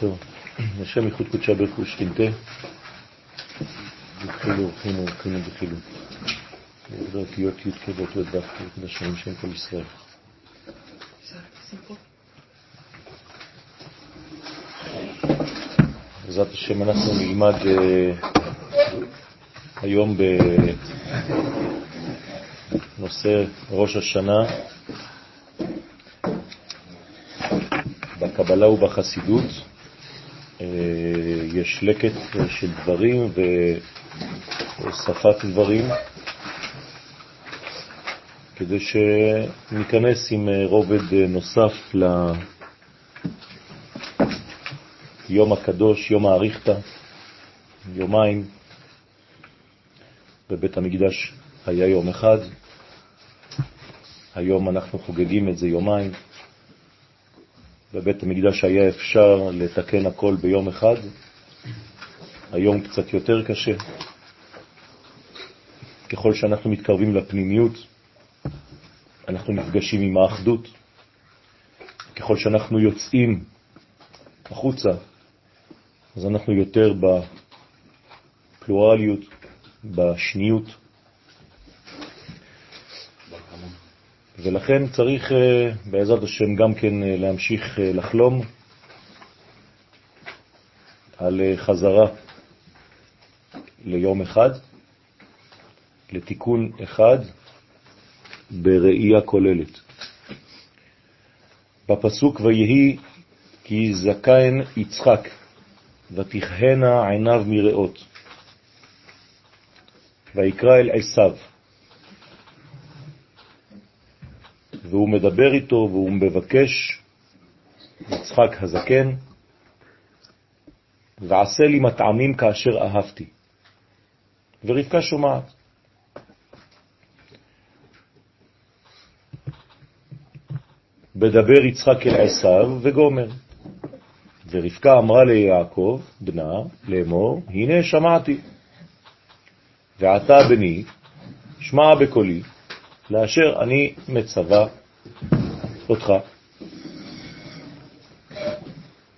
טוב, השם ייחוד קודשה הוא שכינתה. התחילו, התחילו, התחילו בחילו. זה אותיות י' כבוד ודף, נשמים שם כל ישראל. בעזרת השם אנחנו נלמד אה, היום בנושא ראש השנה בקבלה ובחסידות. אה, יש לקט של דברים והוספת דברים כדי שניכנס עם רובד נוסף ליום הקדוש, יום האריכתא, יומיים. בבית המקדש היה יום אחד, היום אנחנו חוגגים את זה יומיים. בבית המקדש היה אפשר לתקן הכל ביום אחד, היום קצת יותר קשה. ככל שאנחנו מתקרבים לפנימיות, אנחנו נפגשים עם האחדות. ככל שאנחנו יוצאים החוצה, אז אנחנו יותר בפלורליות, בשניות. ולכן צריך אה, בעזרת השם גם כן אה, להמשיך אה, לחלום על חזרה ליום אחד, לתיקון אחד בראייה כוללת. בפסוק ויהי כי זכן יצחק ותכהנה עיניו מראות ויקרא אל עשיו והוא מדבר איתו והוא מבקש, יצחק הזקן, ועשה לי מטעמים כאשר אהבתי. ורבקה שומעת. בדבר יצחק אל עשיו וגומר. ורבקה אמרה ליעקב, בנה, לאמור, הנה שמעתי. ועתה בני, שמע בקולי, לאשר אני מצווה אותך.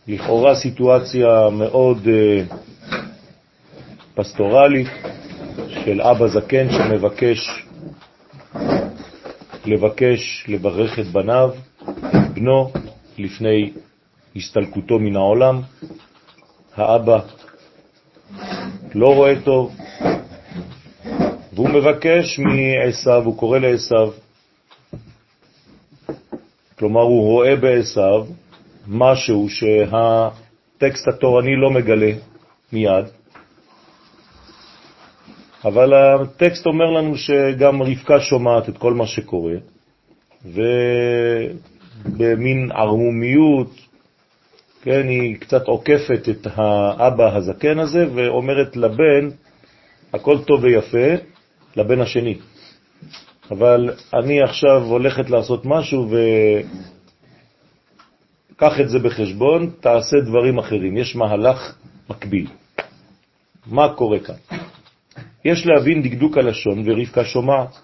לכאורה סיטואציה מאוד uh, פסטורלית של אבא זקן שמבקש לבקש לברך את בניו, את בנו, לפני הסתלקותו מן העולם. האבא לא רואה טוב, והוא מבקש מעשיו, הוא קורא לעשיו, כלומר הוא רואה בעשיו משהו שהטקסט התורני לא מגלה מיד, אבל הטקסט אומר לנו שגם רבקה שומעת את כל מה שקורה, ובמין ערמומיות, כן, היא קצת עוקפת את האבא הזקן הזה ואומרת לבן, הכל טוב ויפה, לבן השני. אבל אני עכשיו הולכת לעשות משהו וקח את זה בחשבון, תעשה דברים אחרים. יש מהלך מקביל. מה קורה כאן? יש להבין דקדוק הלשון ורבקה שומעת.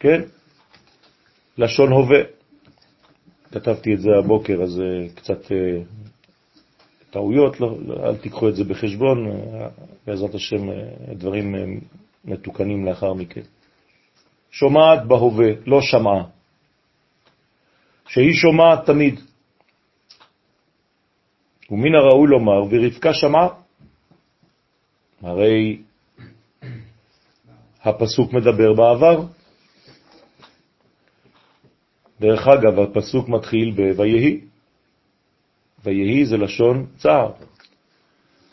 כן? לשון הווה. כתבתי את זה הבוקר, אז אה, קצת אה, טעויות, לא, לא, אל תיקחו את זה בחשבון, בעזרת השם דברים מתוקנים לאחר מכן. שומעת בהווה, לא שמעה. שהיא שומעת תמיד. ומן הראוי לומר, ורבקה שמעה. הרי הפסוק מדבר בעבר. דרך אגב, הפסוק מתחיל ב"ויהי". ויהי זה לשון צער.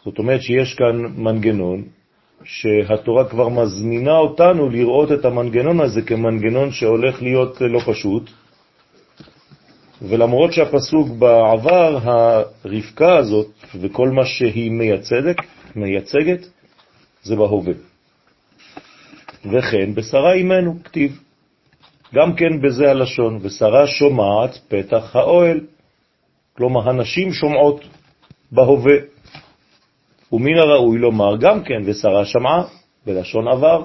זאת אומרת שיש כאן מנגנון שהתורה כבר מזמינה אותנו לראות את המנגנון הזה כמנגנון שהולך להיות לא פשוט, ולמרות שהפסוק בעבר, הרבקה הזאת וכל מה שהיא מייצגת, מייצגת זה בהווה. וכן בשרה אימנו, כתיב. גם כן בזה הלשון, ושרה שומעת פתח האוהל. כלומר, הנשים שומעות בהווה. ומן הראוי לומר גם כן, ושרה שמעה, בלשון עבר.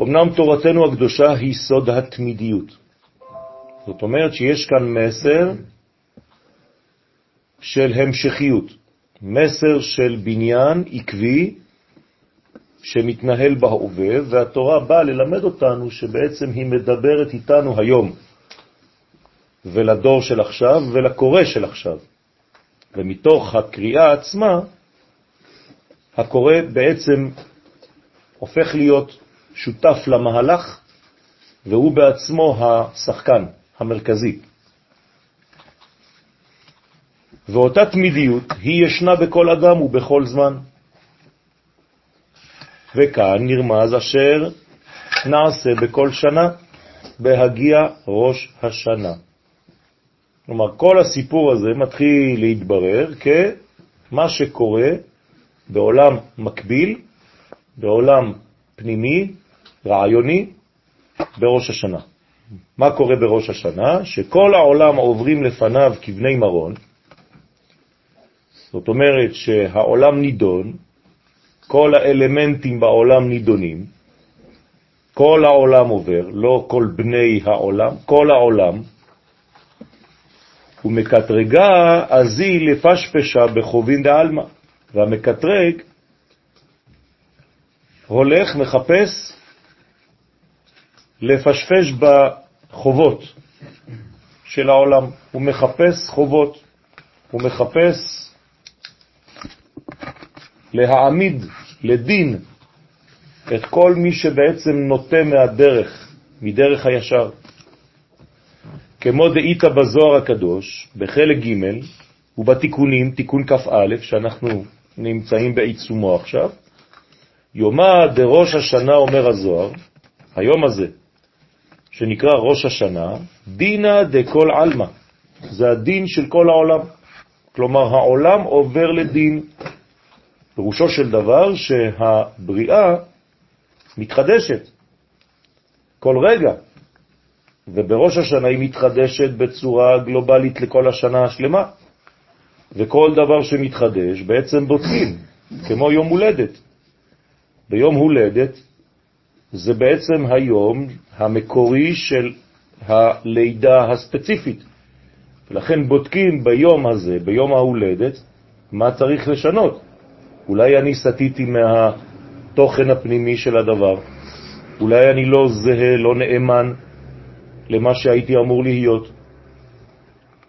אמנם תורתנו הקדושה היא סוד התמידיות. זאת אומרת שיש כאן מסר של המשכיות, מסר של בניין עקבי שמתנהל בהווה, והתורה באה ללמד אותנו שבעצם היא מדברת איתנו היום, ולדור של עכשיו ולקורא של עכשיו. ומתוך הקריאה עצמה, הקורא בעצם הופך להיות שותף למהלך, והוא בעצמו השחקן המרכזי. ואותה תמידיות היא ישנה בכל אדם ובכל זמן. וכאן נרמז אשר נעשה בכל שנה בהגיע ראש השנה. כלומר, כל הסיפור הזה מתחיל להתברר כמה שקורה בעולם מקביל, בעולם פנימי, רעיוני, בראש השנה. מה קורה בראש השנה? שכל העולם עוברים לפניו כבני מרון, זאת אומרת שהעולם נידון, כל האלמנטים בעולם נידונים, כל העולם עובר, לא כל בני העולם, כל העולם, ומקטרגה אזי לפשפשה בחובין דעלמא, והמקטרג הולך, מחפש לפשפש בחובות של העולם, הוא מחפש חובות, הוא מחפש להעמיד לדין את כל מי שבעצם נוטה מהדרך, מדרך הישר. כמו דאיתא בזוהר הקדוש, בחלק ג' ובתיקונים, תיקון כ"א, שאנחנו נמצאים בעיצומו עכשיו, יומא דראש השנה, אומר הזוהר, היום הזה, שנקרא ראש השנה, דינא דכל עלמא, זה הדין של כל העולם. כלומר, העולם עובר לדין. פירושו של דבר שהבריאה מתחדשת כל רגע, ובראש השנה היא מתחדשת בצורה גלובלית לכל השנה השלמה, וכל דבר שמתחדש בעצם בודקים, כמו יום הולדת. ביום הולדת זה בעצם היום המקורי של הלידה הספציפית. ולכן בודקים ביום הזה, ביום ההולדת, מה צריך לשנות. אולי אני סטיתי מהתוכן הפנימי של הדבר, אולי אני לא זהה, לא נאמן למה שהייתי אמור להיות.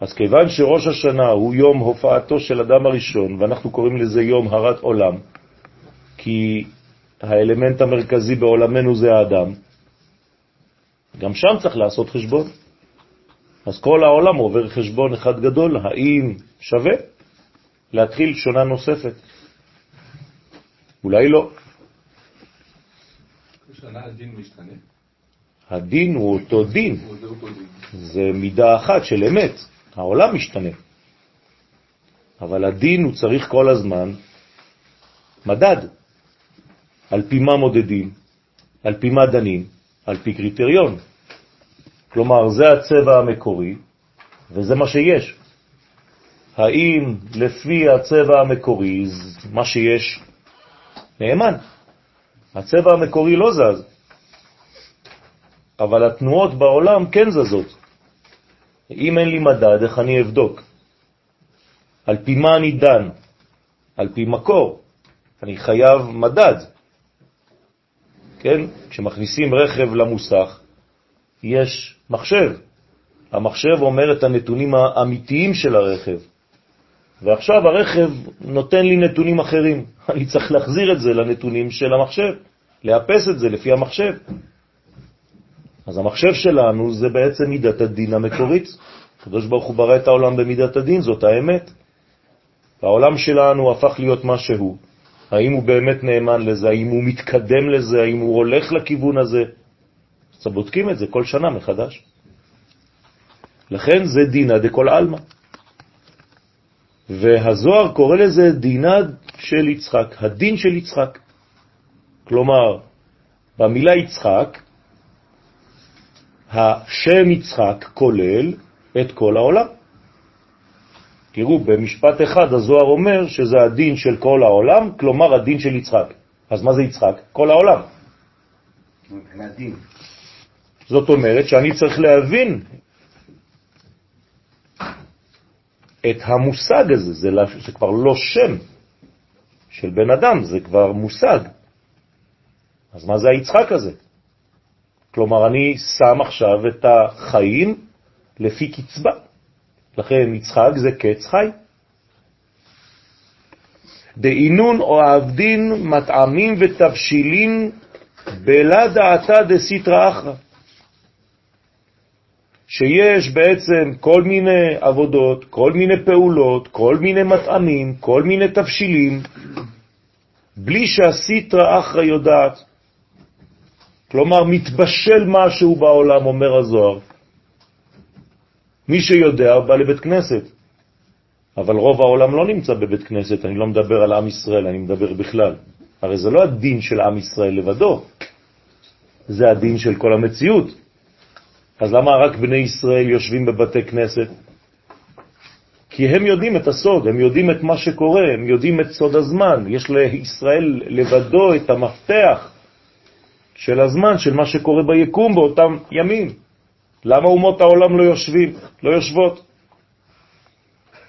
אז כיוון שראש השנה הוא יום הופעתו של אדם הראשון, ואנחנו קוראים לזה יום הרת עולם, כי האלמנט המרכזי בעולמנו זה האדם, גם שם צריך לעשות חשבון. אז כל העולם עובר חשבון אחד גדול, האם שווה להתחיל שונה נוספת? אולי לא. הדין הוא אותו דין. זה מידה אחת של אמת. העולם משתנה. אבל הדין הוא צריך כל הזמן מדד. על פי מה מודדים? על פי מה דנים? על פי קריטריון. כלומר, זה הצבע המקורי, וזה מה שיש. האם לפי הצבע המקורי, מה שיש נאמן? הצבע המקורי לא זז, אבל התנועות בעולם כן זזות. אם אין לי מדד, איך אני אבדוק? על פי מה אני דן? על פי מקור. אני חייב מדד. כן? כשמכניסים רכב למוסך, יש מחשב. המחשב אומר את הנתונים האמיתיים של הרכב. ועכשיו הרכב נותן לי נתונים אחרים. אני צריך להחזיר את זה לנתונים של המחשב, לאפס את זה לפי המחשב. אז המחשב שלנו זה בעצם מידת הדין המקורית. הקדוש ברוך הוא ברא את העולם במידת הדין, זאת האמת. העולם שלנו הפך להיות מה שהוא. האם הוא באמת נאמן לזה? האם הוא מתקדם לזה? האם הוא הולך לכיוון הזה? אז בודקים את זה כל שנה מחדש. לכן זה דינה דכל אלמה. והזוהר קורא לזה דינה של יצחק, הדין של יצחק. כלומר, במילה יצחק השם יצחק כולל את כל העולם. תראו, במשפט אחד הזוהר אומר שזה הדין של כל העולם, כלומר הדין של יצחק. אז מה זה יצחק? כל העולם. זאת אומרת שאני צריך להבין את המושג הזה, זה, זה כבר לא שם של בן אדם, זה כבר מושג. אז מה זה היצחק הזה? כלומר, אני שם עכשיו את החיים לפי קצבה. לכן יצחק זה קץ חי. דאינון או העבדין מטעמים ותבשילים בלה דעתה דסיטרא אחרא. שיש בעצם כל מיני עבודות, כל מיני פעולות, כל מיני מטעמים, כל מיני תבשילים, בלי שהסיטרא אחרא יודעת. כלומר, מתבשל משהו בעולם, אומר הזוהר. מי שיודע בא לבית כנסת, אבל רוב העולם לא נמצא בבית כנסת, אני לא מדבר על עם ישראל, אני מדבר בכלל. הרי זה לא הדין של עם ישראל לבדו, זה הדין של כל המציאות. אז למה רק בני ישראל יושבים בבתי כנסת? כי הם יודעים את הסוד, הם יודעים את מה שקורה, הם יודעים את סוד הזמן. יש לישראל לבדו את המפתח של הזמן, של מה שקורה ביקום באותם ימים. למה אומות העולם לא יושבים, לא יושבות?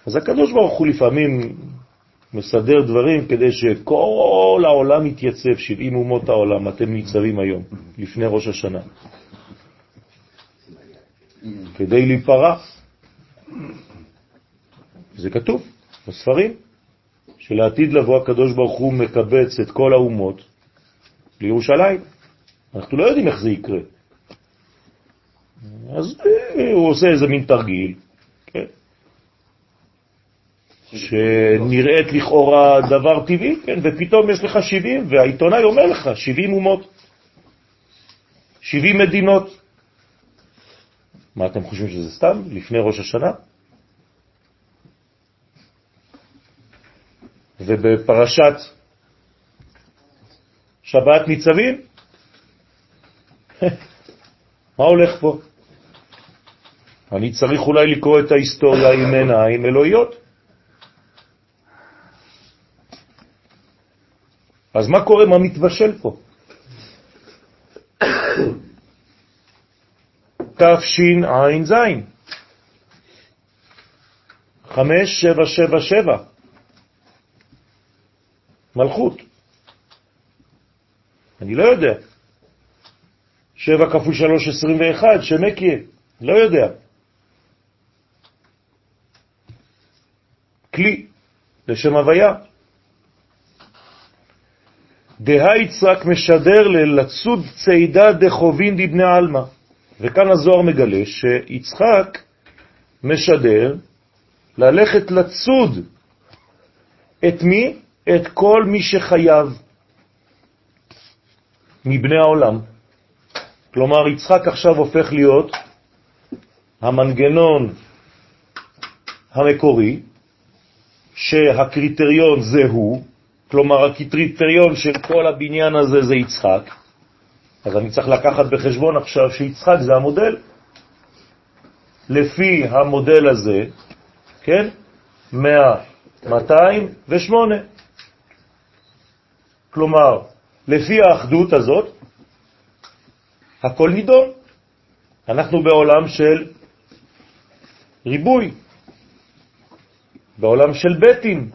אז הקדוש ברוך הוא לפעמים מסדר דברים כדי שכל העולם יתייצב, 70 אומות העולם, אתם ניצבים היום, לפני ראש השנה. כדי להיפרע. זה כתוב בספרים, שלעתיד לבוא הקדוש ברוך הוא מקבץ את כל האומות לירושלים. אנחנו לא יודעים איך זה יקרה. אז אה, הוא עושה איזה מין תרגיל, כן? שנראית לכאורה דבר טבעי, כן? ופתאום יש לך 70, והעיתונאי אומר לך 70 אומות, 70 מדינות. מה אתם חושבים שזה סתם? לפני ראש השנה? ובפרשת שבת ניצבים, מה הולך פה? אני צריך אולי לקרוא את ההיסטוריה עם עיניים אלוהיות. אז מה קורה, מה מתבשל פה? תשע"ז, 5777, מלכות. אני לא יודע. 7 כפול 3, 21, שמקיה, לא יודע. כלי, לשם הוויה. דהייצרק משדר ללצוד צידה דחובין דבני אלמה. וכאן הזוהר מגלה שיצחק משדר ללכת לצוד את מי? את כל מי שחייב מבני העולם. כלומר, יצחק עכשיו הופך להיות המנגנון המקורי, שהקריטריון זה הוא, כלומר הקריטריון של כל הבניין הזה זה יצחק, אז אני צריך לקחת בחשבון עכשיו שיצחק זה המודל. לפי המודל הזה, כן, 100, 208. כלומר, לפי האחדות הזאת, הכל נידון. אנחנו בעולם של ריבוי, בעולם של בטים,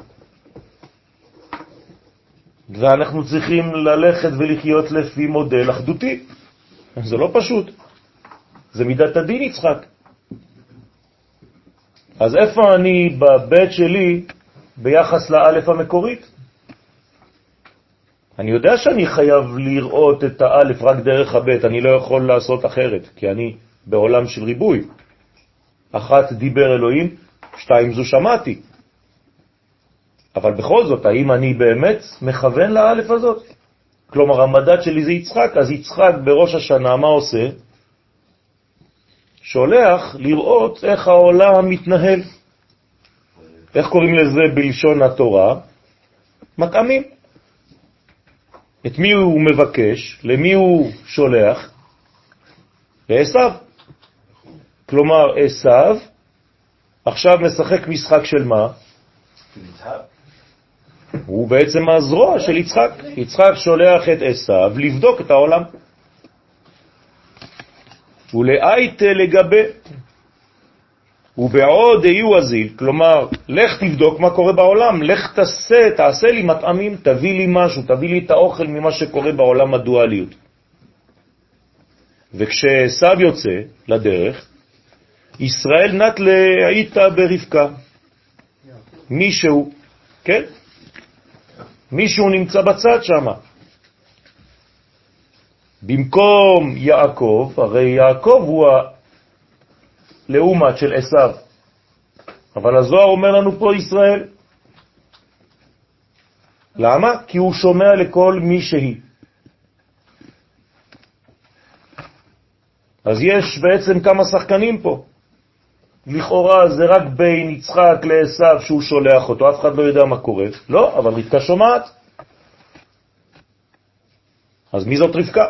ואנחנו צריכים ללכת ולחיות לפי מודל אחדותי. זה לא פשוט. זה מידת הדין יצחק. אז איפה אני בבית שלי ביחס לאלף המקורית? אני יודע שאני חייב לראות את האלף רק דרך הבית, אני לא יכול לעשות אחרת, כי אני בעולם של ריבוי. אחת דיבר אלוהים, שתיים זו שמעתי. אבל בכל זאת, האם אני באמת מכוון לאלף הזאת? כלומר, המדד שלי זה יצחק, אז יצחק בראש השנה, מה עושה? שולח לראות איך העולם מתנהל. איך קוראים לזה בלשון התורה? מטעמים. את מי הוא מבקש? למי הוא שולח? לעשו. כלומר, עשו עכשיו משחק משחק של מה? הוא בעצם הזרוע של יצחק. יצחק שולח את עשיו לבדוק את העולם. ולאייתה לגבי, ובעוד היו אזיל, כלומר, לך תבדוק מה קורה בעולם, לך תעשה, תעשה לי מטעמים, תביא לי משהו, תביא לי את האוכל ממה שקורה בעולם הדואליות. וכשעשו יוצא לדרך, ישראל נת להיטה ברבקה. מישהו, כן? מישהו נמצא בצד שם. במקום יעקב, הרי יעקב הוא הלעומת של עשיו, אבל הזוהר אומר לנו פה ישראל. למה? כי הוא שומע לכל מי שהיא. אז יש בעצם כמה שחקנים פה. לכאורה זה רק בין יצחק לעשו שהוא שולח אותו, אף אחד לא יודע מה קורה. לא, אבל רבקה שומעת. אז מי זאת רבקה?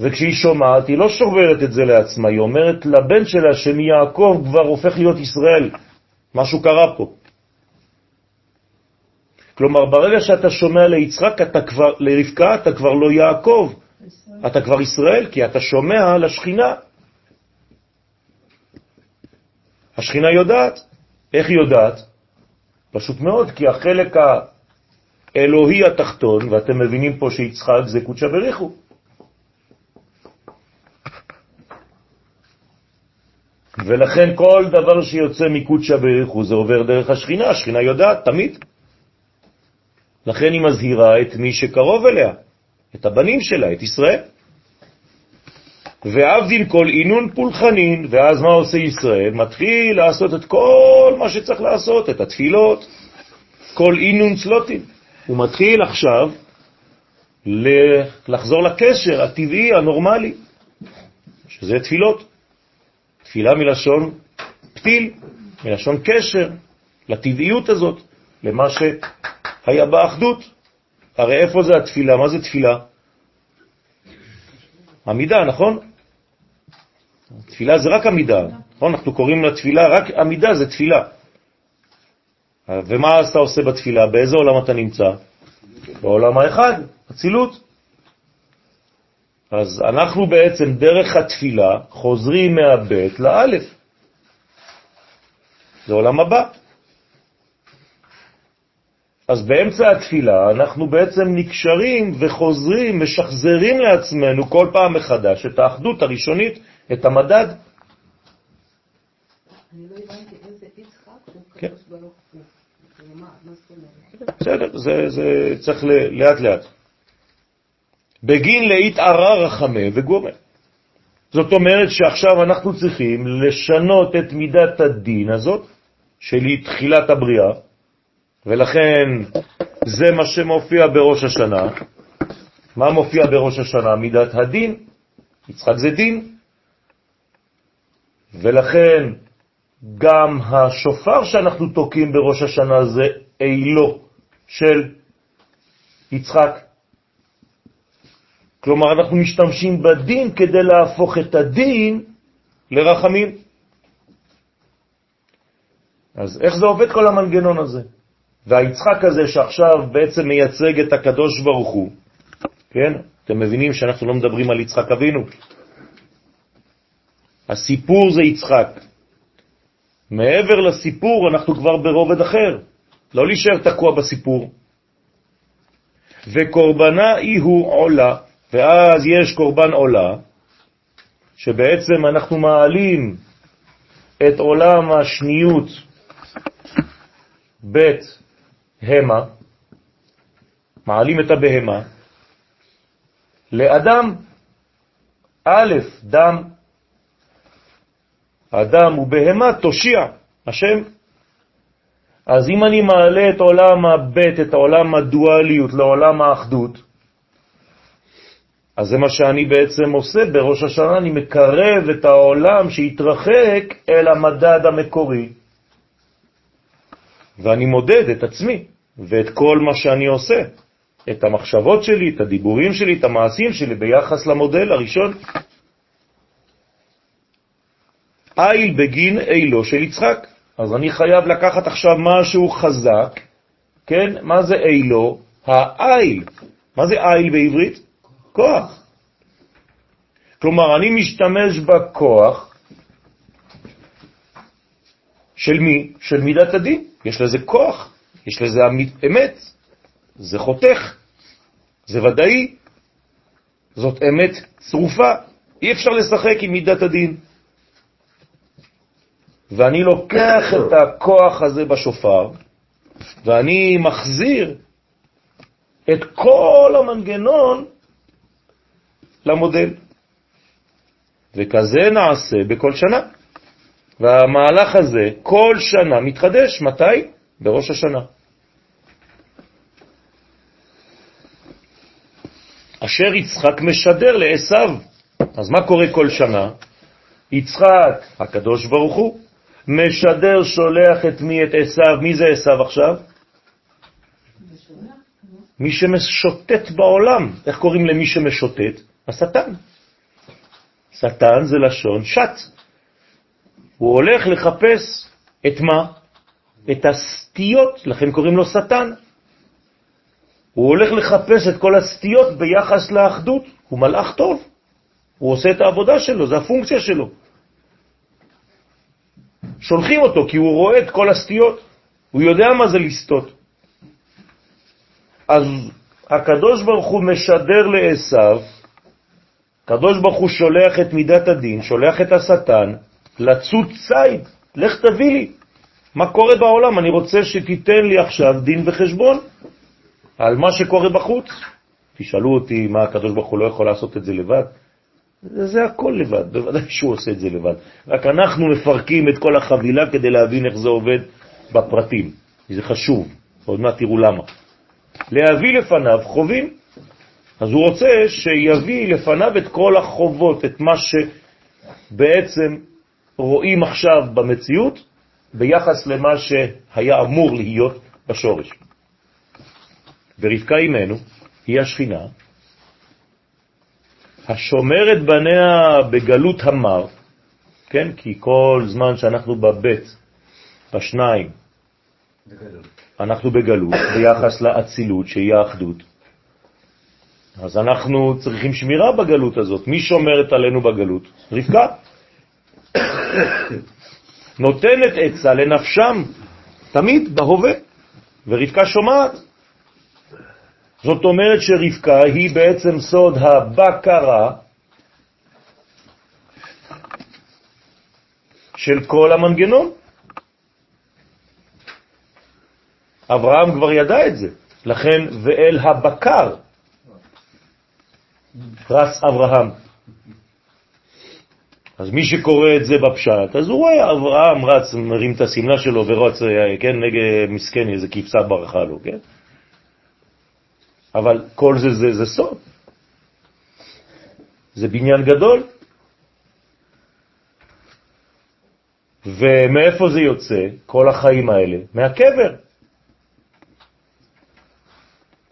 וכשהיא שומעת, היא לא שוברת את זה לעצמה, היא אומרת לבן שלה שמיעקב כבר הופך להיות ישראל. משהו קרה פה. כלומר, ברגע שאתה שומע ליצחק, אתה כבר, לרבקה, אתה כבר לא יעקב, אתה כבר ישראל, כי אתה שומע לשכינה. השכינה יודעת. איך היא יודעת? פשוט מאוד, כי החלק האלוהי התחתון, ואתם מבינים פה שיצחק זה קודשא בריחו. ולכן כל דבר שיוצא מקודשא בריחו זה עובר דרך השכינה, השכינה יודעת תמיד. לכן היא מזהירה את מי שקרוב אליה, את הבנים שלה, את ישראל. ועבדין כל אינון פולחנין, ואז מה עושה ישראל? מתחיל לעשות את כל מה שצריך לעשות, את התפילות, כל אינון צלוטין. הוא מתחיל עכשיו לחזור לקשר הטבעי, הנורמלי, שזה תפילות. תפילה מלשון פתיל, מלשון קשר, לטבעיות הזאת, למה שהיה באחדות. הרי איפה זה התפילה? מה זה תפילה? עמידה, נכון? תפילה זה רק עמידה, נכון? אנחנו קוראים לתפילה, רק עמידה זה תפילה. ומה אתה עושה בתפילה? באיזה עולם אתה נמצא? בעולם האחד, אצילות. אז אנחנו בעצם דרך התפילה חוזרים מהבית לאלף. זה עולם הבא. אז באמצע התפילה אנחנו בעצם נקשרים וחוזרים, משחזרים לעצמנו כל פעם מחדש את האחדות הראשונית, את המדד. אני לא הבנתי איזה יצחק הוא כן. קדוש ברוך הוא. בסדר, זה, זה צריך לאט לאט. בגין להתערר רחמה וגומה. זאת אומרת שעכשיו אנחנו צריכים לשנות את מידת הדין הזאת, של תחילת הבריאה, ולכן זה מה שמופיע בראש השנה. מה מופיע בראש השנה? מידת הדין. יצחק זה דין. ולכן גם השופר שאנחנו תוקעים בראש השנה זה אילו של יצחק. כלומר, אנחנו משתמשים בדין כדי להפוך את הדין לרחמים. אז איך זה עובד כל המנגנון הזה? והיצחק הזה שעכשיו בעצם מייצג את הקדוש ברוך הוא, כן? אתם מבינים שאנחנו לא מדברים על יצחק אבינו. הסיפור זה יצחק. מעבר לסיפור אנחנו כבר ברובד אחר, לא להישאר תקוע בסיפור. וקורבנה היא הוא עולה, ואז יש קורבן עולה, שבעצם אנחנו מעלים את עולם השניות בית המה, מעלים את הבהמה, לאדם א', דם, אדם ובהמה תושיע, השם. אז אם אני מעלה את עולם הבית, את עולם הדואליות לעולם האחדות, אז זה מה שאני בעצם עושה בראש השנה, אני מקרב את העולם שהתרחק אל המדד המקורי, ואני מודד את עצמי ואת כל מה שאני עושה, את המחשבות שלי, את הדיבורים שלי, את המעשים שלי ביחס למודל הראשון. איל בגין אילו של יצחק. אז אני חייב לקחת עכשיו משהו חזק, כן? מה זה אילו? האיל. מה זה איל בעברית? כוח. כלומר, אני משתמש בכוח של מי? של מידת הדין. יש לזה כוח, יש לזה אמת, זה חותך, זה ודאי, זאת אמת צרופה, אי אפשר לשחק עם מידת הדין. ואני לוקח את הכוח הזה בשופר, ואני מחזיר את כל המנגנון למודל. וכזה נעשה בכל שנה. והמהלך הזה כל שנה מתחדש. מתי? בראש השנה. אשר יצחק משדר לעשו. אז מה קורה כל שנה? יצחק, הקדוש ברוך הוא, משדר, שולח את מי? את עשו. מי זה עשו עכשיו? מי שמשוטט בעולם. איך קוראים למי שמשוטט? השטן. שטן זה לשון שט. הוא הולך לחפש את מה? את הסטיות, לכן קוראים לו שטן. הוא הולך לחפש את כל הסטיות ביחס לאחדות. הוא מלאך טוב. הוא עושה את העבודה שלו, זה הפונקציה שלו. שולחים אותו כי הוא רואה את כל הסטיות. הוא יודע מה זה לסטות. אז הקדוש ברוך הוא משדר לעשו, הקדוש ברוך הוא שולח את מידת הדין, שולח את השטן, לצוץ ציד, לך תביא לי. מה קורה בעולם? אני רוצה שתיתן לי עכשיו דין וחשבון על מה שקורה בחוץ. תשאלו אותי מה הקדוש ברוך הוא לא יכול לעשות את זה לבד. זה, זה הכל לבד, בוודאי שהוא עושה את זה לבד. רק אנחנו מפרקים את כל החבילה כדי להבין איך זה עובד בפרטים. זה חשוב, עוד מעט תראו למה. להביא לפניו חובים. אז הוא רוצה שיביא לפניו את כל החובות, את מה שבעצם רואים עכשיו במציאות, ביחס למה שהיה אמור להיות בשורש. ורבקה אימנו היא השכינה, השומרת בניה בגלות המר, כן? כי כל זמן שאנחנו בבית, בשניים, אנחנו בגלות, ביחס לאצילות שהיא האחדות. אז אנחנו צריכים שמירה בגלות הזאת. מי שומרת עלינו בגלות? רבקה. נותנת עצה לנפשם, תמיד בהווה, ורבקה שומעת. זאת אומרת שרבקה היא בעצם סוד הבקרה של כל המנגנון. אברהם כבר ידע את זה, לכן ואל הבקר רץ אברהם. אז מי שקורא את זה בפשט, אז הוא רואה אברהם רץ, מרים את הסמלה שלו ורץ, כן, נגד מסכן, איזה כבשה ברכה לו, כן? אבל כל זה זה, זה סוד. זה בניין גדול. ומאיפה זה יוצא, כל החיים האלה? מהקבר.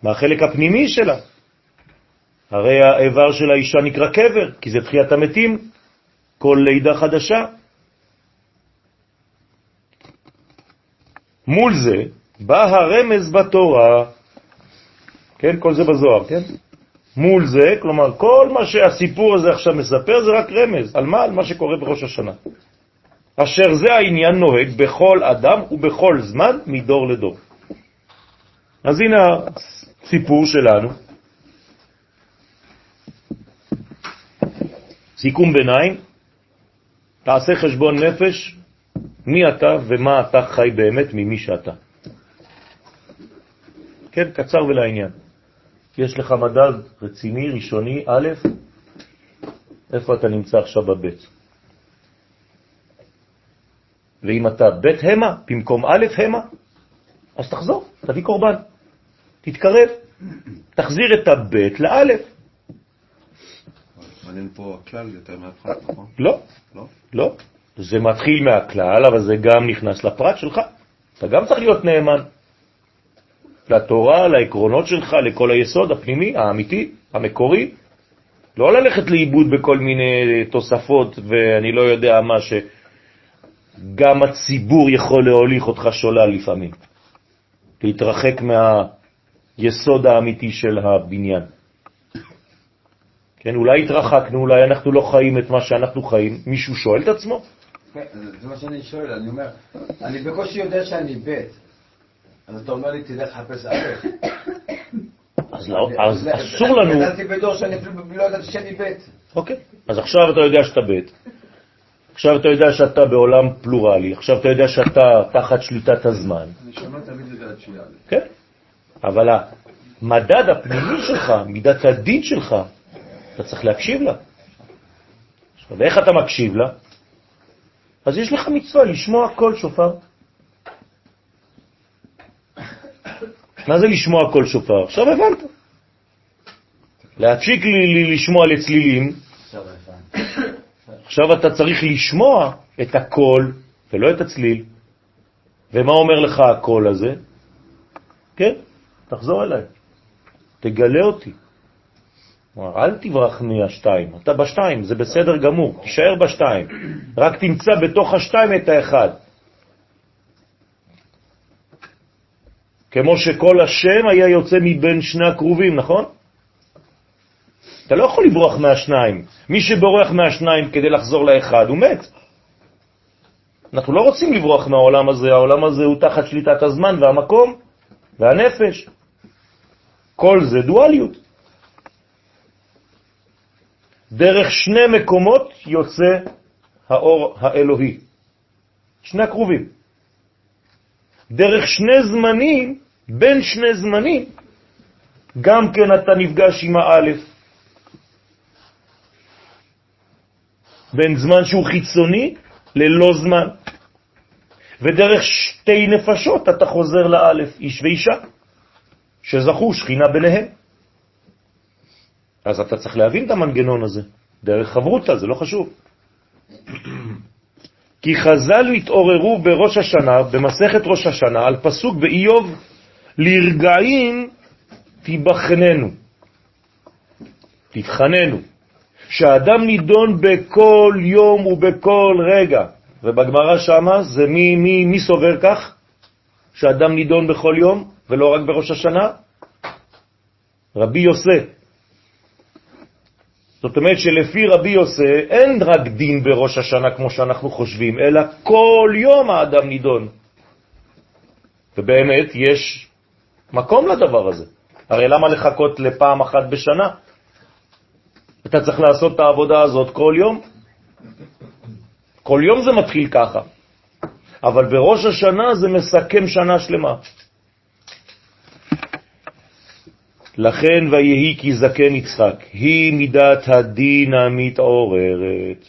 מהחלק הפנימי שלה. הרי האיבר של האישה נקרא קבר, כי זה תחיית המתים, כל לידה חדשה. מול זה בא הרמז בתורה, כן, כל זה בזוהר, כן? מול זה, כלומר, כל מה שהסיפור הזה עכשיו מספר זה רק רמז. על מה? על מה שקורה בראש השנה. אשר זה העניין נוהג בכל אדם ובכל זמן מדור לדור. אז הנה הסיפור שלנו. סיכום ביניים, תעשה חשבון נפש, מי אתה ומה אתה חי באמת ממי שאתה. כן, קצר ולעניין. יש לך מדד רציני, ראשוני, א', איפה אתה נמצא עכשיו בבית? ואם אתה בית המה במקום א' המה, אז תחזור, תביא קורבן. תתקרב, תחזיר את הבית לאלף. מעניין פה הכלל יותר מהפרט, נכון? לא, לא? לא. זה מתחיל מהכלל, אבל זה גם נכנס לפרט שלך. אתה גם צריך להיות נאמן לתורה, לעקרונות שלך, לכל היסוד הפנימי, האמיתי, המקורי. לא ללכת לאיבוד בכל מיני תוספות ואני לא יודע מה, שגם הציבור יכול להוליך אותך שולל לפעמים. להתרחק מה... היסוד האמיתי של הבניין. כן, אולי התרחקנו, אולי אנחנו לא חיים את מה שאנחנו חיים. מישהו שואל את עצמו? כן, זה מה שאני שואל, אני אומר, אני בקושי יודע שאני ב', אז אתה אומר לי, תלך לחפש א'. אז לא- אז אסור לנו... גדלתי בדור שאני אפילו לא ידעתי שאני ב'. אוקיי. אז עכשיו אתה יודע שאתה ב', עכשיו אתה יודע שאתה בעולם פלורלי, עכשיו אתה יודע שאתה תחת שליטת הזמן, אני שומע תמיד את זה עד. כן? אבל המדד הפנימי שלך, מידת הדין שלך, אתה צריך להקשיב לה. עכשיו, ואיך אתה מקשיב לה? אז יש לך מצווה לשמוע קול שופר. מה זה לשמוע קול שופר? עכשיו הבנת. להפסיק לשמוע לצלילים. עכשיו אתה צריך לשמוע את הקול ולא את הצליל. ומה אומר לך הקול הזה? כן, תחזור אליי, תגלה אותי. כלומר, אל תברח מהשתיים, אתה בשתיים, זה בסדר גמור, תישאר בשתיים, רק תמצא בתוך השתיים את האחד. כמו שכל השם היה יוצא מבין שני הקרובים, נכון? אתה לא יכול לברוח מהשניים. מי שבורח מהשניים כדי לחזור לאחד, הוא מת. אנחנו לא רוצים לברוח מהעולם הזה, העולם הזה הוא תחת שליטת הזמן והמקום והנפש. כל זה דואליות. דרך שני מקומות יוצא האור האלוהי. שני הקרובים. דרך שני זמנים, בין שני זמנים, גם כן אתה נפגש עם האלף. בין זמן שהוא חיצוני ללא זמן. ודרך שתי נפשות אתה חוזר לאלף, איש ואישה, שזכו שכינה ביניהם. אז אתה צריך להבין את המנגנון הזה, דרך חברותה, זה לא חשוב. כי חז"ל התעוררו בראש השנה, במסכת ראש השנה, על פסוק באיוב, לרגעים תיבחננו, תבחננו, שהאדם נידון בכל יום ובכל רגע, ובגמרא שמה זה מי, מי, מי סובר כך? שאדם נידון בכל יום ולא רק בראש השנה? רבי יוסי. זאת אומרת שלפי רבי יוסי אין רק דין בראש השנה כמו שאנחנו חושבים, אלא כל יום האדם נידון. ובאמת יש מקום לדבר הזה. הרי למה לחכות לפעם אחת בשנה? אתה צריך לעשות את העבודה הזאת כל יום. כל יום זה מתחיל ככה. אבל בראש השנה זה מסכם שנה שלמה. לכן ויהי כי זקן יצחק, היא מידת הדין המתעוררת.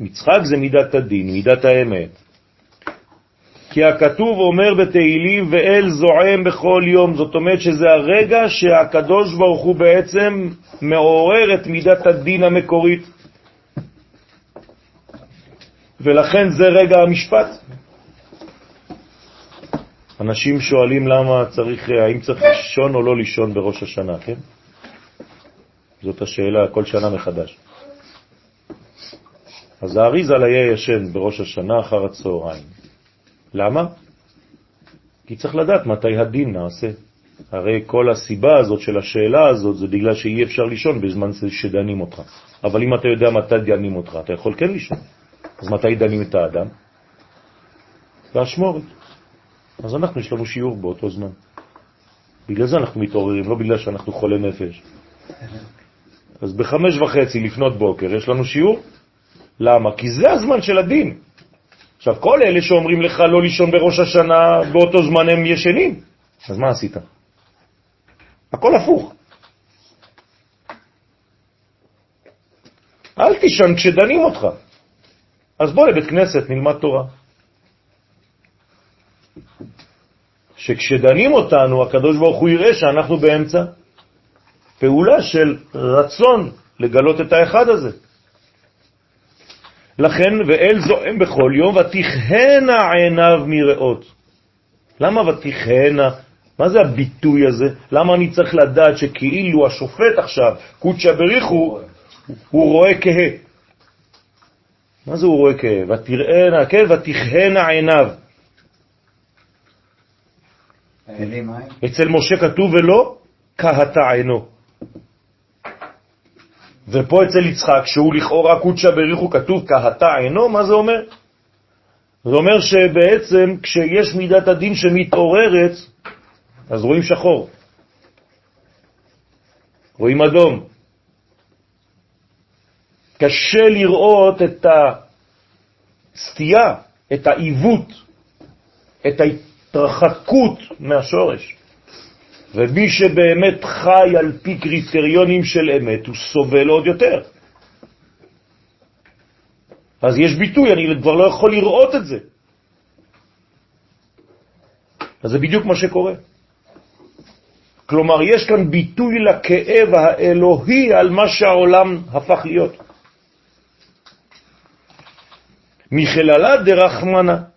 יצחק זה מידת הדין, מידת האמת. כי הכתוב אומר בתהילים ואל זועם בכל יום, זאת אומרת שזה הרגע שהקדוש ברוך הוא בעצם מעורר את מידת הדין המקורית. ולכן זה רגע המשפט. אנשים שואלים למה צריך, האם צריך לישון או לא לישון בראש השנה, כן? זאת השאלה כל שנה מחדש. אז האריזל היה ישן בראש השנה אחר הצהריים. למה? כי צריך לדעת מתי הדין נעשה. הרי כל הסיבה הזאת של השאלה הזאת זה בגלל שאי אפשר לישון בזמן שדנים אותך. אבל אם אתה יודע מתי דנים אותך, אתה יכול כן לישון. אז מתי דנים את האדם? באשמורת. אז אנחנו, יש לנו שיעור באותו זמן. בגלל זה אנחנו מתעוררים, לא בגלל שאנחנו חולי נפש. אז בחמש וחצי לפנות בוקר יש לנו שיעור. למה? כי זה הזמן של הדין. עכשיו, כל אלה שאומרים לך לא לישון בראש השנה, באותו זמן הם ישנים. אז מה עשית? הכל הפוך. אל תישן כשדנים אותך. אז בוא לבית כנסת, נלמד תורה. שכשדנים אותנו, הקדוש ברוך הוא יראה שאנחנו באמצע פעולה של רצון לגלות את האחד הזה. לכן, ואל זועם בכל יום, ותכהנה עיניו מראות. למה ותכהנה? מה זה הביטוי הזה? למה אני צריך לדעת שכאילו השופט עכשיו, קודשא בריחו, הוא רואה כהה? מה זה הוא רואה כהה? ותראינה, כן, ותכהנה עיניו. מים? אצל משה כתוב ולא כהתה עינו. ופה אצל יצחק, שהוא לכאורה קודשא בריחו, כתוב כהתה עינו, מה זה אומר? זה אומר שבעצם כשיש מידת הדין שמתעוררת, אז רואים שחור, רואים אדום. קשה לראות את הסטייה, את העיוות, את ההתרחקות מהשורש. ומי שבאמת חי על פי קריטריונים של אמת, הוא סובל עוד יותר. אז יש ביטוי, אני כבר לא יכול לראות את זה. אז זה בדיוק מה שקורה. כלומר, יש כאן ביטוי לכאב האלוהי על מה שהעולם הפך להיות. מחללה דרחמנה.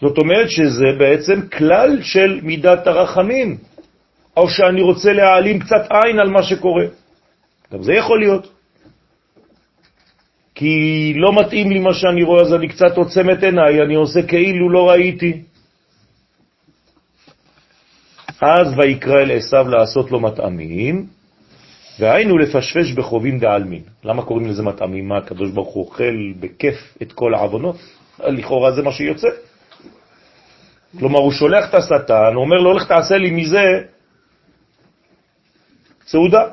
זאת אומרת שזה בעצם כלל של מידת הרחמים, או שאני רוצה להעלים קצת עין על מה שקורה. גם זה יכול להיות. כי לא מתאים לי מה שאני רואה, אז אני קצת עוצם את עיניי, אני עושה כאילו לא ראיתי. אז ויקרא אל עשיו לעשות לו מטעמים, והיינו לפשפש בחובים דעלמין. למה קוראים לזה מטעמים? מה, הקדוש ברוך הוא אוכל בכיף את כל העוונות? לכאורה זה מה שיוצא. כלומר, הוא שולח את השטן, הוא אומר לו, הולך תעשה לי מזה סעודה.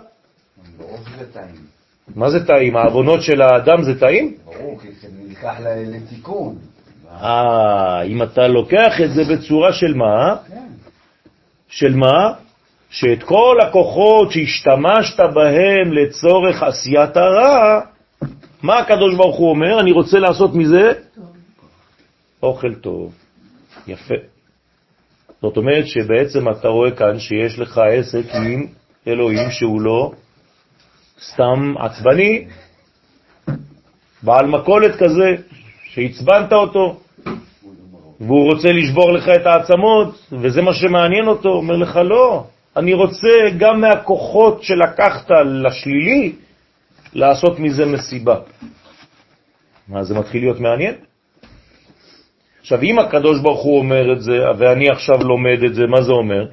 מה זה טעים? העוונות של האדם זה טעים? ברור, כי זה נלקח לתיקון. אה, אם אתה לוקח את זה בצורה של מה? כן. של מה? שאת כל הכוחות שהשתמשת בהם לצורך עשיית הרע, מה הקדוש ברוך הוא אומר? אני רוצה לעשות מזה אוכל טוב. יפה. זאת אומרת שבעצם אתה רואה כאן שיש לך עסק עם אלוהים שהוא לא סתם עצבני, בעל מקולת כזה, שהצבנת אותו, והוא רוצה לשבור לך את העצמות, וזה מה שמעניין אותו, אומר לך לא, אני רוצה גם מהכוחות שלקחת לשלילי, לעשות מזה מסיבה. מה, זה מתחיל להיות מעניין? עכשיו, אם הקדוש ברוך הוא אומר את זה, ואני עכשיו לומד את זה, מה זה אומר?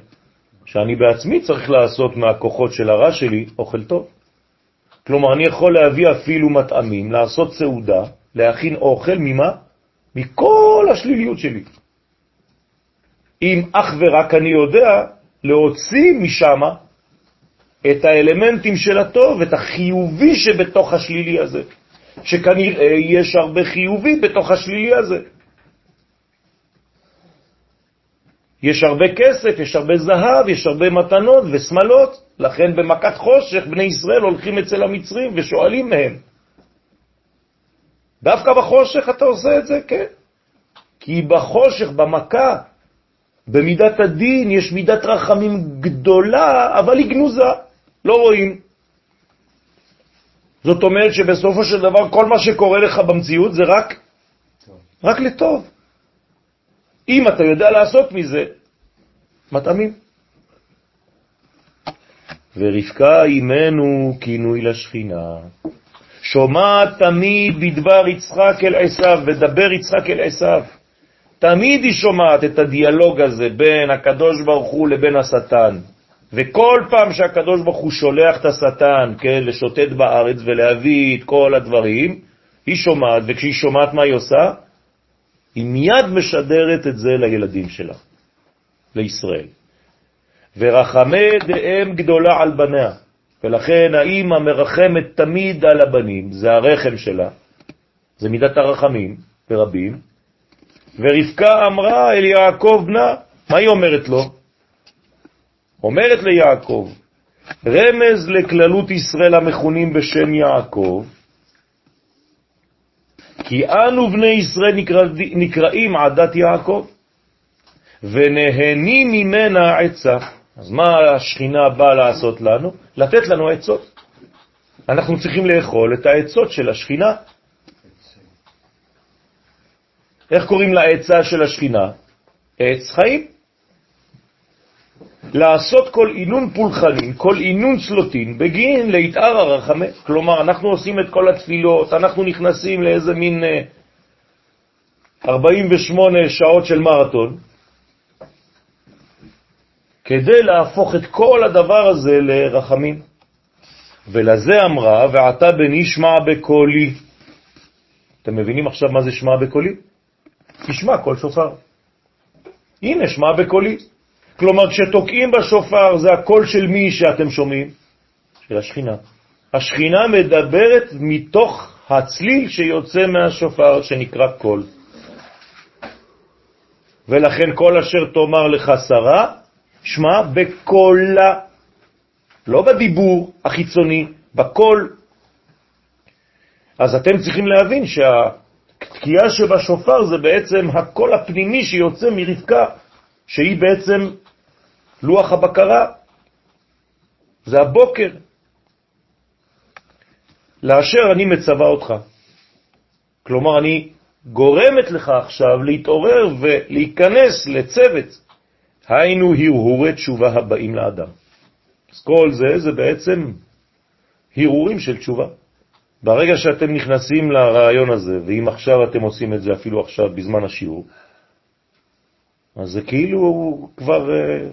שאני בעצמי צריך לעשות מהכוחות של הרע שלי אוכל טוב. כלומר, אני יכול להביא אפילו מטעמים, לעשות סעודה, להכין אוכל, ממה? מכל השליליות שלי. אם אך ורק אני יודע להוציא משם את האלמנטים של הטוב, את החיובי שבתוך השלילי הזה, שכנראה יש הרבה חיובי בתוך השלילי הזה. יש הרבה כסף, יש הרבה זהב, יש הרבה מתנות ושמלות, לכן במכת חושך בני ישראל הולכים אצל המצרים ושואלים מהם. דווקא בחושך אתה עושה את זה? כן. כי בחושך, במכה, במידת הדין, יש מידת רחמים גדולה, אבל היא גנוזה, לא רואים. זאת אומרת שבסופו של דבר כל מה שקורה לך במציאות זה רק, רק לטוב. אם אתה יודע לעשות מזה, מטעמים. ורבקה אימנו כינוי לשכינה. שומעת תמיד בדבר יצחק אל עשיו, ודבר יצחק אל עשיו. תמיד היא שומעת את הדיאלוג הזה בין הקדוש ברוך הוא לבין השטן. וכל פעם שהקדוש ברוך הוא שולח את השטן, כן, לשוטט בארץ ולהביא את כל הדברים, היא שומעת, וכשהיא שומעת מה היא עושה? היא מיד משדרת את זה לילדים שלה, לישראל. ורחמי דאם גדולה על בניה. ולכן האמא מרחמת תמיד על הבנים, זה הרחם שלה, זה מידת הרחמים ברבים. ורבקה אמרה אל יעקב בנה, מה היא אומרת לו? אומרת ליעקב, רמז לכללות ישראל המכונים בשם יעקב, כי אנו בני ישראל נקרא, נקראים עדת יעקב, ונהנים ממנה עצה. אז מה השכינה באה לעשות לנו? לתת לנו עצות. אנחנו צריכים לאכול את העצות של השכינה. איך קוראים לעצה של השכינה? עץ חיים. לעשות כל עינון פולחנים, כל עינון סלוטין, בגין להתאר הרחמה. כלומר, אנחנו עושים את כל התפילות, אנחנו נכנסים לאיזה מין 48 אה, שעות של מרתון, כדי להפוך את כל הדבר הזה לרחמים. ולזה אמרה, ועתה בני שמע בקולי. אתם מבינים עכשיו מה זה שמע בקולי? תשמע קול שופר. הנה, שמע בקולי. כלומר, כשתוקעים בשופר זה הקול של מי שאתם שומעים? של השכינה. השכינה מדברת מתוך הצליל שיוצא מהשופר שנקרא קול. ולכן כל אשר תאמר לך שרה, שמע בקולה, לא בדיבור החיצוני, בקול. אז אתם צריכים להבין שהתקיעה שבשופר זה בעצם הקול הפנימי שיוצא מרבקה, שהיא בעצם לוח הבקרה. זה הבוקר. לאשר אני מצווה אותך. כלומר, אני גורמת לך עכשיו להתעורר ולהיכנס לצוות, היינו הרהורי תשובה הבאים לאדם. אז כל זה, זה בעצם הרהורים של תשובה. ברגע שאתם נכנסים לרעיון הזה, ואם עכשיו אתם עושים את זה אפילו עכשיו בזמן השיעור, אז זה כאילו כבר, אה,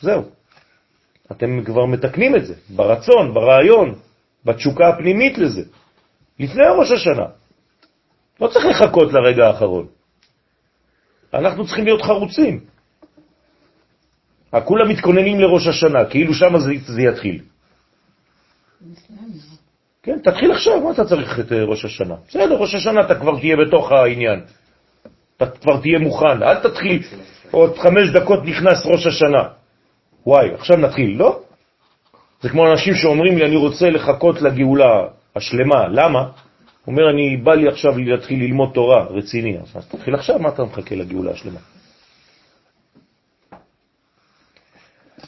זהו. אתם כבר מתקנים את זה, ברצון, ברעיון, בתשוקה הפנימית לזה, לפני ראש השנה. לא צריך לחכות לרגע האחרון. אנחנו צריכים להיות חרוצים. כולם מתכוננים לראש השנה, כאילו שם זה, זה יתחיל. כן, תתחיל עכשיו, מה אתה צריך את אה, ראש השנה? בסדר, ראש השנה אתה כבר תהיה בתוך העניין. אתה כבר תהיה מוכן, אל תתחיל, עוד חמש דקות נכנס ראש השנה. וואי, עכשיו נתחיל. לא. זה כמו אנשים שאומרים לי, אני רוצה לחכות לגאולה השלמה. למה? אומר, אני בא לי עכשיו להתחיל ללמוד תורה רציני. אז תתחיל עכשיו, מה אתה מחכה לגאולה השלמה?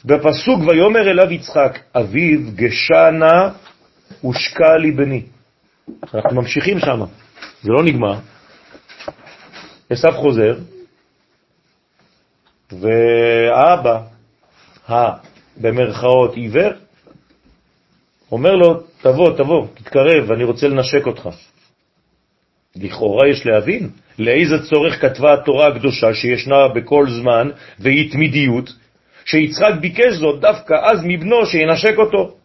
בפסוק ויומר אליו יצחק, אביו גשנה ושקע לי בני. אנחנו ממשיכים שם, זה לא נגמר. עשיו חוזר, והאבא, ה, במרכאות עיוור, אומר לו, תבוא, תבוא, תתקרב, אני רוצה לנשק אותך. לכאורה יש להבין לאיזה צורך כתבה התורה הקדושה שישנה בכל זמן והיא תמידיות, שיצחק ביקש זאת דווקא אז מבנו שינשק אותו.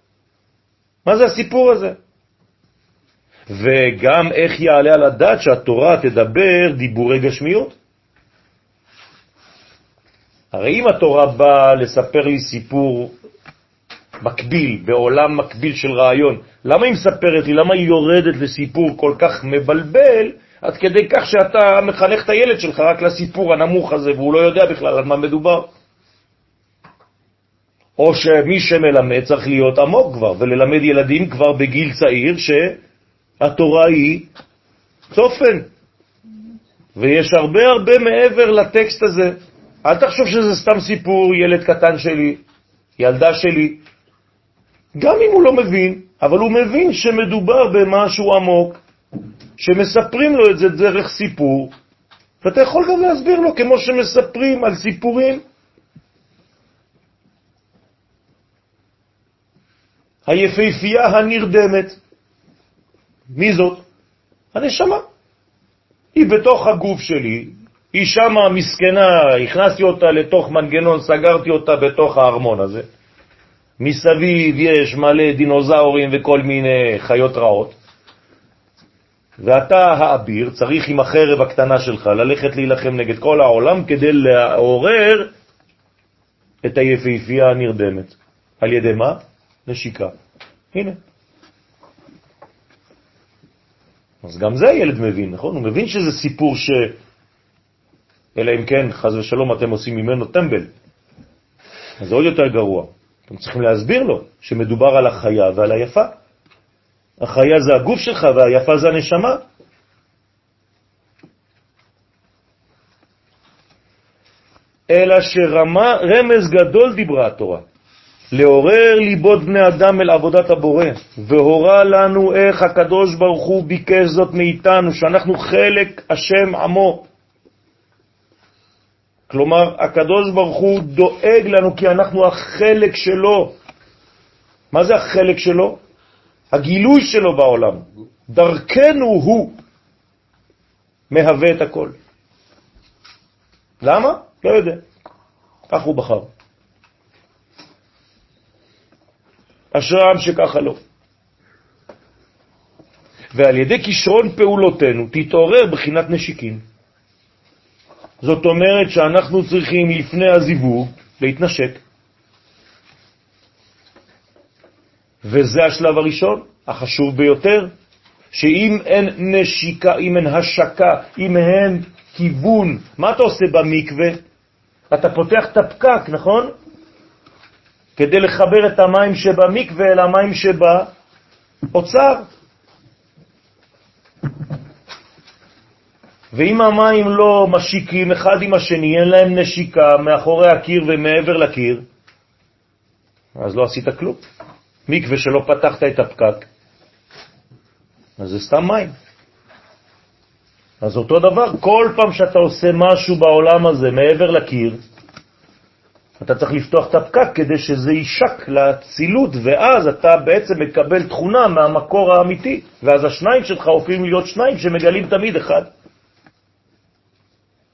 מה זה הסיפור הזה? וגם איך יעלה על הדעת שהתורה תדבר דיבורי גשמיות? הרי אם התורה באה לספר לי סיפור מקביל, בעולם מקביל של רעיון. למה היא מספרת לי? למה היא יורדת לסיפור כל כך מבלבל, עד כדי כך שאתה מחנך את הילד שלך רק לסיפור הנמוך הזה, והוא לא יודע בכלל על מה מדובר? או שמי שמלמד צריך להיות עמוק כבר, וללמד ילדים כבר בגיל צעיר שהתורה היא צופן. ויש הרבה הרבה מעבר לטקסט הזה. אל תחשוב שזה סתם סיפור ילד קטן שלי, ילדה שלי. גם אם הוא לא מבין, אבל הוא מבין שמדובר במשהו עמוק, שמספרים לו את זה דרך סיפור, ואתה יכול גם להסביר לו כמו שמספרים על סיפורים. היפהפייה הנרדמת, מי זאת? הנשמה. היא בתוך הגוף שלי, היא שמה מסכנה, הכנסתי אותה לתוך מנגנון, סגרתי אותה בתוך הארמון הזה. מסביב יש מלא דינוזאורים וכל מיני חיות רעות, ואתה האביר צריך עם החרב הקטנה שלך ללכת להילחם נגד כל העולם כדי לעורר את היפהפייה הנרדמת. על ידי מה? נשיקה. הנה. אז גם זה ילד מבין, נכון? הוא מבין שזה סיפור ש... אלא אם כן, חז ושלום, אתם עושים ממנו טמבל. אז זה עוד יותר גרוע. אתם צריכים להסביר לו שמדובר על החיה ועל היפה. החיה זה הגוף שלך והיפה זה הנשמה. אלא שרמה, רמז גדול דיברה התורה, לעורר ליבות בני אדם אל עבודת הבורא, והורה לנו איך הקדוש ברוך הוא ביקש זאת מאיתנו, שאנחנו חלק השם עמו. כלומר, הקדוש ברוך הוא דואג לנו כי אנחנו החלק שלו. מה זה החלק שלו? הגילוי שלו בעולם. דרכנו הוא מהווה את הכל. למה? לא יודע. כך הוא בחר. אשרם שככה לא. ועל ידי כישרון פעולותינו תתעורר בחינת נשיקין. זאת אומרת שאנחנו צריכים לפני הזיווג להתנשק. וזה השלב הראשון, החשוב ביותר, שאם אין נשיקה, אם אין השקה, אם אין כיוון, מה אתה עושה במקווה? אתה פותח את הפקק, נכון? כדי לחבר את המים שבמקווה אל המים שבאוצר. ואם המים לא משיקים אחד עם השני, אין להם נשיקה מאחורי הקיר ומעבר לקיר, אז לא עשית כלום. מקווה שלא פתחת את הפקק, אז זה סתם מים. אז אותו דבר, כל פעם שאתה עושה משהו בעולם הזה מעבר לקיר, אתה צריך לפתוח את הפקק כדי שזה יישק לצילות, ואז אתה בעצם מקבל תכונה מהמקור האמיתי, ואז השניים שלך הופכים להיות שניים שמגלים תמיד אחד.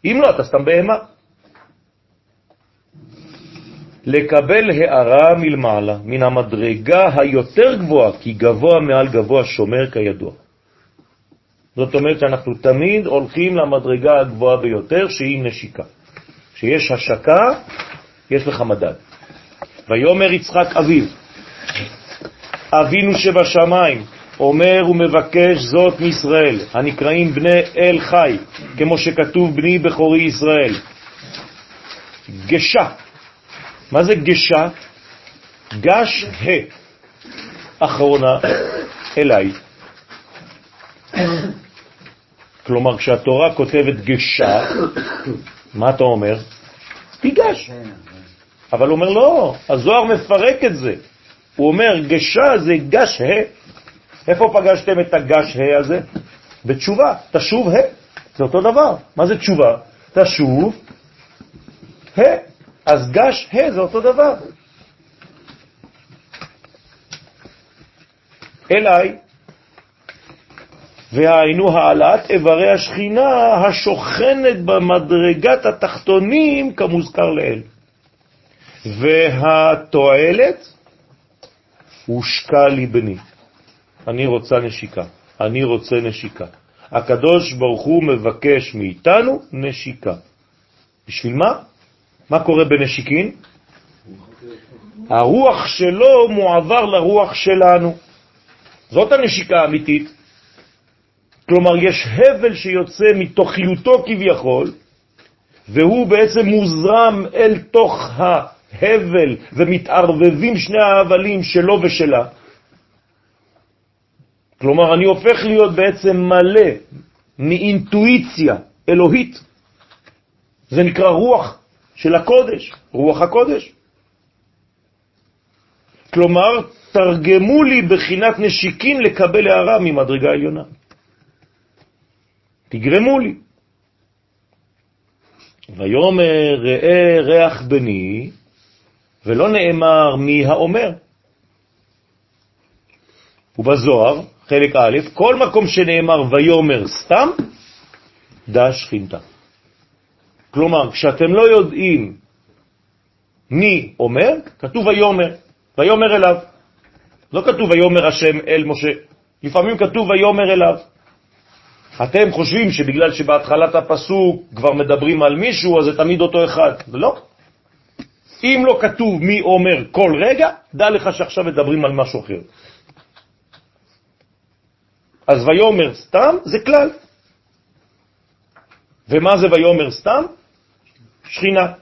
אם לא, אתה סתם בהמה. לקבל הערה מלמעלה, מן המדרגה היותר גבוהה, כי גבוה מעל גבוה שומר כידוע. זאת אומרת שאנחנו תמיד הולכים למדרגה הגבוהה ביותר, שהיא נשיקה. שיש השקה, יש לך מדד. ויומר יצחק אביו, אבינו שבשמיים, אומר ומבקש זאת מישראל, הנקראים בני אל חי, כמו שכתוב בני בכורי ישראל. גשה, מה זה גשה? גש ה, אחרונה אליי. כלומר, כשהתורה כותבת גשה, מה אתה אומר? תיגש. אבל הוא אומר, לא, הזוהר מפרק את זה. הוא אומר, גשה זה גש ה. איפה פגשתם את הגש ה הזה? בתשובה, תשוב ה. זה אותו דבר. מה זה תשובה? תשוב ה. אז גש ה זה אותו דבר. אליי, והיינו העלאת איברי השכינה השוכנת במדרגת התחתונים כמוזכר לאל. והתועלת הושקע לבני. אני רוצה נשיקה, אני רוצה נשיקה. הקדוש ברוך הוא מבקש מאיתנו נשיקה. בשביל מה? מה קורה בנשיקין? הרוח שלו מועבר לרוח שלנו. זאת הנשיקה האמיתית. כלומר, יש הבל שיוצא מתוכיותו כביכול, והוא בעצם מוזרם אל תוך ההבל, ומתערבבים שני ההבלים שלו ושלה. כלומר, אני הופך להיות בעצם מלא מאינטואיציה אלוהית. זה נקרא רוח של הקודש, רוח הקודש. כלומר, תרגמו לי בחינת נשיקין לקבל הערה ממדרגה עליונה. תגרמו לי. ויאמר ראה ריח בני, ולא נאמר מי האומר. ובזוהר, חלק א', כל מקום שנאמר ויאמר סתם, דע שכינתה. כלומר, כשאתם לא יודעים מי אומר, כתוב ויאמר, ויאמר אליו. לא כתוב ויאמר השם אל משה, לפעמים כתוב ויאמר אליו. אתם חושבים שבגלל שבהתחלת הפסוק כבר מדברים על מישהו, אז זה תמיד אותו אחד. לא. אם לא כתוב מי אומר כל רגע, דע לך שעכשיו מדברים על משהו אחר. אז ויאמר סתם זה כלל. ומה זה ויאמר סתם? שכינה.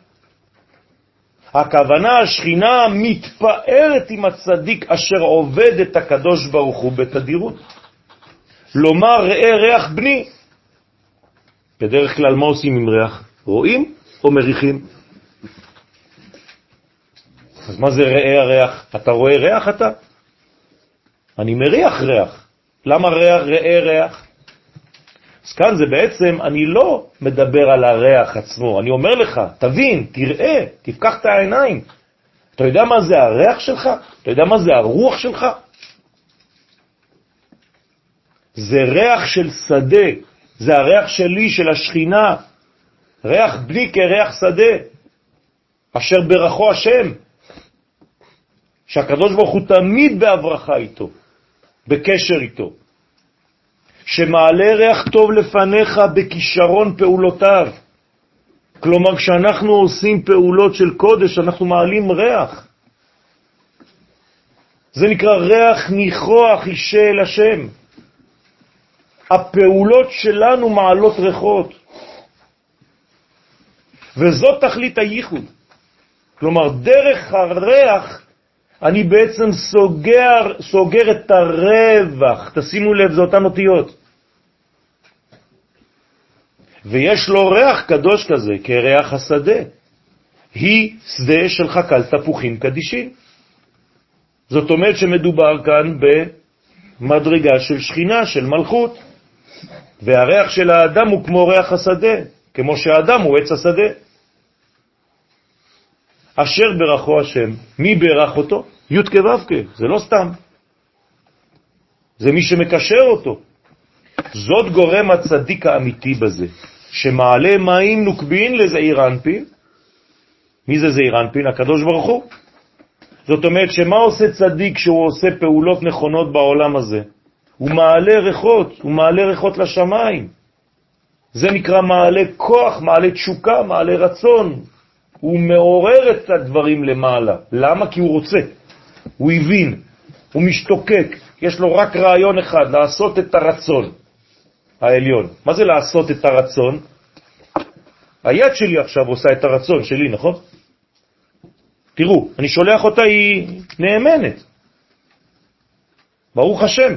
הכוונה השכינה מתפארת עם הצדיק אשר עובד את הקדוש ברוך הוא בתדירות. לומר ראה ריח בני. בדרך כלל מה עושים עם ריח? רואים או מריחים? אז מה זה ראה הריח? אתה רואה ריח אתה? אני מריח ריח. למה ריח, ראה ריח? אז כאן זה בעצם, אני לא מדבר על הריח עצמו, אני אומר לך, תבין, תראה, תפקח את העיניים. אתה יודע מה זה הריח שלך? אתה יודע מה זה הרוח שלך? זה ריח של שדה, זה הריח שלי, של השכינה, ריח בלי כריח שדה, אשר ברכו השם, שהקדוש ברוך הוא תמיד בהברכה איתו, בקשר איתו. שמעלה ריח טוב לפניך בכישרון פעולותיו. כלומר, כשאנחנו עושים פעולות של קודש, אנחנו מעלים ריח. זה נקרא ריח ניחוח אישה אל השם. הפעולות שלנו מעלות ריחות. וזאת תכלית הייחוד. כלומר, דרך הריח אני בעצם סוגר, סוגר את הרווח. תשימו לב, זה אותן אותיות. ויש לו ריח קדוש כזה, כריח השדה. היא שדה של חקל תפוחים קדישים. זאת אומרת שמדובר כאן במדרגה של שכינה, של מלכות, והריח של האדם הוא כמו ריח השדה, כמו שהאדם הוא עץ השדה. אשר ברכו השם. מי ברך אותו? י' כו' זה לא סתם. זה מי שמקשר אותו. זאת גורם הצדיק האמיתי בזה, שמעלה מים נוקבין לזעיר אנפין. מי זה זעיר אנפין? הקדוש ברוך הוא. זאת אומרת שמה עושה צדיק כשהוא עושה פעולות נכונות בעולם הזה? הוא מעלה ריחות, הוא מעלה ריחות לשמיים. זה נקרא מעלה כוח, מעלה תשוקה, מעלה רצון. הוא מעורר את הדברים למעלה. למה? כי הוא רוצה. הוא הבין, הוא משתוקק. יש לו רק רעיון אחד, לעשות את הרצון העליון. מה זה לעשות את הרצון? היד שלי עכשיו עושה את הרצון שלי, נכון? תראו, אני שולח אותה, היא נאמנת. ברוך השם.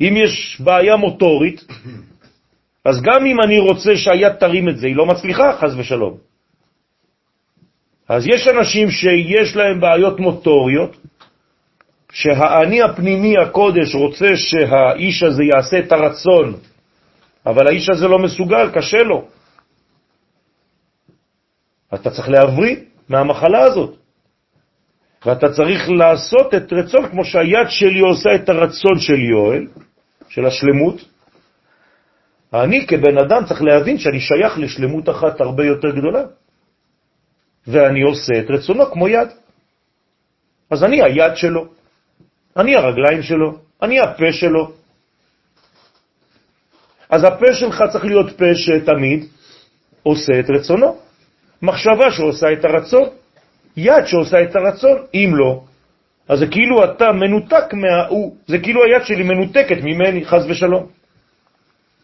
אם יש בעיה מוטורית, אז גם אם אני רוצה שהיד תרים את זה, היא לא מצליחה, חז ושלום. אז יש אנשים שיש להם בעיות מוטוריות, שהאני הפנימי הקודש רוצה שהאיש הזה יעשה את הרצון, אבל האיש הזה לא מסוגל, קשה לו. אתה צריך להבריא מהמחלה הזאת. ואתה צריך לעשות את רצון, כמו שהיד שלי עושה את הרצון של יואל, של השלמות. אני כבן אדם צריך להבין שאני שייך לשלמות אחת הרבה יותר גדולה. ואני עושה את רצונו כמו יד. אז אני היד שלו, אני הרגליים שלו, אני הפה שלו. אז הפה שלך צריך להיות פה שתמיד עושה את רצונו. מחשבה שעושה את הרצון, יד שעושה את הרצון. אם לא, אז זה כאילו אתה מנותק מההוא, זה כאילו היד שלי מנותקת ממני, חז ושלום.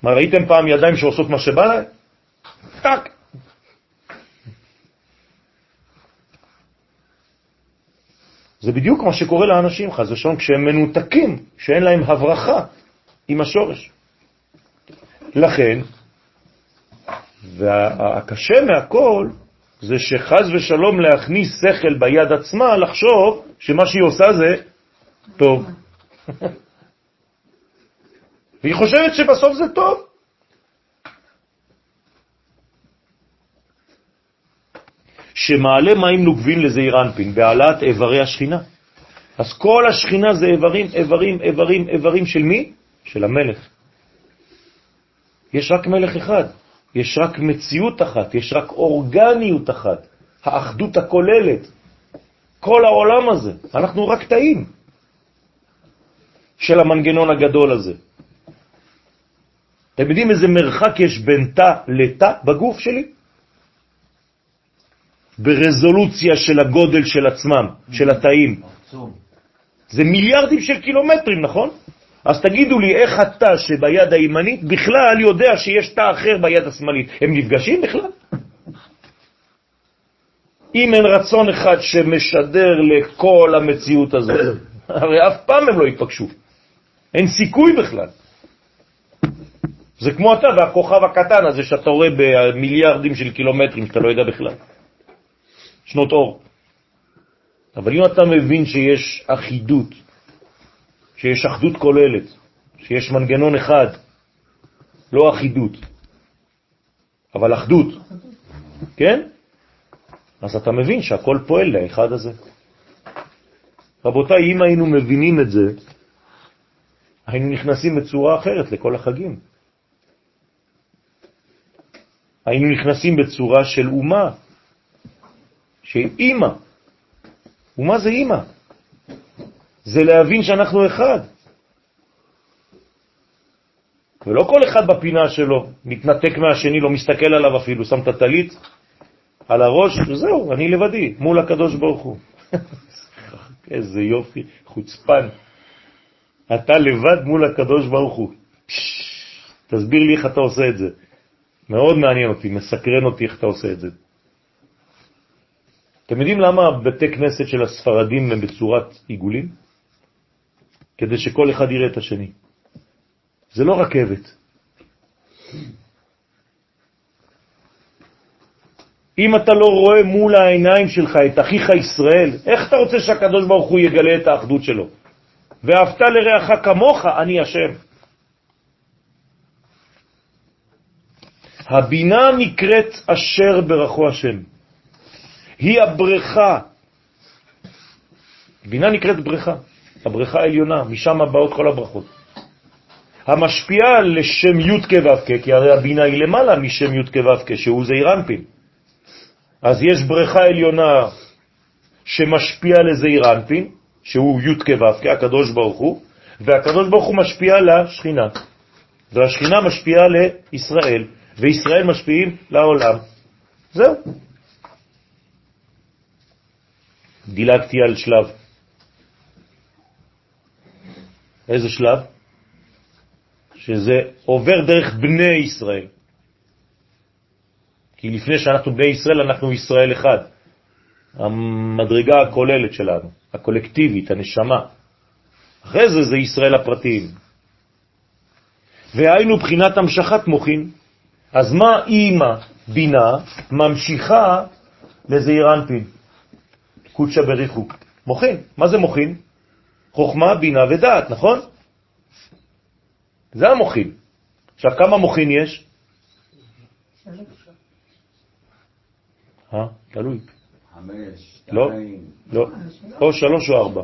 מה, ראיתם פעם ידיים שעושות מה שבא להם? טק. זה בדיוק מה שקורה לאנשים, חז ושלום, כשהם מנותקים, שאין להם הברכה עם השורש. לכן, והקשה מהכל זה שחז ושלום להכניס שכל ביד עצמה, לחשוב שמה שהיא עושה זה טוב. והיא חושבת שבסוף זה טוב. שמעלה מים נוגבין לזעיר אנפין, בהעלאת איברי השכינה. אז כל השכינה זה איברים, איברים, איברים, איברים של מי? של המלך. יש רק מלך אחד, יש רק מציאות אחת, יש רק אורגניות אחת, האחדות הכוללת. כל העולם הזה, אנחנו רק תאים של המנגנון הגדול הזה. אתם יודעים איזה מרחק יש בין תא לתא בגוף שלי? ברזולוציה של הגודל של עצמם, של התאים. זה מיליארדים של קילומטרים, נכון? אז תגידו לי, איך התא שביד הימנית בכלל יודע שיש תא אחר ביד השמאלית? הם נפגשים בכלל? אם אין רצון אחד שמשדר לכל המציאות הזאת, הרי אף פעם הם לא ייפגשו. אין סיכוי בכלל. זה כמו אתה והכוכב הקטן הזה שאתה רואה במיליארדים של קילומטרים שאתה לא יודע בכלל. שנות אור. אבל אם אתה מבין שיש אחידות, שיש אחדות כוללת, שיש מנגנון אחד, לא אחידות, אבל אחדות, כן? אז אתה מבין שהכל פועל לאחד הזה. רבותיי, אם היינו מבינים את זה, היינו נכנסים בצורה אחרת לכל החגים. היינו נכנסים בצורה של אומה, שהיא אימא. ומה זה אימא? זה להבין שאנחנו אחד. ולא כל אחד בפינה שלו, מתנתק מהשני, לא מסתכל עליו אפילו, שם את הטלית על הראש, וזהו, אני לבדי, מול הקדוש ברוך הוא. איזה יופי, חוצפן. אתה לבד מול הקדוש ברוך הוא. תסביר לי איך אתה עושה את זה. מאוד מעניין אותי, מסקרן אותי איך אתה עושה את זה. אתם יודעים למה בתי כנסת של הספרדים הם בצורת עיגולים? כדי שכל אחד יראה את השני. זה לא רכבת. אם אתה לא רואה מול העיניים שלך את אחיך ישראל, איך אתה רוצה שהקדוש ברוך הוא יגלה את האחדות שלו? ואהבת לרעך כמוך, אני השם. הבינה נקראת אשר ברכו השם. היא הבריכה. בינה נקראת בריכה, הבריכה העליונה, משם באות כל הברכות. המשפיעה לשם י' כו' כי הרי הבינה היא למעלה משם י' כו' שהוא זעיר. אז יש בריכה עליונה שמשפיע לזעיר שהוא י' כו' הקדוש ברוך הוא, והקדוש ברוך הוא משפיע לשכינה, והשכינה משפיעה לישראל, וישראל משפיעים לעולם. זהו. דילגתי על שלב. איזה שלב? שזה עובר דרך בני ישראל. כי לפני שאנחנו בני ישראל, אנחנו ישראל אחד. המדרגה הכוללת שלנו, הקולקטיבית, הנשמה. אחרי זה זה ישראל הפרטיים. והיינו בחינת המשכת מוחין. אז מה אימא בינה ממשיכה לזעיר אנפין? קודשא בריחו. מוחין. מה זה מוחין? חוכמה, בינה ודעת, נכון? זה המוחין. עכשיו, כמה מוחין יש? אה? תלוי. חמש, לא. לא. או שלוש או ארבע.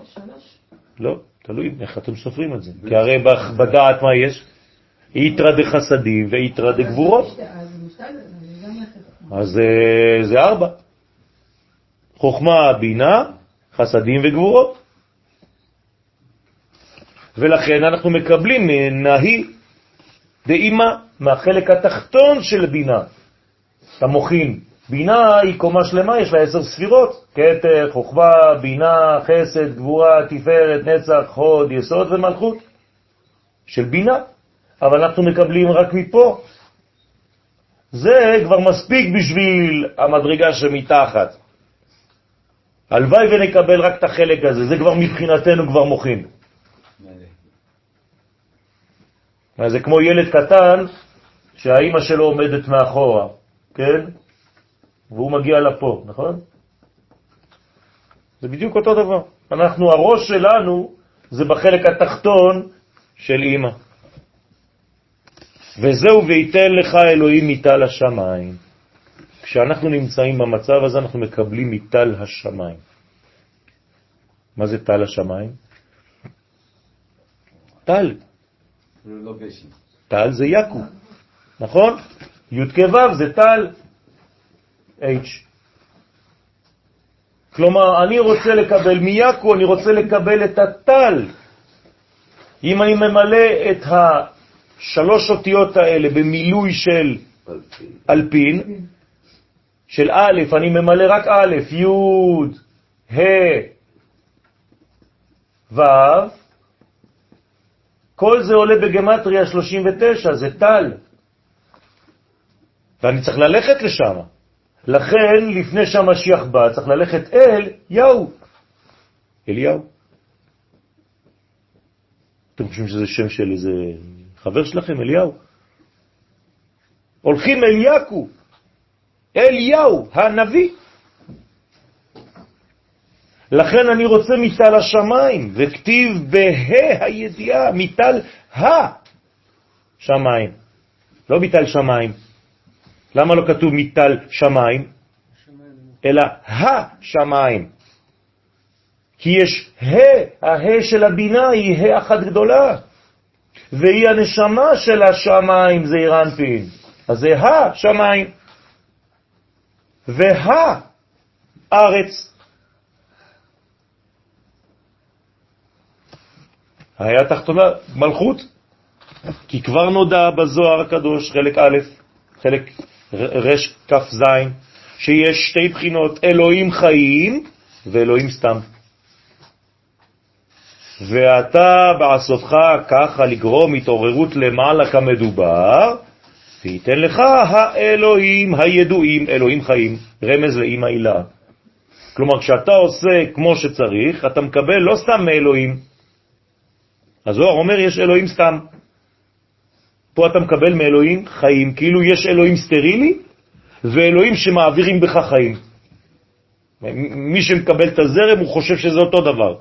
לא, תלוי איך אתם סופרים את זה. כי הרי בדעת מה יש? איתרא דחסדים ואיתרא דגבורות. אז. אז אה, זה ארבע. חוכמה, בינה, חסדים וגבורות. ולכן אנחנו מקבלים נהי דאימא מהחלק התחתון של בינה. המוחין. בינה היא קומה שלמה, יש לה עשר ספירות, כתר, חוכמה, בינה, חסד, גבורה, תפארת, נצח, חוד, יסוד ומלכות. של בינה. אבל אנחנו מקבלים רק מפה. זה כבר מספיק בשביל המדרגה שמתחת. הלוואי ונקבל רק את החלק הזה, זה כבר מבחינתנו כבר מוכין. אז זה כמו ילד קטן שהאימא שלו עומדת מאחורה, כן? והוא מגיע לפה, נכון? זה בדיוק אותו דבר. אנחנו, הראש שלנו זה בחלק התחתון של אימא. וזהו ויתן לך אלוהים מטל השמיים. כשאנחנו נמצאים במצב הזה אנחנו מקבלים מטל השמיים. מה זה טל השמיים? טל. טל זה יקו, נכון? י' כו' זה טל, H. כלומר, אני רוצה לקבל מייקו, אני רוצה לקבל את הטל. אם אני ממלא את השלוש אותיות האלה במילוי של אלפין, של א', אני ממלא רק א', י', ה', ו', כל זה עולה בגמטריה 39, זה טל. ואני צריך ללכת לשם. לכן, לפני שהמשיח בא, צריך ללכת אל יאו. אליהו. אתם חושבים שזה שם של איזה חבר שלכם, אליהו? הולכים אל יעקו, אליהו, הנביא. לכן אני רוצה מטל השמיים, וכתיב בה הידיעה, מטל השמיים, לא מטל שמיים. למה לא כתוב מטל שמיים? אלא השמיים. כי יש ה, הה של הבינה היא ה אחת גדולה, והיא הנשמה של השמיים, זה אירנפין. אז זה השמיים. והארץ. היה תחתונה מלכות, כי כבר נודע בזוהר הקדוש, חלק א', חלק רש כף זין, שיש שתי בחינות, אלוהים חיים ואלוהים סתם. ואתה בעשותך ככה לגרום התעוררות למעלה כמדובר, וייתן לך האלוהים הידועים, אלוהים חיים, רמז לאמא הילה. כלומר, כשאתה עושה כמו שצריך, אתה מקבל לא סתם מאלוהים. הזוהר אומר, יש אלוהים סתם. פה אתה מקבל מאלוהים חיים, כאילו יש אלוהים סטרילי ואלוהים שמעבירים בך חיים. מי שמקבל את הזרם, הוא חושב שזה אותו דבר.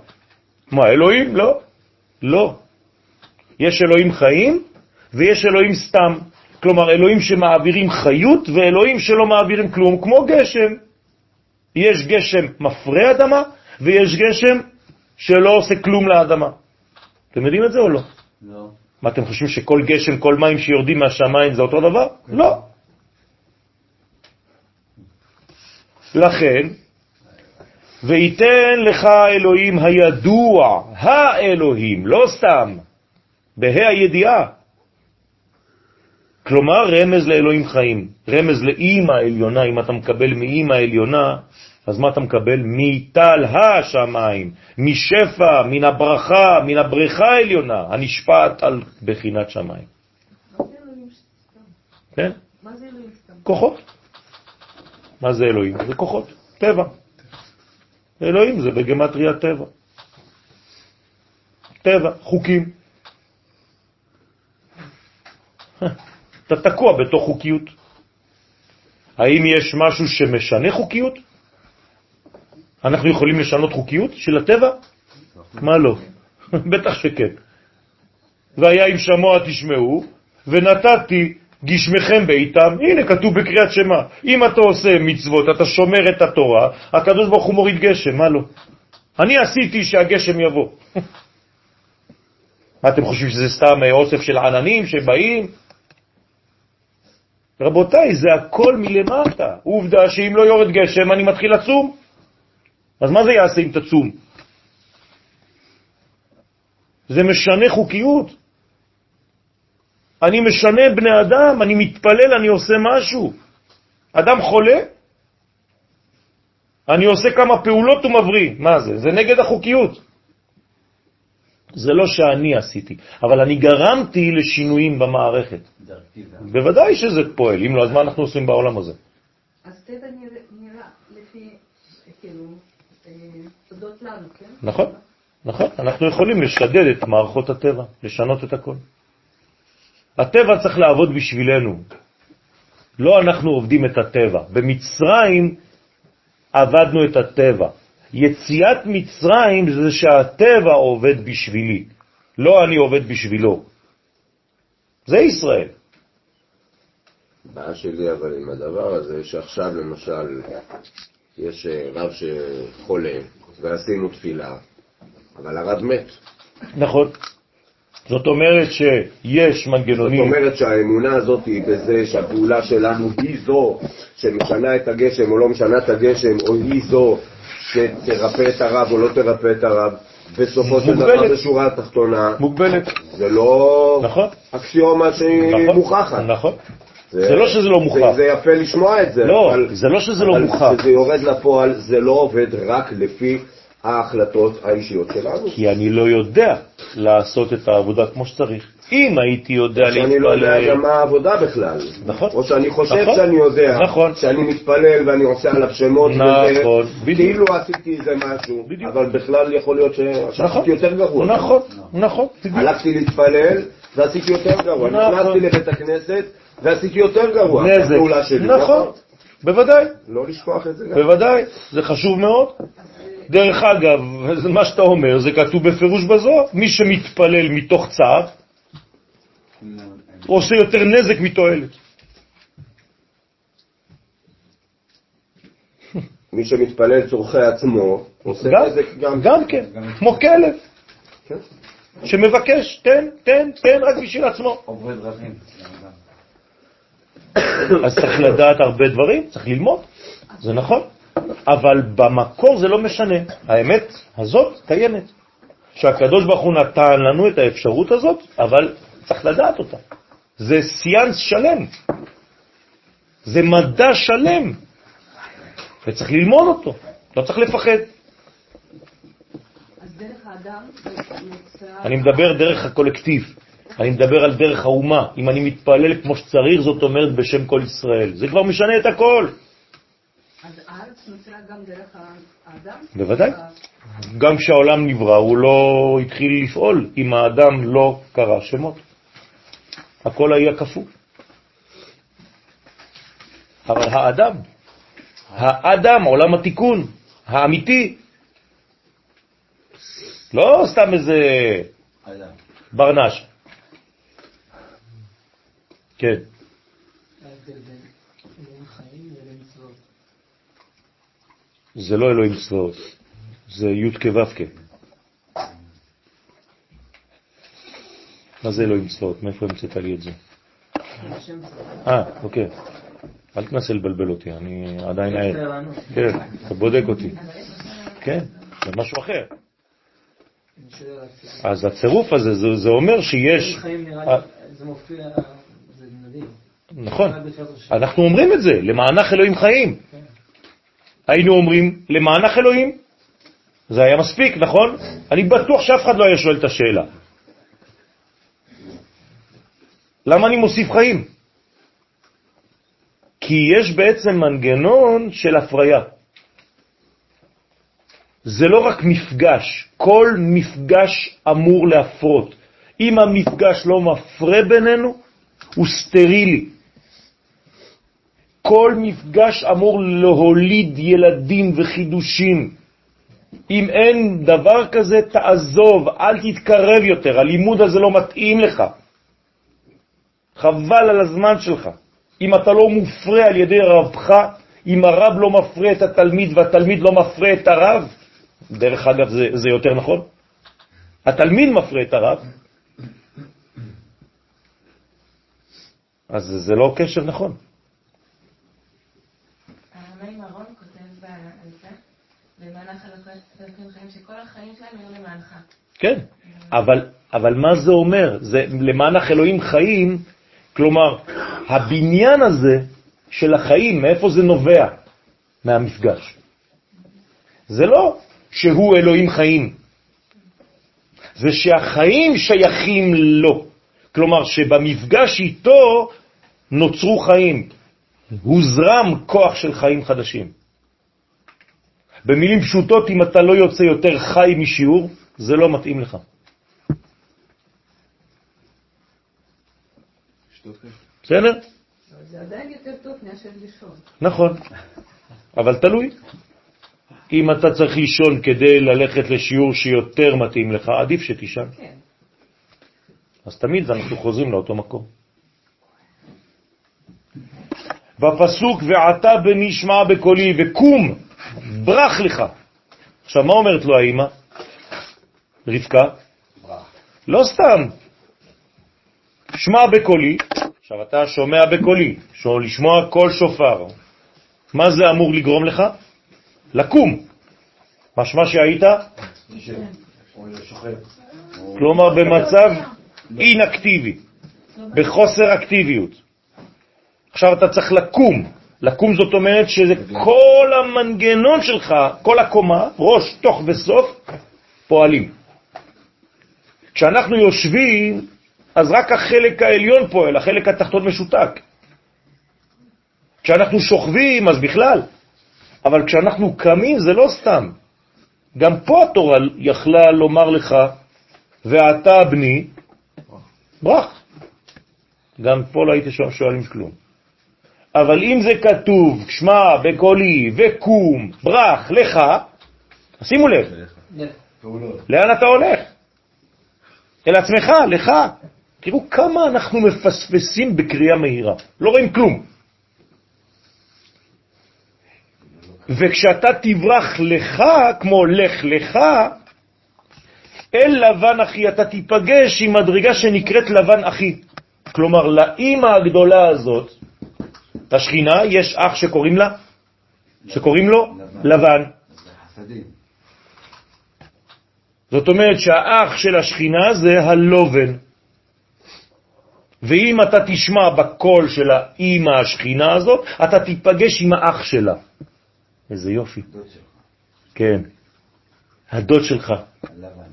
מה, אלוהים? לא. לא. יש אלוהים חיים ויש אלוהים סתם. כלומר, אלוהים שמעבירים חיות ואלוהים שלא מעבירים כלום, כמו גשם. יש גשם מפרה אדמה ויש גשם שלא עושה כלום לאדמה. אתם יודעים את זה או לא? לא. מה, אתם חושבים שכל גשם, כל מים שיורדים מהשמיים זה אותו דבר? לא. לכן, וייתן לך אלוהים הידוע, האלוהים, לא סתם, בה"א הידיעה. כלומר, רמז לאלוהים חיים, רמז לאימא עליונה, אם אתה מקבל מאימא עליונה, אז מה אתה מקבל? מטל השמיים, משפע, מן הברכה, מן הבריכה העליונה, הנשפעת על בחינת שמיים. מה זה אלוהים סתם? כן? מה זה אלוהים סתם? כוחות. מה זה אלוהים? זה כוחות, טבע. אלוהים זה בגמטריה טבע. טבע, חוקים. אתה תקוע בתוך חוקיות. האם יש משהו שמשנה חוקיות? אנחנו יכולים לשנות חוקיות של הטבע? מה לא? בטח שכן. והיה אם שמוע תשמעו, ונתתי גשמכם בעיתם, הנה כתוב בקריאת שמה, אם אתה עושה מצוות, אתה שומר את התורה, הקדוש ברוך הוא מוריד גשם, מה לא? אני עשיתי שהגשם יבוא. מה אתם חושבים שזה סתם אוסף של עננים שבאים? רבותיי, זה הכל מלמטה. עובדה שאם לא יורד גשם אני מתחיל לצום. אז מה זה יעשה אם תצום? זה משנה חוקיות. אני משנה בני אדם, אני מתפלל, אני עושה משהו. אדם חולה, אני עושה כמה פעולות ומבריא. מה זה? זה נגד החוקיות. זה לא שאני עשיתי, אבל אני גרמתי לשינויים במערכת. בוודאי שזה פועל, אם לא, אז מה אנחנו עושים בעולם הזה? אז טבע נראה- נראה לפי, כאילו, אה, תודות לנו, כן? נכון, נכון. אנחנו יכולים לשדד את מערכות הטבע, לשנות את הכל. הטבע צריך לעבוד בשבילנו. לא אנחנו עובדים את הטבע. במצרים עבדנו את הטבע. יציאת מצרים זה שהטבע עובד בשבילי, לא אני עובד בשבילו. זה ישראל. הבעיה שלי אבל עם הדבר הזה, שעכשיו למשל יש אה, רב שחולה ועשינו תפילה, אבל הרב מת. נכון. זאת אומרת שיש זאת מנגנונים, אומרת שהאמונה הזאת היא בזה שהפעולה שלנו היא זו שמשנה את הגשם או לא משנה את הגשם, או היא זו שתרפא את הרב או לא תרפא את הרב. בסופו של דבר. בשורה התחתונה, מוגבלת. זה לא נכון. אקסיומה שהיא נכון, מוכחת. נכון. זה לא שזה לא מוכח. זה, זה יפה לשמוע את זה, לא, אבל, זה לא שזה לא אבל מוכח. כשזה יורד לפועל, זה לא עובד רק לפי ההחלטות האישיות שלנו. כי אני לא יודע לעשות את העבודה כמו שצריך. אם הייתי יודע שאני לא יודע להתפלל... גם מה העבודה בכלל. נכון. או שאני חושב נכון. שאני יודע. נכון. שאני מתפלל ואני עושה עליו שמות. וזה, נכון, בדיוק. כאילו עשיתי איזה משהו. בדיוק. אבל בכלל יכול להיות נכון. שעשיתי יותר גרוע. נכון, נכון. הלכתי להתפלל ועשיתי יותר גרוע. נכון. נכנסתי לבית הכנסת ועשיתי יותר גרוע. נזק. שלי. נכון, בוודאי, לא לשכוח את זה גם. בוודאי, זה חשוב מאוד. דרך אגב, מה שאתה אומר, זה כתוב בפירוש בזוהר, מי שמתפלל מתוך צער, עושה יותר נזק מתועלת. מי שמתפלל צורכי עצמו, עושה גם, נזק גם. גם כן, כמו כלב, כן. שמבקש, תן, תן, תן רק בשביל עצמו. עוברי דרכים. אז צריך לדעת הרבה דברים, צריך ללמוד, זה נכון, אבל במקור זה לא משנה. האמת הזאת קיימת, שהקדוש ברוך הוא נתן לנו את האפשרות הזאת, אבל צריך לדעת אותה. זה סיאנס שלם, זה מדע שלם, וצריך ללמוד אותו, לא צריך לפחד. אני מדבר דרך הקולקטיב, אני מדבר על דרך האומה. אם אני מתפלל כמו שצריך, זאת אומרת בשם כל ישראל. זה כבר משנה את הכל. אז הארץ נוצרה גם דרך האדם? בוודאי. גם כשהעולם נברא, הוא לא התחיל לפעול אם האדם לא קרא שמות. הכל היה קפוא. אבל האדם, האדם, עולם התיקון, האמיתי, לא סתם איזה. ברנש. כן. זה לא אלוהים צבאות, זה י' כו' מה זה אלוהים צבאות? מאיפה המצאת לי את זה? אה, אוקיי. אל תנסה לבלבל אותי, אני עדיין ער. כן, אתה בודק אותי. כן, זה משהו אחר. אז הצירוף הזה, זה, אומר שיש... אה. נכון, אנחנו אומרים את זה, למענך אלוהים חיים. היינו אומרים, למענך אלוהים. זה היה מספיק, נכון? אני בטוח שאף אחד לא היה שואל את השאלה. למה אני מוסיף חיים? כי יש בעצם מנגנון של הפריה. זה לא רק מפגש, כל מפגש אמור להפרות. אם המפגש לא מפרה בינינו, הוא סטרילי. כל מפגש אמור להוליד ילדים וחידושים. אם אין דבר כזה, תעזוב, אל תתקרב יותר, הלימוד הזה לא מתאים לך. חבל על הזמן שלך. אם אתה לא מופרה על ידי רבך, אם הרב לא מפרה את התלמיד והתלמיד לא מפרה את הרב, דרך אגב זה, זה יותר נכון, התלמיד מפרה את הרב, אז זה לא קשר נכון. כן, אבל, אבל מה זה אומר? זה למענך אלוהים חיים, כלומר, הבניין הזה של החיים, מאיפה זה נובע? מהמפגש. זה לא שהוא אלוהים חיים, זה שהחיים שייכים לו. כלומר, שבמפגש איתו נוצרו חיים, הוזרם כוח של חיים חדשים. במילים פשוטות, אם אתה לא יוצא יותר חי משיעור, זה לא מתאים לך. בסדר? זה עדיין יותר טוב מאשר לישון. נכון, אבל תלוי. אם אתה צריך לישון כדי ללכת לשיעור שיותר מתאים לך, עדיף שתישן. כן. אז תמיד אנחנו חוזרים לאותו מקום. בפסוק ועתה בנשמע בקולי וקום, ברח לך. עכשיו, מה אומרת לו האמא? רבקה? לא סתם. שמע בקולי, עכשיו אתה שומע בקולי, לשמוע קול שופר. מה זה אמור לגרום לך? לקום. משמע שהיית. כלומר במצב אינאקטיבי, בחוסר אקטיביות. עכשיו אתה צריך לקום. לקום זאת אומרת שזה כל המנגנון שלך, כל הקומה, ראש, תוך וסוף, פועלים. כשאנחנו יושבים, אז רק החלק העליון פועל, החלק התחתון משותק. כשאנחנו שוכבים, אז בכלל. אבל כשאנחנו קמים, זה לא סתם. גם פה התורה יכלה לומר לך, ואתה בני, ברח. גם פה לא הייתי שואל- שואלים כלום. אבל אם זה כתוב, שמע בקולי וקום, ברח, לך, שימו לב. לאן אתה הולך? אל עצמך, לך. תראו כמה אנחנו מפספסים בקריאה מהירה, לא רואים כלום. וכשאתה תברח לך, כמו לך לך, אל לבן אחי, אתה תיפגש עם מדרגה שנקראת לבן אחי. כלומר, לאימא הגדולה הזאת, השכינה, יש אח שקוראים לה, שקוראים לו לבן. זאת אומרת שהאח של השכינה זה הלובן. ואם אתה תשמע בקול של האימא השכינה הזאת, אתה תיפגש עם האח שלה. איזה יופי. כן. הדוד שלך. הלבן.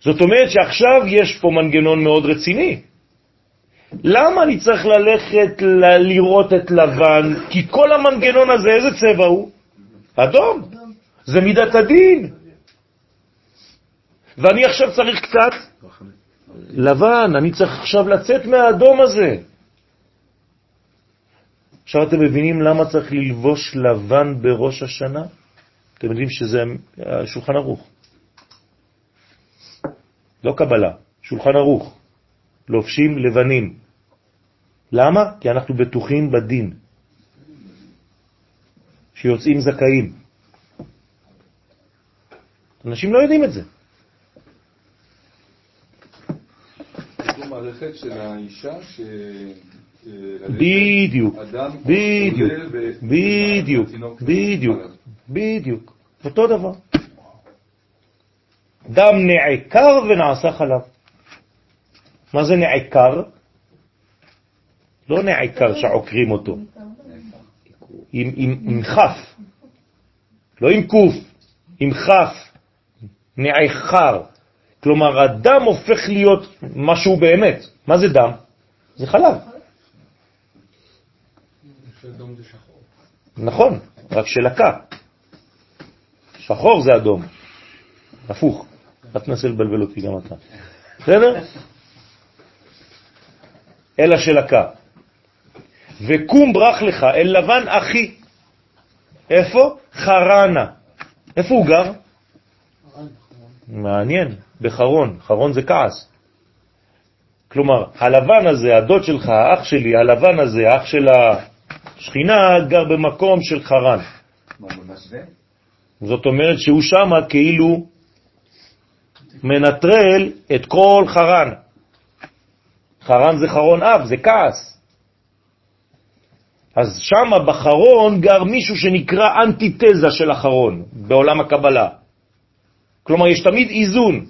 זאת אומרת שעכשיו יש פה מנגנון מאוד רציני. למה אני צריך ללכת ל- לראות את לבן? כי כל המנגנון הזה, איזה צבע הוא? אדום. זה מידת הדין. ואני עכשיו צריך קצת לבן, אני צריך עכשיו לצאת מהאדום הזה. עכשיו אתם מבינים למה צריך ללבוש לבן בראש השנה? אתם יודעים שזה שולחן ערוך. לא קבלה, שולחן ערוך. לובשים לבנים. למה? כי אנחנו בטוחים בדין. שיוצאים זכאים. אנשים לא יודעים את זה. זו מערכת של האישה ש... אה, בדיוק, בדיוק, בדיוק, בדיוק. בדיוק, אותו דבר. דם נעקר ונעשה חלב. מה זה נעקר? לא נעקר שעוקרים אותו, עם חף, לא עם קוף, עם חף, נעקר. כלומר, הדם הופך להיות משהו באמת. מה זה דם? זה חלב. נכון, רק שלקה. שחור זה אדום. הפוך. אל תנסה לבלבל אותי גם אתה. בסדר? אלא שלקה. וקום ברח לך אל לבן אחי. איפה? חרנה. איפה הוא גר? מעניין, בחרון. חרון זה כעס. כלומר, הלבן הזה, הדוד שלך, האח שלי, הלבן הזה, האח של השכינה, גר במקום של חרן. זאת אומרת שהוא שמה כאילו מנטרל את כל חרן. חרן זה חרון אב, זה כעס. אז שמה בחרון גר מישהו שנקרא אנטיתזה של החרון בעולם הקבלה. כלומר, יש תמיד איזון.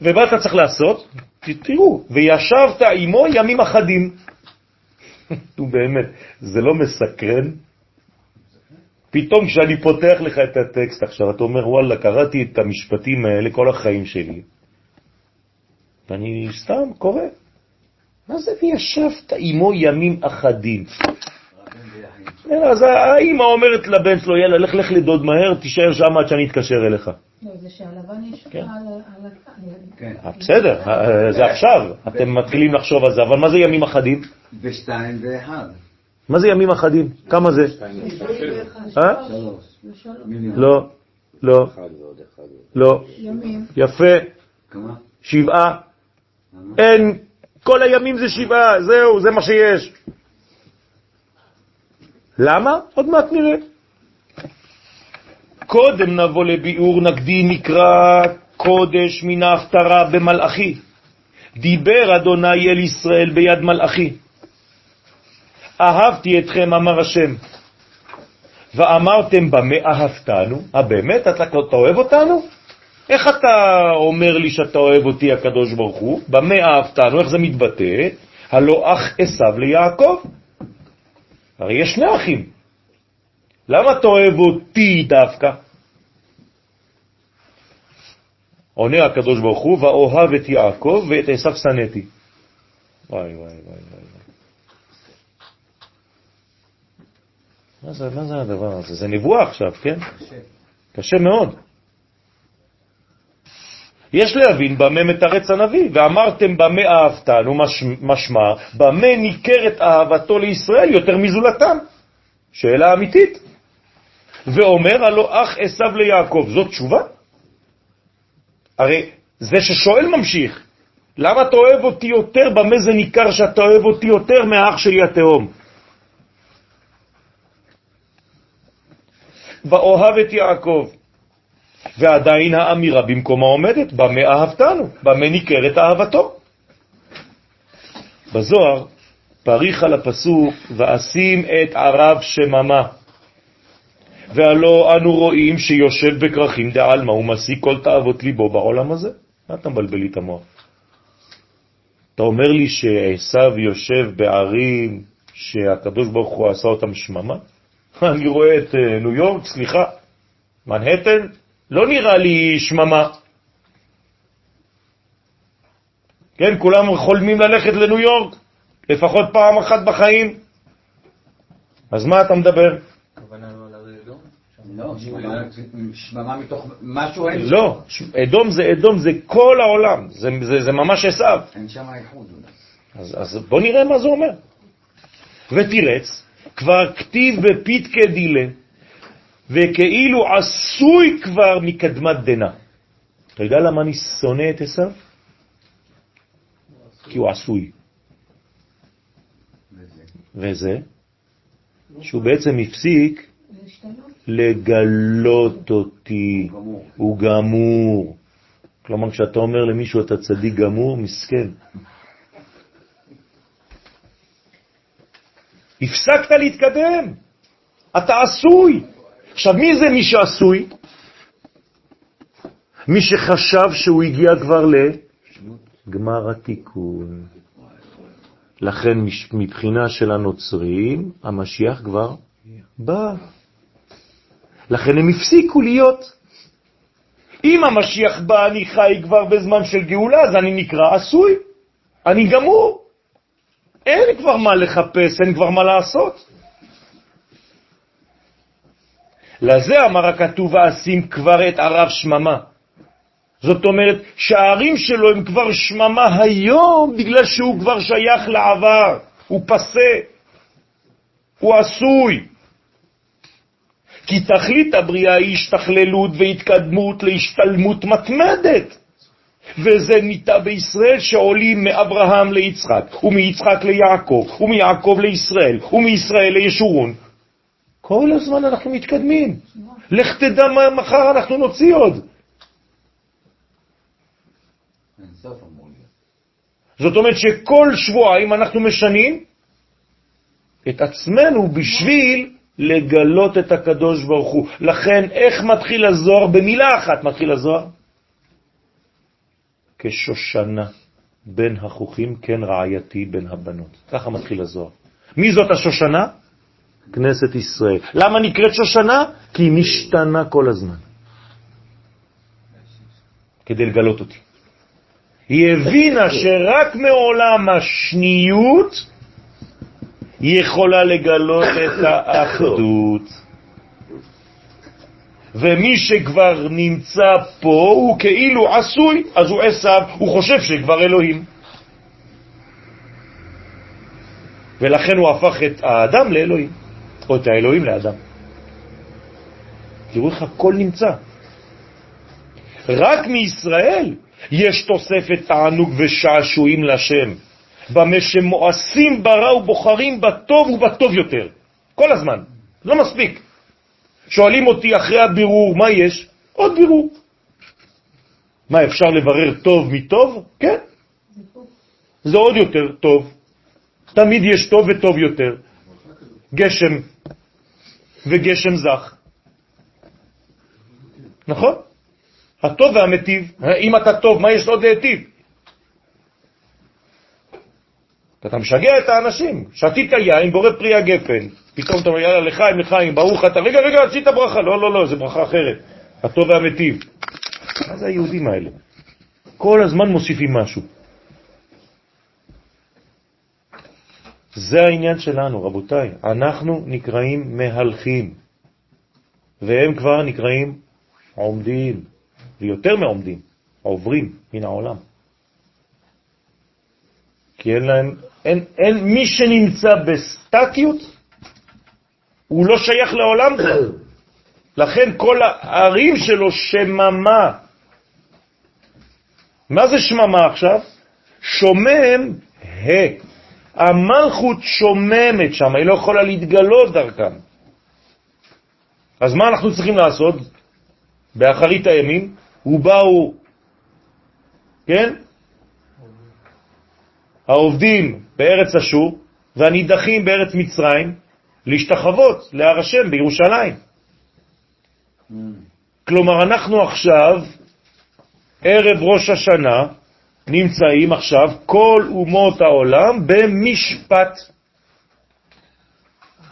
ומה אתה צריך לעשות? תראו, וישבת עמו ימים אחדים. נו באמת, זה לא מסקרן? פתאום כשאני פותח לך את הטקסט עכשיו, אתה אומר, וואלה, קראתי את המשפטים האלה כל החיים שלי, ואני סתם קורא. מה זה וישבת עמו ימים אחדים? אלא, אז האמא אומרת לבן שלו, יאללה, לך לך לדוד מהר, תישאר שם עד שאני אתקשר אליך. לא, זה שהלבן יש כן. על. כן. בסדר, זה עכשיו, אתם מתחילים לחשוב על זה, אבל מה זה ימים אחדים? בשתיים ואחד. מה זה ימים אחדים? כמה זה? אה? לא, לא. לא, ימים. יפה, כמה? שבעה? אין, כל הימים זה שבעה, זהו, זה מה שיש. למה? עוד מעט נראה. קודם נבוא לביאור נגדי נקרא קודש מן ההפטרה במלאכי. דיבר אדוני אל ישראל ביד מלאכי. אהבתי אתכם, אמר השם. ואמרתם במה אהבתנו? אה, באמת? אתה, אתה אוהב אותנו? איך אתה אומר לי שאתה אוהב אותי, הקדוש ברוך הוא? במה אהבתנו? איך זה מתבטא? הלא אח עשיו ליעקב. הרי יש שני אחים. למה אתה אוהב אותי דווקא? עונה הקדוש ברוך הוא, ואוהב את יעקב ואת עשיו שנאתי. וואי וואי וואי וואי. מה זה, מה זה הדבר הזה? זה נבואה עכשיו, כן? קשה. קשה מאוד. יש להבין במה מתרץ הנביא, ואמרתם במה אהבתנו, מש, משמע, במה ניכרת אהבתו לישראל יותר מזולתם? שאלה אמיתית. ואומר הלא אח עשיו ליעקב, זאת תשובה? הרי זה ששואל ממשיך, למה אתה אוהב אותי יותר, במה זה ניכר שאתה אוהב אותי יותר מהאח שלי התהום? ואוהב את יעקב. ועדיין האמירה במקומה עומדת, במה אהבתנו, במה ניכרת אהבתו. בזוהר פריך על הפסוק, ואשים את ערב שממה. והלא אנו רואים שיושב בכרכים דעלמא ומשיג כל תאוות ליבו בעולם הזה. מה אתה מבלבל לי את המוח? אתה אומר לי שעשו יושב בערים שהקדוש ברוך הוא עשה אותם שממה? אני רואה את אה, ניו יורק, סליחה, מנהטן, לא נראה לי שממה. כן, כולם חולמים ללכת לניו יורק, לפחות פעם אחת בחיים. אז מה אתה מדבר? לא? לא, שממה- מתוך משהו אין. לא, אדום זה אדום, זה כל העולם, זה, זה, זה ממש עשיו. אין שם איחוד. אז, אז בוא נראה מה זה אומר. ותירץ, כבר כתיב בפיתקה דילה, וכאילו עשוי כבר מקדמת דנה. אתה יודע למה אני שונא את עשיו? כי הוא עשוי. וזה, שהוא בעצם הפסיק לגלות אותי. הוא גמור. כלומר, כשאתה אומר למישהו אתה צדיק גמור, מסכן. הפסקת להתקדם, אתה עשוי. עכשיו, מי זה מי שעשוי? מי שחשב שהוא הגיע כבר לגמר התיקון. לכן מבחינה של הנוצרים, המשיח כבר בא. לכן הם הפסיקו להיות. אם המשיח בא, אני חי כבר בזמן של גאולה, אז אני נקרא עשוי. אני גמור. אין כבר מה לחפש, אין כבר מה לעשות. לזה אמר הכתוב, ואשים כבר את ערב שממה. זאת אומרת שהערים שלו הם כבר שממה היום, בגלל שהוא כבר שייך לעבר, הוא פסה, הוא עשוי. כי תכלית הבריאה היא השתכללות והתקדמות להשתלמות מתמדת. וזה ניטה בישראל שעולים מאברהם ליצחק, ומיצחק ליעקב, ומיעקב לישראל, ומישראל לישורון. כל הזמן אנחנו מתקדמים. לך תדע מה מחר אנחנו נוציא עוד. זאת אומרת שכל שבועיים אנחנו משנים את עצמנו בשביל לגלות את הקדוש ברוך הוא. לכן, איך מתחיל הזוהר? במילה אחת מתחיל הזוהר. כשושנה בין החוכים, כן רעייתי בין הבנות. ככה מתחיל הזוהר. מי זאת השושנה? כנסת ישראל. למה נקראת שושנה? כי היא משתנה כל הזמן. כדי לגלות אותי. היא הבינה שרק מעולם השניות היא יכולה לגלות את האחדות. ומי שכבר נמצא פה הוא כאילו עשוי, אז הוא עשיו, הוא חושב שכבר אלוהים. ולכן הוא הפך את האדם לאלוהים, או את האלוהים לאדם. תראו איך הכל נמצא. רק מישראל יש תוספת תענוג ושעשועים לשם, במה שמואסים ברע ובוחרים בטוב ובטוב יותר. כל הזמן, לא מספיק. שואלים אותי אחרי הבירור, מה יש? עוד בירור. מה, אפשר לברר טוב מטוב? כן. זה עוד יותר טוב. תמיד יש טוב וטוב יותר. גשם וגשם זך. נכון? הטוב והמטיב. אם אתה טוב, מה יש עוד להטיב? אתה משגע את האנשים. שתית יין, בורא פרי הגפן. פתאום אתה אומר, יאללה, לחיים, לחיים, ברוך אתה. רגע, רגע, עשית ברכה. לא, לא, לא, זה ברכה אחרת. הטוב והמטיב. מה זה היהודים האלה? כל הזמן מוסיפים משהו. זה העניין שלנו, רבותיי. אנחנו נקראים מהלכים, והם כבר נקראים עומדים, ויותר מעומדים, עוברים מן העולם. כי אין להם, אין, אין מי שנמצא בסטטיות, הוא לא שייך לעולם. לכן כל הערים שלו שממה. מה זה שממה עכשיו? שומם ה. המלכות שוממת שם, היא לא יכולה להתגלות דרכם. אז מה אנחנו צריכים לעשות? באחרית הימים, ובאו, כן? העובדים בארץ אשור והנידחים בארץ מצרים להשתחוות להר השם בירושלים. כלומר, אנחנו עכשיו, ערב ראש השנה, נמצאים עכשיו כל אומות העולם במשפט.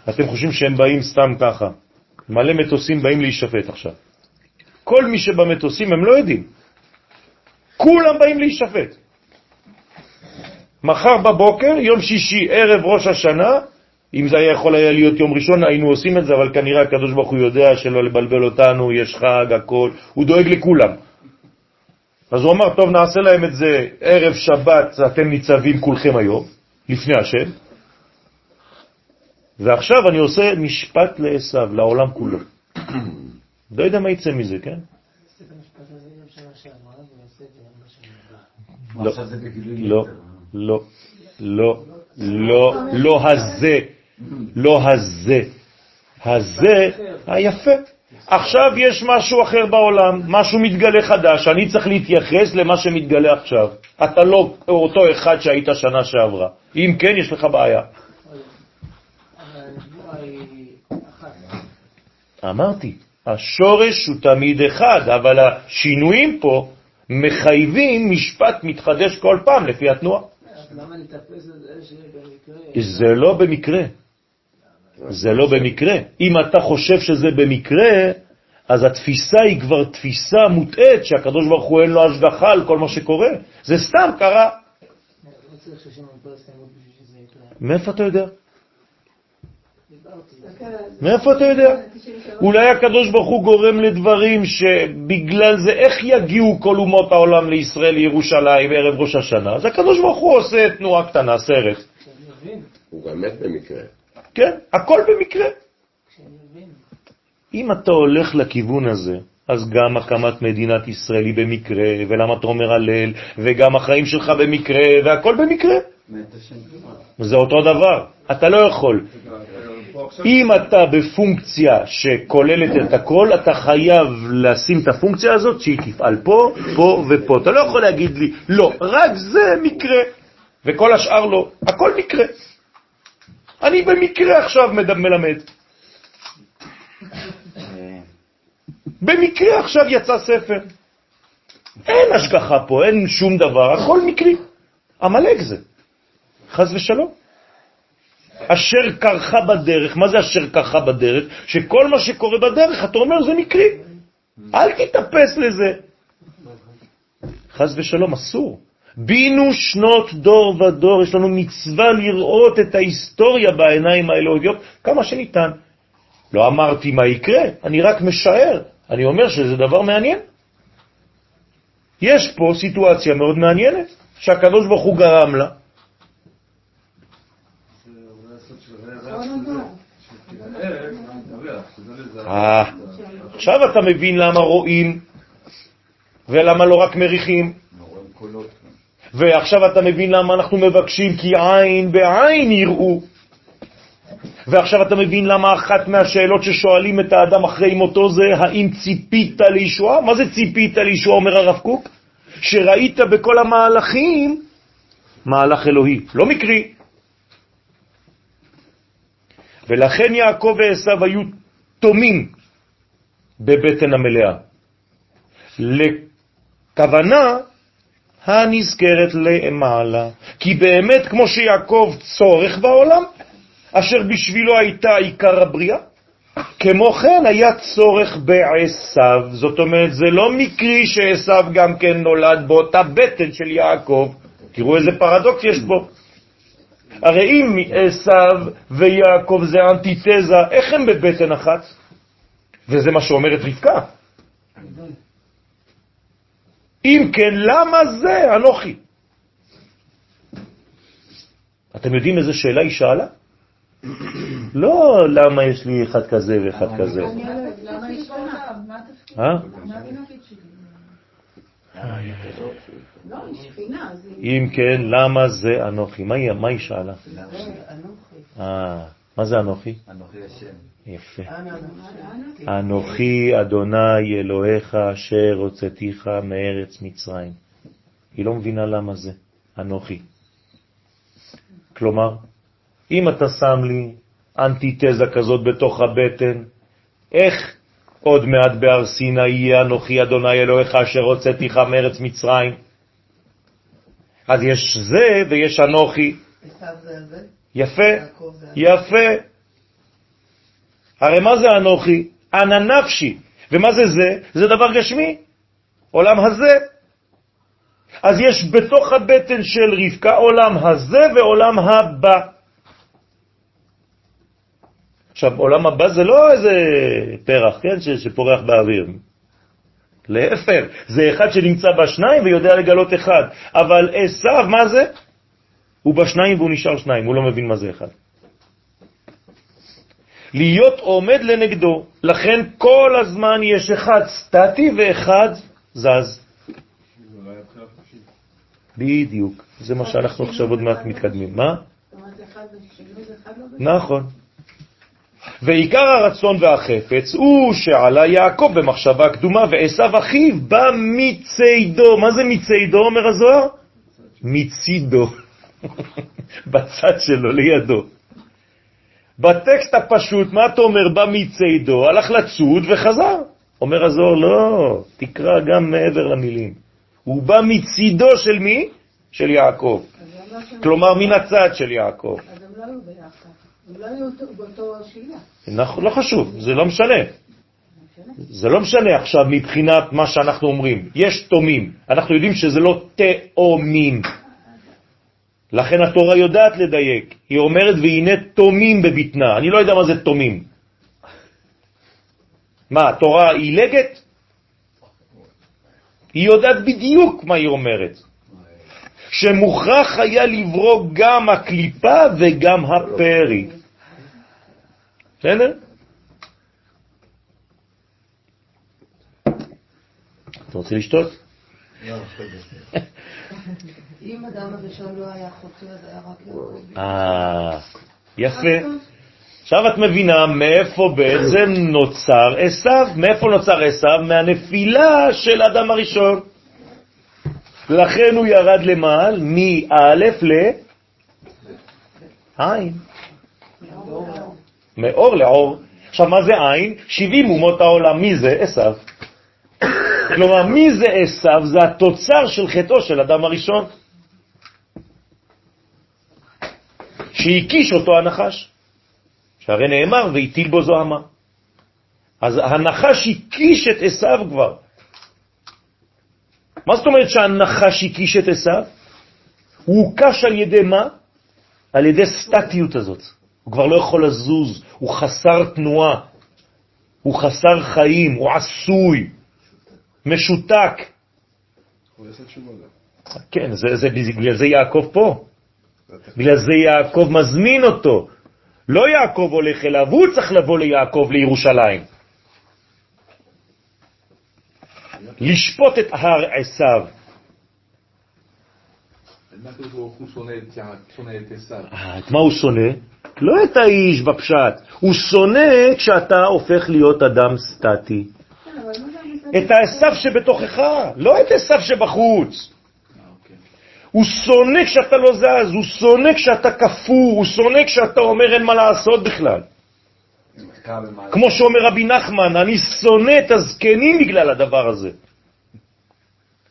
אתם חושבים שהם באים סתם ככה. מלא מטוסים באים להישפט עכשיו. כל מי שבמטוסים הם לא יודעים. כולם באים להישפט. מחר בבוקר, יום שישי, ערב ראש השנה, אם זה היה יכול היה להיות יום ראשון, היינו עושים את זה, אבל כנראה הקדוש ברוך הוא יודע שלא לבלבל אותנו, יש חג, הכל, הוא דואג לכולם. אז הוא אמר, טוב, נעשה להם את זה ערב שבת, אתם ניצבים כולכם היום, לפני השם, ועכשיו אני עושה משפט לעשו, לעולם כולו. לא יודע מה יצא מזה, כן? לא, לא, לא, לא, לא, לא הזה, לא הזה, הזה היפה. עכשיו יש משהו אחר בעולם, משהו מתגלה חדש, אני צריך להתייחס למה שמתגלה עכשיו. אתה לא אותו אחד שהיית שנה שעברה. אם כן, יש לך בעיה. אמרתי, השורש הוא תמיד אחד, אבל השינויים פה מחייבים משפט מתחדש כל פעם לפי התנועה. זה לא במקרה. זה לא במקרה. אם אתה חושב שזה במקרה, אז התפיסה היא כבר תפיסה מוטעת שהקדוש ברוך הוא אין לו השגחה על כל מה שקורה. זה סתם קרה. מאיפה אתה יודע? מאיפה אתה יודע? אולי הקדוש ברוך הוא גורם לדברים שבגלל זה, איך יגיעו כל אומות העולם לישראל, לירושלים, ערב ראש השנה? אז הקדוש ברוך הוא עושה תנועה קטנה, סרט. הוא גם מת במקרה. כן, הכל במקרה. אם אתה הולך לכיוון הזה, אז גם הקמת מדינת ישראל היא במקרה, ולמה אתה אומר הלל, וגם החיים שלך במקרה, והכל במקרה. זה אותו דבר. אתה לא יכול. אם אתה בפונקציה שכוללת את הכל, אתה חייב לשים את הפונקציה הזאת שהיא תפעל פה, פה ופה. אתה לא יכול להגיד לי, לא, רק זה מקרה, וכל השאר לא. הכל מקרה. אני במקרה עכשיו מלמד. במקרה עכשיו יצא ספר. אין השגחה פה, אין שום דבר, הכל מקרי. עמלק זה, חז ושלום. אשר קרחה בדרך, מה זה אשר קרחה בדרך? שכל מה שקורה בדרך, אתה אומר, זה מקרי. אל תתאפס לזה. חז ושלום, אסור. בינו שנות דור ודור, יש לנו מצווה לראות את ההיסטוריה בעיניים האלוהיות כמה שניתן. לא אמרתי מה יקרה, אני רק משער, אני אומר שזה דבר מעניין. יש פה סיטואציה מאוד מעניינת, שהקדוש ברוך הוא גרם לה. אה, עכשיו אתה מבין למה רואים ולמה לא רק מריחים. ועכשיו אתה מבין למה אנחנו מבקשים כי עין בעין יראו. ועכשיו אתה מבין למה אחת מהשאלות ששואלים את האדם אחרי מותו זה האם ציפית לישועה? מה זה ציפית לישועה, אומר הרב קוק? שראית בכל המהלכים מהלך אלוהי, לא מקרי. ולכן יעקב ועשיו היו תומים בבטן המלאה. לכוונה הנזכרת למעלה. כי באמת, כמו שיעקב צורך בעולם, אשר בשבילו הייתה עיקר הבריאה, כמו כן היה צורך בעשיו. זאת אומרת, זה לא מקרי שעשיו גם כן נולד באותה בטן של יעקב. תראו איזה פרדוקס יש פה. הרי אם עשיו ויעקב זה אנטיתזה, איך הם בבטן אחת? וזה מה שאומרת רבקה. אם כן, למה זה אנוכי? אתם יודעים איזה שאלה היא שאלה? לא למה יש לי אחד כזה ואחד כזה. אה? אם כן, למה זה אנוכי? מה היא שאלה? אה, מה זה אנוכי? אנוכי השם. יפה. אנוכי אדוני אלוהיך אשר הוצאתיך מארץ מצרים. היא לא מבינה למה זה אנוכי. כלומר, אם אתה שם לי אנטיתזה כזאת בתוך הבטן, איך עוד מעט בהר סיני יהיה אנוכי אדוני אלוהיך אשר הוצאתיך מארץ מצרים? אז יש זה ויש אנוכי. יפה? יפה. הרי מה זה אנוכי? אנא נפשי. ומה זה זה? זה דבר גשמי. עולם הזה. אז יש בתוך הבטן של רבקה עולם הזה ועולם הבא. עכשיו, עולם הבא זה לא איזה פרח, כן, ש- שפורח באוויר. להפך, זה אחד שנמצא בשניים ויודע לגלות אחד. אבל עשיו, מה זה? הוא בשניים והוא נשאר שניים, הוא לא מבין מה זה אחד. להיות עומד לנגדו, לכן כל הזמן יש אחד סטטי ואחד זז. בדיוק, זה מה שאנחנו עכשיו עוד מעט מתקדמים. מה? נכון. ועיקר הרצון והחפץ הוא שעלה יעקב במחשבה קדומה ועשיו אחיו בא מצידו. מה זה מצידו, אומר הזוהר? מצידו. בצד שלו, לידו. בטקסט הפשוט, מה אתה אומר? בא מצידו, הלך לצוד וחזר. אומר הזוהר, לא, תקרא גם מעבר למילים. הוא בא מצידו של מי? של יעקב. שהם- כלומר, מן הצד של יעקב. אז הם לא היו ביחד. הם לא היו אותו- באותו שאלה. נכון, לא חשוב, זה לא משנה. זה לא משנה עכשיו מבחינת מה שאנחנו אומרים. יש תומים, אנחנו יודעים שזה לא תאומים. לכן התורה יודעת לדייק. היא אומרת, והנה תומים בבטנה. אני לא יודע מה זה תומים. מה, התורה עילגת? היא יודעת בדיוק מה היא אומרת. שמוכרח היה לברוא גם הקליפה וגם הפרי. בסדר? אתה רוצה לשתות? אם אדם הראשון לא היה חוטא, אז היה רק יעקב. אה, יפה. עכשיו את מבינה מאיפה בעצם נוצר עשיו. מאיפה נוצר עשיו? מהנפילה של אדם הראשון. לכן הוא ירד למעל מאלף לעין. מאור לאור. עכשיו, מה זה עין? 70 אומות העולם. מי זה? עשיו. כלומר, מי זה עשיו? זה התוצר של חטאו של אדם הראשון. שהקיש אותו הנחש. שהרי נאמר, והטיל בו זוהמה. אז הנחש הקיש את עשיו כבר. מה זאת אומרת שהנחש הקיש את עשיו? הוא הוקש על ידי מה? על ידי סטטיות הזאת. הוא כבר לא יכול לזוז, הוא חסר תנועה, הוא חסר חיים, הוא עשוי, משותק. כן, זה, זה, בגלל זה יעקב פה. בגלל זה יעקב מזמין אותו. לא יעקב הולך אליו, הוא צריך לבוא ליעקב לירושלים. לשפוט את הר עשיו. אה, את מה הוא שונא? לא את האיש בפשט, הוא שונא כשאתה הופך להיות אדם סטטי. את העשיו שבתוכך, לא את עשיו שבחוץ. הוא שונא כשאתה לא זז, הוא שונא כשאתה כפור, הוא שונא כשאתה אומר אין מה לעשות בכלל. כמו שאומר רבי נחמן, אני שונא את הזקנים בגלל הדבר הזה.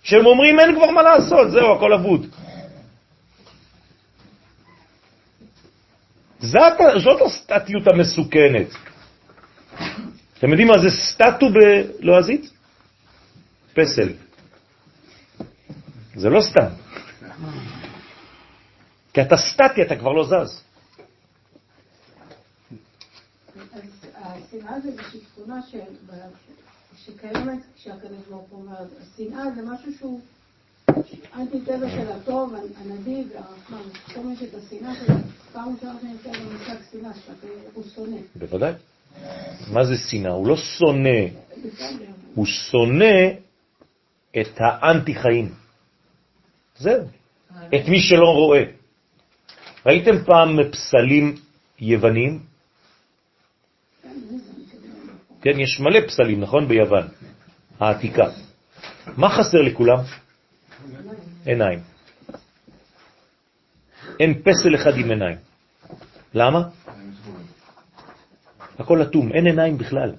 שהם אומרים אין כבר מה לעשות, זהו, הכל אבוד. זאת, זאת הסטטיות המסוכנת. אתם יודעים מה זה סטטו בלועזית? פסל. זה לא סתם. כי אתה סטטי, אתה כבר לא זז. אז השנאה זה איזושהי תכונה שקיימת כשהקדוש ברוך הוא אומר, השנאה זה משהו שהוא אנטי טבע של הטוב, הנדיב והרחמן. זאת אומרת את השנאה שלו, פעם ראשונה שאני יוצא במושג שנאה, שהוא שונא. בוודאי. מה זה שנאה? הוא לא שונא. הוא שונא את האנטי חיים. זהו. את מי שלא רואה. ראיתם פעם פסלים יוונים? כן, יש מלא פסלים, נכון? ביוון, העתיקה. מה חסר לכולם? עיניים. אין פסל אחד עם עיניים. למה? הכל אטום, אין עיניים בכלל.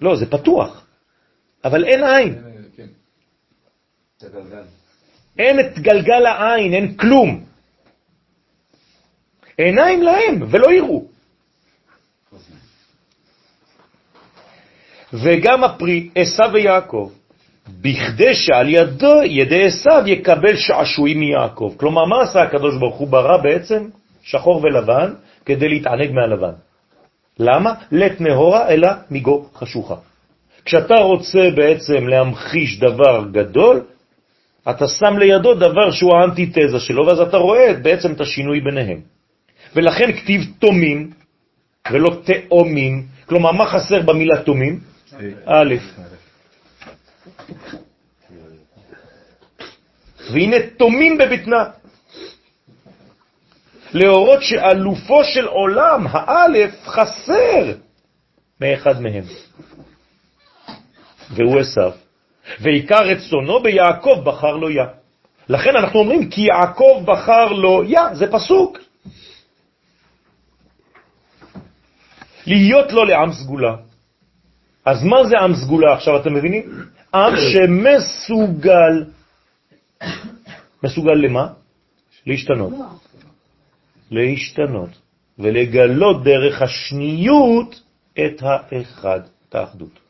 לא, זה פתוח, אבל אין עין. כן, זה גלגל. אין את גלגל העין, אין כלום. עיניים להם, ולא יראו. וגם הפרי, עשיו ויעקב, בכדי שעל ידו, ידי עשיו יקבל שעשועים מיעקב. כלומר, מה עשה הקדוש ברוך הוא? ברא בעצם שחור ולבן כדי להתענג מהלבן. למה? נהורה אלא מגו חשוכה. כשאתה רוצה בעצם להמחיש דבר גדול, אתה שם לידו דבר שהוא האנטיתזה שלו, ואז אתה רואה בעצם את השינוי ביניהם. ולכן כתיב תומים ולא תאומים. כלומר, מה חסר במילה תומים? א', והנה תומים בבטנה. להורות שאלופו של עולם, האלף, חסר מאחד מהם. והוא עשיו. ועיקר רצונו ביעקב בחר לו יא. לכן אנחנו אומרים כי יעקב בחר לו יא, זה פסוק. להיות לו לעם סגולה. אז מה זה עם סגולה עכשיו, אתם מבינים? עם שמסוגל, מסוגל למה? להשתנות. להשתנות ולגלות דרך השניות את האחד, את האחדות.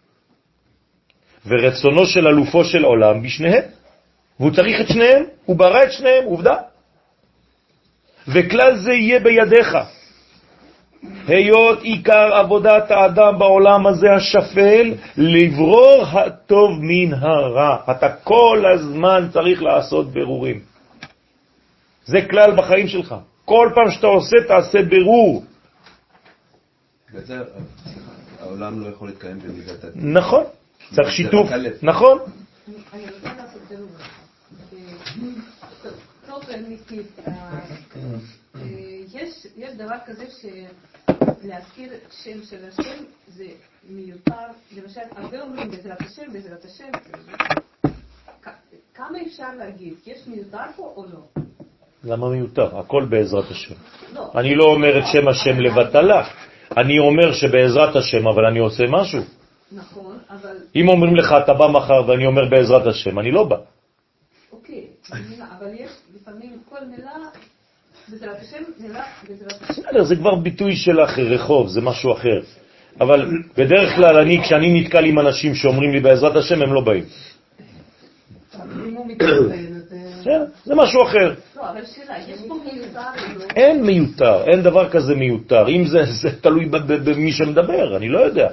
ורצונו של אלופו של עולם בשניהם, והוא צריך את שניהם, הוא ברא את שניהם, עובדה. וכלל זה יהיה בידיך. היות עיקר עבודת האדם בעולם הזה השפל, לברור הטוב מן הרע. אתה כל הזמן צריך לעשות ברורים. זה כלל בחיים שלך. כל פעם שאתה עושה, תעשה ברור. בגלל העולם לא יכול להתקיים במידת הדין. נכון, צריך שיתוף. נכון. אני רוצה לעשות בירור. טוב, אמיתי, יש יש דבר כזה שלהזכיר שם של השם זה מיותר, למשל, הרבה אומרים בעזרת השם, בעזרת השם. כמה אפשר להגיד? יש מיותר פה או לא? למה מיותר? הכל בעזרת השם. לא. אני לא אומר את שם השם לבטלה. אני אומר שבעזרת השם, אבל אני עושה משהו. נכון, אבל אם אומרים לך, אתה בא מחר, ואני אומר בעזרת השם, אני לא בא. אוקיי, אבל יש לפעמים כל מילה, בעזרת השם, מילה בעזרת השם. בסדר, זה כבר ביטוי של אחר, רחוב, זה משהו אחר. אבל בדרך כלל, אני, כשאני נתקל עם אנשים שאומרים לי בעזרת השם, הם לא באים. בסדר, זה משהו אחר. לא, לא? אין מיותר, אין דבר כזה מיותר. אם זה, תלוי במי שמדבר, אני לא יודע.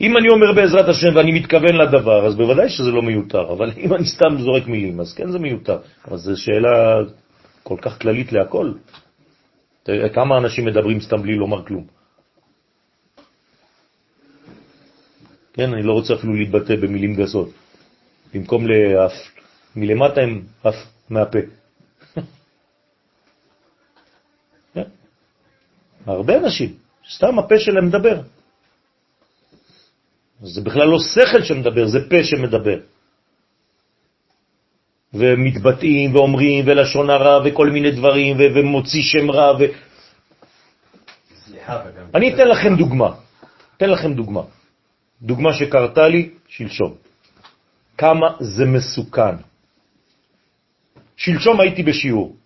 אם אני אומר בעזרת השם ואני מתכוון לדבר, אז בוודאי שזה לא מיותר, אבל אם אני סתם זורק מילים, אז כן זה מיותר. אבל זו שאלה כל כך כללית להכל. תראה, כמה אנשים מדברים סתם בלי לומר כלום? כן, אני לא רוצה אפילו להתבטא במילים גסות. במקום לאף, מלמטה הם אף מהפה. כן. הרבה אנשים, סתם הפה שלהם מדבר. זה בכלל לא שכל שמדבר, זה פה שמדבר. ומתבטאים ואומרים ולשון הרע וכל מיני דברים ו- ומוציא שם רע. ו... סליחה. אני אתן לכם דוגמה. אתן לכם דוגמה. דוגמה שקרתה לי שלשום. כמה זה מסוכן. שלשום הייתי בשיעור.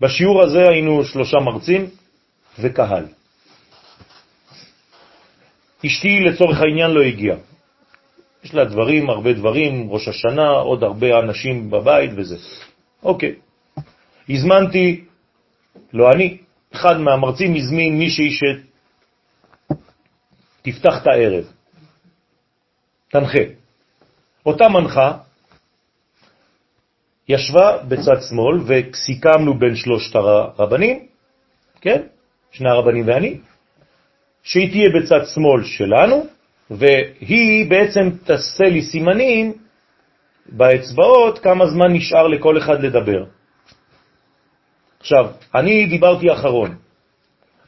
בשיעור הזה היינו שלושה מרצים וקהל. אשתי לצורך העניין לא הגיעה. יש לה דברים, הרבה דברים, ראש השנה, עוד הרבה אנשים בבית וזה. אוקיי. הזמנתי, לא אני, אחד מהמרצים הזמין מישהי שתפתח את הערב, תנחה. אותה מנחה ישבה בצד שמאל וסיכמנו בין שלושת הרבנים, כן? שני הרבנים ואני, שהיא תהיה בצד שמאל שלנו, והיא בעצם תעשה לי סימנים באצבעות כמה זמן נשאר לכל אחד לדבר. עכשיו, אני דיברתי אחרון.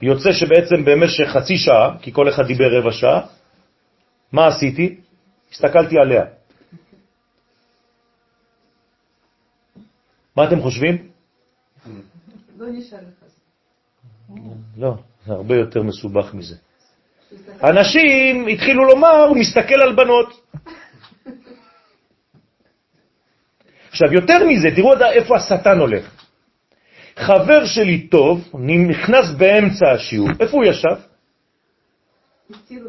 יוצא שבעצם במשך חצי שעה, כי כל אחד דיבר רבע שעה, מה עשיתי? הסתכלתי עליה. מה אתם חושבים? לא נשאר לך. לא, הרבה יותר מסובך מזה. אנשים התחילו לומר, הוא מסתכל על בנות. עכשיו, יותר מזה, תראו עד איפה השטן הולך. חבר שלי טוב נכנס באמצע השיעור, איפה הוא ישב?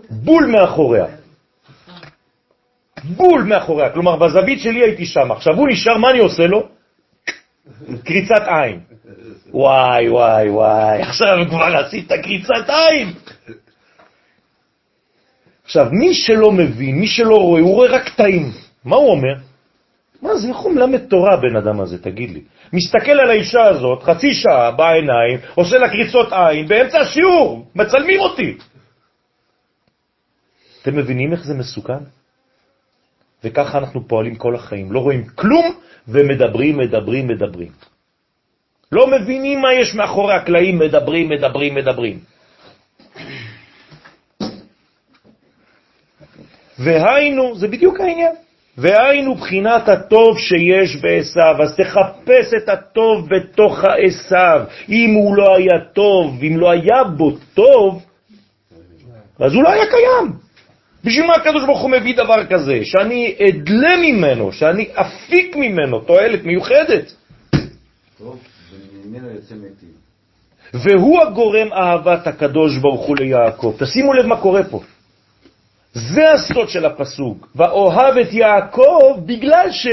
בול מאחוריה. בול מאחוריה, כלומר בזווית שלי הייתי שם. עכשיו הוא נשאר, מה אני עושה לו? קריצת עין. וואי, וואי, וואי, עכשיו כבר עשית קריצת עין. עכשיו, מי שלא מבין, מי שלא רואה, הוא רואה רק קטעים. מה הוא אומר? מה זה, איך הוא מלמד תורה בן אדם הזה, תגיד לי? מסתכל על האישה הזאת, חצי שעה בעיניים, עושה לה קריצות עין, באמצע השיעור, מצלמים אותי. אתם מבינים איך זה מסוכן? וככה אנחנו פועלים כל החיים, לא רואים כלום ומדברים, מדברים, מדברים. לא מבינים מה יש מאחורי הקלעים, מדברים, מדברים, מדברים. והיינו, זה בדיוק העניין, והיינו בחינת הטוב שיש בעשיו, אז תחפש את הטוב בתוך העשיו. אם הוא לא היה טוב, אם לא היה בו טוב, אז הוא לא היה קיים. בשביל מה הקדוש ברוך הוא מביא דבר כזה? שאני אדלה ממנו, שאני אפיק ממנו תועלת מיוחדת. טוב, וממנו יוצא מתים. והוא הגורם אהבת הקדוש ברוך הוא ליעקב. תשימו לב מה קורה פה. זה הסוד של הפסוק, ואוהב את יעקב בגלל ש...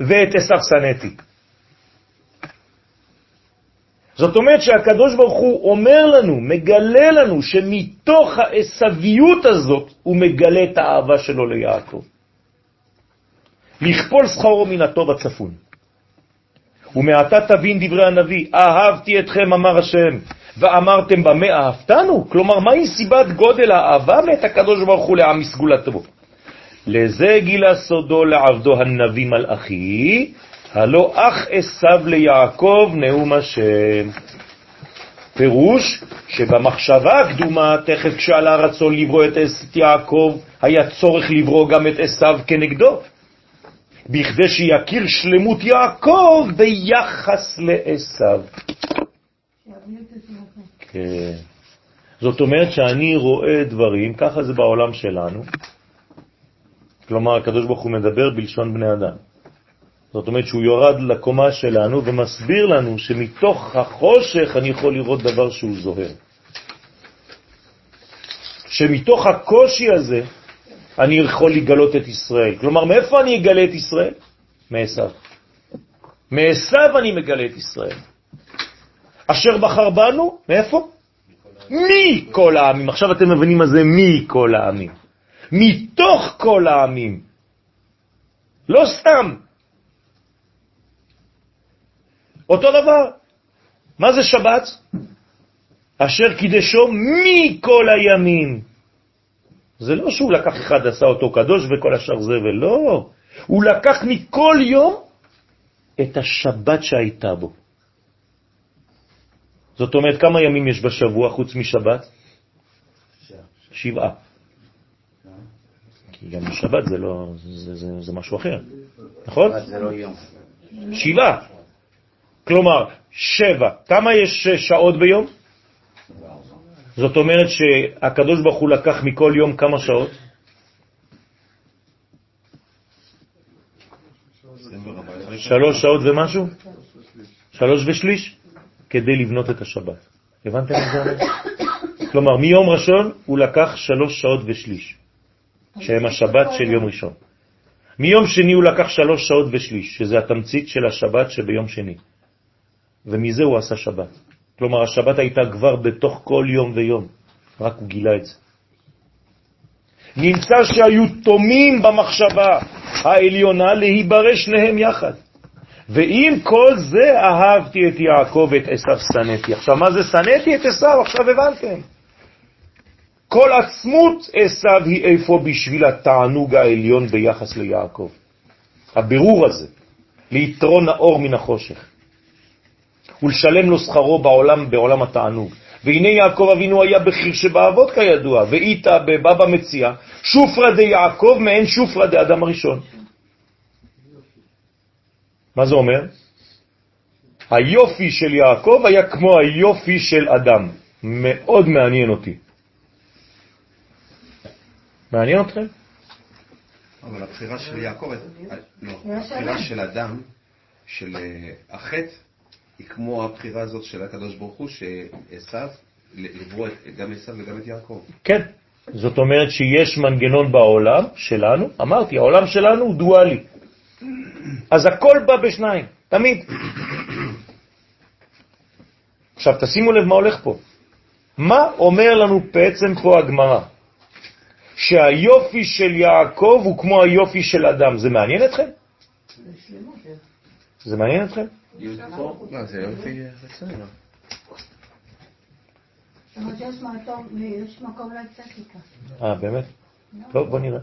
ואת עשיו שנאתי. זאת אומרת שהקדוש ברוך הוא אומר לנו, מגלה לנו, שמתוך העשוויות הזאת הוא מגלה את האהבה שלו ליעקב. לכפול שכרו מן הטוב הצפון. ומעתה תבין דברי הנביא, אהבתי אתכם, אמר השם, ואמרתם במה אהבתנו? כלומר, מהי סיבת גודל האהבה מאת הקדוש ברוך הוא לעם מסגולתו? לזה גילה סודו לעבדו הנביא מלאכי, הלא אח עשיו ליעקב נאום השם. פירוש שבמחשבה הקדומה, תכף כשעלה הרצון לברוא את יעקב, היה צורך לברוא גם את עשיו כנגדו, בכדי שיכיר שלמות יעקב ביחס לעשיו. כן. זאת אומרת שאני רואה דברים, ככה זה בעולם שלנו, כלומר הקדוש ברוך הוא מדבר בלשון בני אדם. זאת אומרת שהוא יורד לקומה שלנו ומסביר לנו שמתוך החושך אני יכול לראות דבר שהוא זוהר. שמתוך הקושי הזה אני יכול לגלות את ישראל. כלומר, מאיפה אני אגלה את ישראל? מעשיו. מעשיו אני מגלה את ישראל. אשר בחר בנו, מאיפה? מכל העמים. עכשיו אתם מבינים מה זה מכל העמים. מתוך כל העמים. לא סתם. אותו דבר. מה זה שבת? אשר קידשו מכל הימים. זה לא שהוא לקח אחד, עשה אותו קדוש וכל השאר זבל, לא. הוא לקח מכל יום את השבת שהייתה בו. זאת אומרת, כמה ימים יש בשבוע חוץ משבת? שבעה. כי גם שבת זה לא, זה, זה, זה משהו אחר, נכון? זה לא יום. שבעה. כלומר, שבע. כמה יש שעות ביום? זאת אומרת שהקדוש ברוך הוא לקח מכל יום כמה שעות? שלוש שעות ומשהו? שלוש ושליש? כדי לבנות את השבת. הבנתם את זה? כלומר, מיום ראשון הוא לקח שלוש שעות ושליש, שהם השבת של יום ראשון. מיום שני הוא לקח שלוש שעות ושליש, שזה התמצית של השבת שביום שני. ומזה הוא עשה שבת. כלומר, השבת הייתה כבר בתוך כל יום ויום, רק הוא גילה את זה. נמצא שהיו תומים במחשבה העליונה להיברא שניהם יחד. ועם כל זה אהבתי את יעקב ואת עשיו שנאתי. עכשיו, מה זה שנאתי את עשיו? עכשיו הבנתם. כל עצמות עשיו היא איפה בשביל התענוג העליון ביחס ליעקב. הבירור הזה, ליתרון האור מן החושך. ולשלם לו שכרו בעולם, בעולם התענוג. והנה יעקב אבינו היה בחיר שבאבות כידוע, ואיתה בבבא מציע, שופרא די יעקב מעין שופרא די אדם הראשון. מה זה אומר? היופי של יעקב היה כמו היופי של אדם. מאוד מעניין אותי. מעניין אתכם? אבל הבחירה של יעקב, לא, הבחירה. של אדם, של אה, החטא, היא כמו הבחירה הזאת של הקדוש ברוך הוא, שעשו, לברוא גם עשו וגם את יעקב. כן. זאת אומרת שיש מנגנון בעולם שלנו, אמרתי, העולם שלנו הוא דואלי. אז הכל בא בשניים, תמיד. עכשיו תשימו לב מה הולך פה. מה אומר לנו בעצם פה הגמרא? שהיופי של יעקב הוא כמו היופי של אדם. זה מעניין אתכם? זה מעניין אתכם? לא, זה יופי רציני. אומרת שיש מקום- יש מקום לאסתטיקה. אה, באמת? טוב, בוא נראה.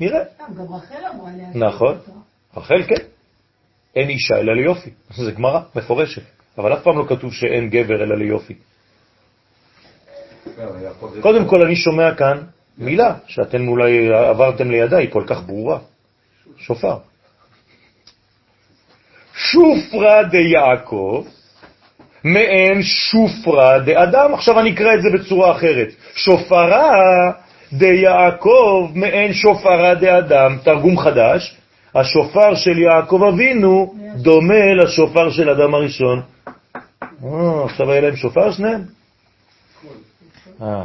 נראה. סתם, גם רחל אמרה עליה. נכון. רחל כן. אין אישה אלא ליופי. זה גמרא מפורשת. אבל אף פעם לא כתוב שאין גבר אלא ליופי. קודם כל אני שומע כאן מילה שאתם אולי עברתם לידה, היא כל כך ברורה. שופר. שופרה דיעקב מעין שופרה דאדם. עכשיו אני אקרא את זה בצורה אחרת. שופרה דיעקב מעין שופרה דאדם. תרגום חדש. השופר של יעקב אבינו דומה לשופר של אדם הראשון. אה, עכשיו היה להם שופר שניהם? אה.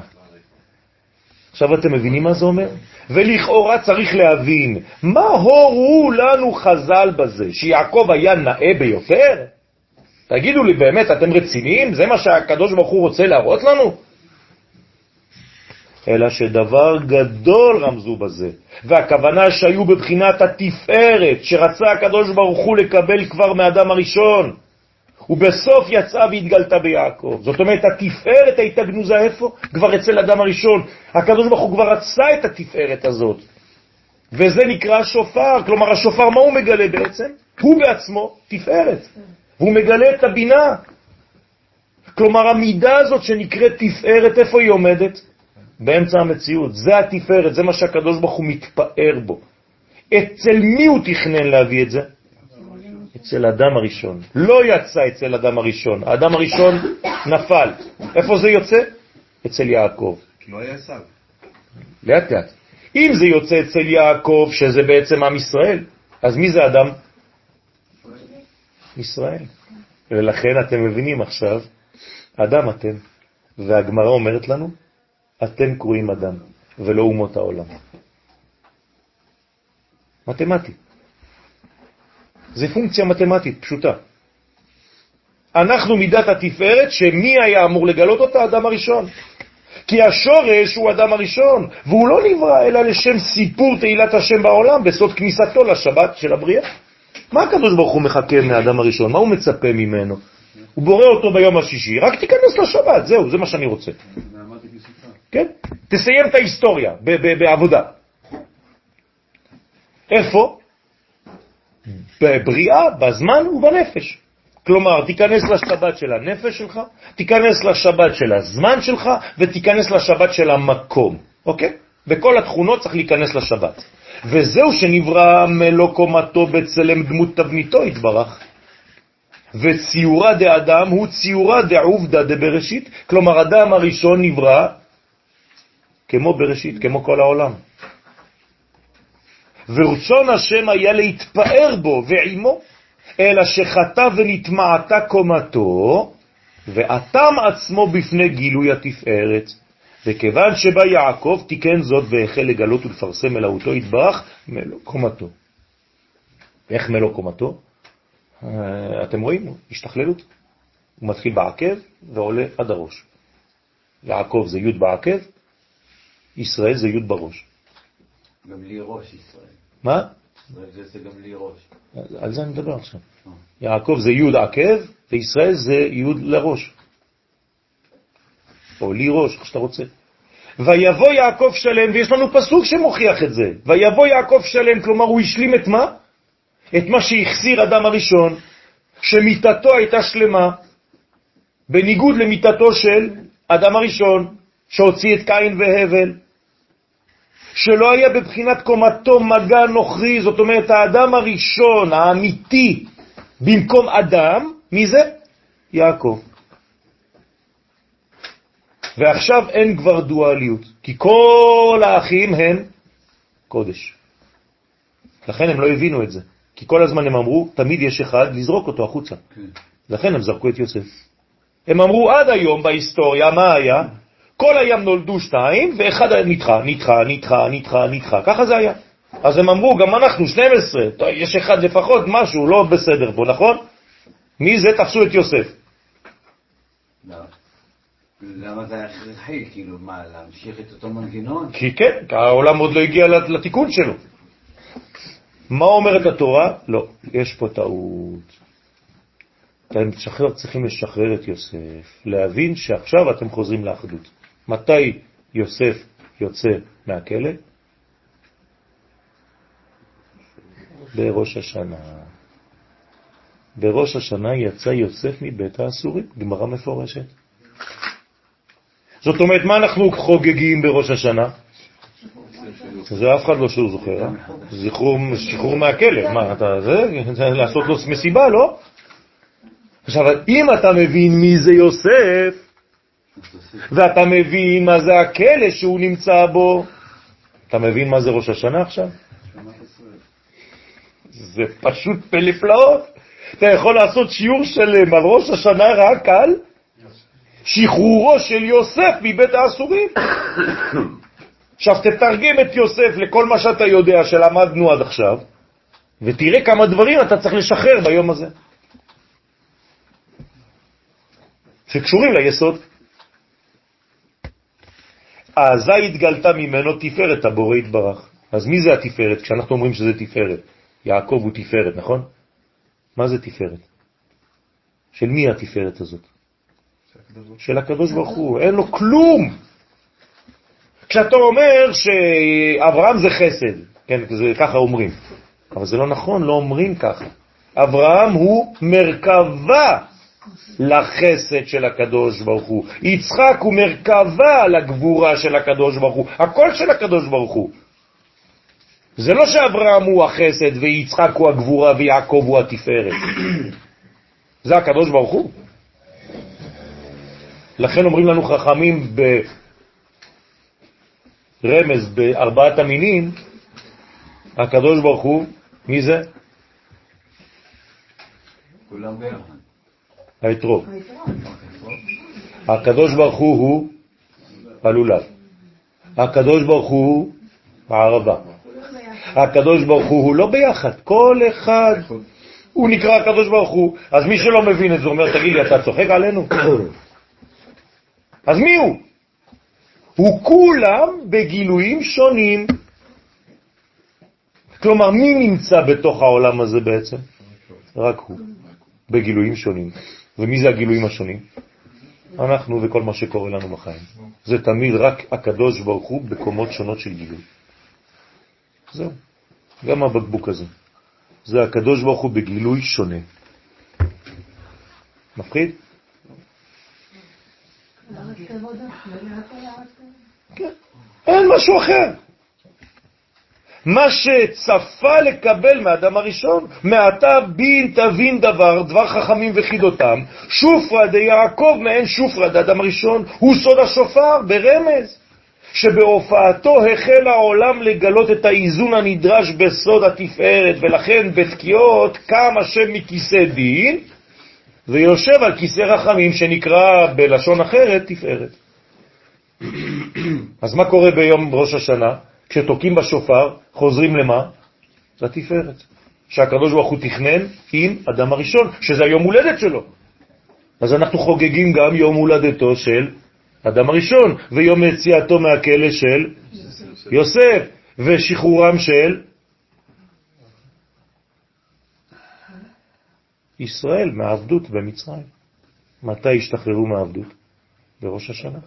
עכשיו אתם מבינים מה זה אומר? ולכאורה צריך להבין, מה הורו לנו חז"ל בזה? שיעקב היה נאה ביותר? תגידו לי, באמת, אתם רציניים? זה מה שהקדוש ברוך הוא רוצה להראות לנו? אלא שדבר גדול רמזו בזה, והכוונה שהיו בבחינת התפארת שרצה הקדוש ברוך הוא לקבל כבר מאדם הראשון, ובסוף יצאה והתגלתה ביעקב. זאת אומרת, התפארת הייתה גנוזה איפה? כבר אצל אדם הראשון. הקדוש ברוך הוא כבר רצה את התפארת הזאת. וזה נקרא שופר, כלומר השופר מה הוא מגלה בעצם? הוא בעצמו תפארת, והוא מגלה את הבינה. כלומר המידה הזאת שנקראת תפארת, איפה היא עומדת? באמצע המציאות. זה התפארת, זה מה שהקדוש ברוך הוא מתפאר בו. אצל מי הוא תכנן להביא את זה? אצל אדם הראשון. לא יצא אצל אדם הראשון. האדם הראשון נפל. איפה זה יוצא? אצל יעקב. לא היה עשו. לאט לאט. אם זה יוצא אצל יעקב, שזה בעצם עם ישראל, אז מי זה אדם? ישראל. ולכן אתם מבינים עכשיו, אדם אתם, והגמרא אומרת לנו, אתם קרואים אדם, ולא אומות העולם. מתמטי. זה פונקציה מתמטית פשוטה. אנחנו מידת התפארת, שמי היה אמור לגלות אותה? האדם הראשון. כי השורש הוא אדם הראשון, והוא לא נברא אלא לשם סיפור תהילת השם בעולם, בסוד כניסתו לשבת של הבריאה. מה הקדוש ברוך הוא מחכה מהאדם הראשון? מה הוא מצפה ממנו? הוא בורא אותו ביום השישי, רק תיכנס לשבת, זהו, זה מה שאני רוצה. כן? תסיים את ההיסטוריה בעבודה. איפה? בבריאה, בזמן ובנפש. כלומר, תיכנס לשבת של הנפש שלך, תיכנס לשבת של הזמן שלך, ותיכנס לשבת של המקום, אוקיי? בכל התכונות צריך להיכנס לשבת. וזהו שנברא מלוא קומתו בצלם דמות תבניתו התברך. וציורה דאדם הוא ציורה דעובדא דבראשית, כלומר, אדם הראשון נברא כמו בראשית, כמו כל העולם. ורצון השם היה להתפאר בו ועמו, אלא שחטא ונטמעתה קומתו, ואטם עצמו בפני גילוי התפארת. וכיוון שבא יעקב תיקן זאת והחל לגלות ולפרסם מלאותו יתברך מלוא קומתו. איך מלוא קומתו? אה, אתם רואים? השתכללות. הוא מתחיל בעקב ועולה עד הראש. יעקב זה י' בעקב, ישראל זה י' בראש. גם לי ראש ישראל. מה? זה גם לי ראש. על זה אני מדבר עכשיו. יעקב זה י' עקב, וישראל זה י' לראש. או לי ראש, איך שאתה רוצה. ויבוא יעקב שלם, ויש לנו פסוק שמוכיח את זה. ויבוא יעקב שלם, כלומר הוא השלים את מה? את מה שהחסיר אדם הראשון, שמיטתו הייתה שלמה, בניגוד למיטתו של אדם הראשון, שהוציא את קין והבל, שלא היה בבחינת קומתו מגע נוכרי, זאת אומרת האדם הראשון, האמיתי, במקום אדם, מי זה? יעקב. ועכשיו אין כבר דואליות, כי כל האחים הם קודש. לכן הם לא הבינו את זה. כי כל הזמן הם אמרו, תמיד יש אחד לזרוק אותו החוצה. כן. לכן הם זרקו את יוסף. הם אמרו עד היום בהיסטוריה, מה היה? כל הים נולדו שתיים, ואחד נדחה, נדחה, נדחה, נדחה, נדחה. ככה זה היה. אז הם אמרו, גם אנחנו 12, טוב, יש אחד לפחות, משהו לא בסדר פה, נכון? מי זה? תפסו את יוסף. לא. למה זה הכרחי? כאילו, מה, להמשיך את אותו מנגנון? כי כן, כי העולם עוד לא הגיע לתיקון שלו. מה אומרת התורה? לא, יש פה טעות. אתם צריכים לשחרר את יוסף, להבין שעכשיו אתם חוזרים לאחדות. מתי יוסף יוצא מהכלא? בראש השנה. בראש השנה יצא יוסף מבית האסורים, גמרא מפורשת. זאת אומרת, מה אנחנו חוגגים בראש השנה? זה אף אחד לא שהוא זוכר, אה? שחרור מהכלא. מה, אתה, זה לעשות לו מסיבה, לא? עכשיו, אם אתה מבין מי זה יוסף, ואתה מבין מה זה הכלא שהוא נמצא בו, אתה מבין מה זה ראש השנה עכשיו? זה פשוט פלא פלאות. אתה יכול לעשות שיעור שלם על ראש השנה רק על שחרורו של יוסף מבית האסורים. עכשיו תתרגם את יוסף לכל מה שאתה יודע שלמדנו עד עכשיו, ותראה כמה דברים אתה צריך לשחרר ביום הזה. שקשורים ליסוד. אזי התגלתה ממנו תפארת הבורא יתברך. אז מי זה התפארת? כשאנחנו אומרים שזה תפארת. יעקב הוא תפארת, נכון? מה זה תפארת? של מי התפארת הזאת? של הקדוש ברוך הוא. אין לו כלום. כשאתה אומר שאברהם זה חסד, כן, זה ככה אומרים, אבל זה לא נכון, לא אומרים ככה. אברהם הוא מרכבה לחסד של הקדוש ברוך הוא. יצחק הוא מרכבה לגבורה של הקדוש ברוך הוא. הכל של הקדוש ברוך הוא. זה לא שאברהם הוא החסד ויצחק הוא הגבורה ויעקב הוא התפארת. זה הקדוש ברוך הוא. לכן אומרים לנו חכמים ברמז בארבעת המינים, הקדוש ברוך הוא, מי זה? כולם ביחד. האתרוג. הקדוש ברוך הוא הלולב. הקדוש ברוך הוא הערבה. הקדוש ברוך הוא הוא לא ביחד, כל אחד הוא נקרא הקדוש ברוך הוא. אז מי שלא מבין את זה אומר, תגיד לי, אתה צוחק עלינו? אז מי הוא? הוא כולם בגילויים שונים. כלומר, מי נמצא בתוך העולם הזה בעצם? רק הוא, בגילויים שונים. ומי זה הגילויים השונים? אנחנו וכל מה שקורה לנו בחיים. זה תמיד רק הקדוש ברוך הוא בקומות שונות של גילוי. זהו, גם הבקבוק הזה. זה הקדוש ברוך הוא בגילוי שונה. מפחיד? כן, אין משהו אחר. מה שצפה לקבל מאדם הראשון, מעתה בין תבין דבר, דבר חכמים וחידותם, שופרא דיעקב מעין שופרא דאדם הראשון, הוא סוד השופר ברמז, שבהופעתו החל העולם לגלות את האיזון הנדרש בסוד התפארת, ולכן בתקיעות קם השם מכיסא דין, ויושב על כיסא רחמים שנקרא בלשון אחרת תפארת. אז מה קורה ביום ראש השנה? כשתוקים בשופר, חוזרים למה? לתפארת. שהקדוש ברוך הוא תכנן עם אדם הראשון, שזה היום הולדת שלו. אז אנחנו חוגגים גם יום הולדתו של אדם הראשון, ויום יציאתו מהכלא של יוסף, ושחרורם של ישראל מהעבדות במצרים. מתי השתחררו מהעבדות? בראש השנה.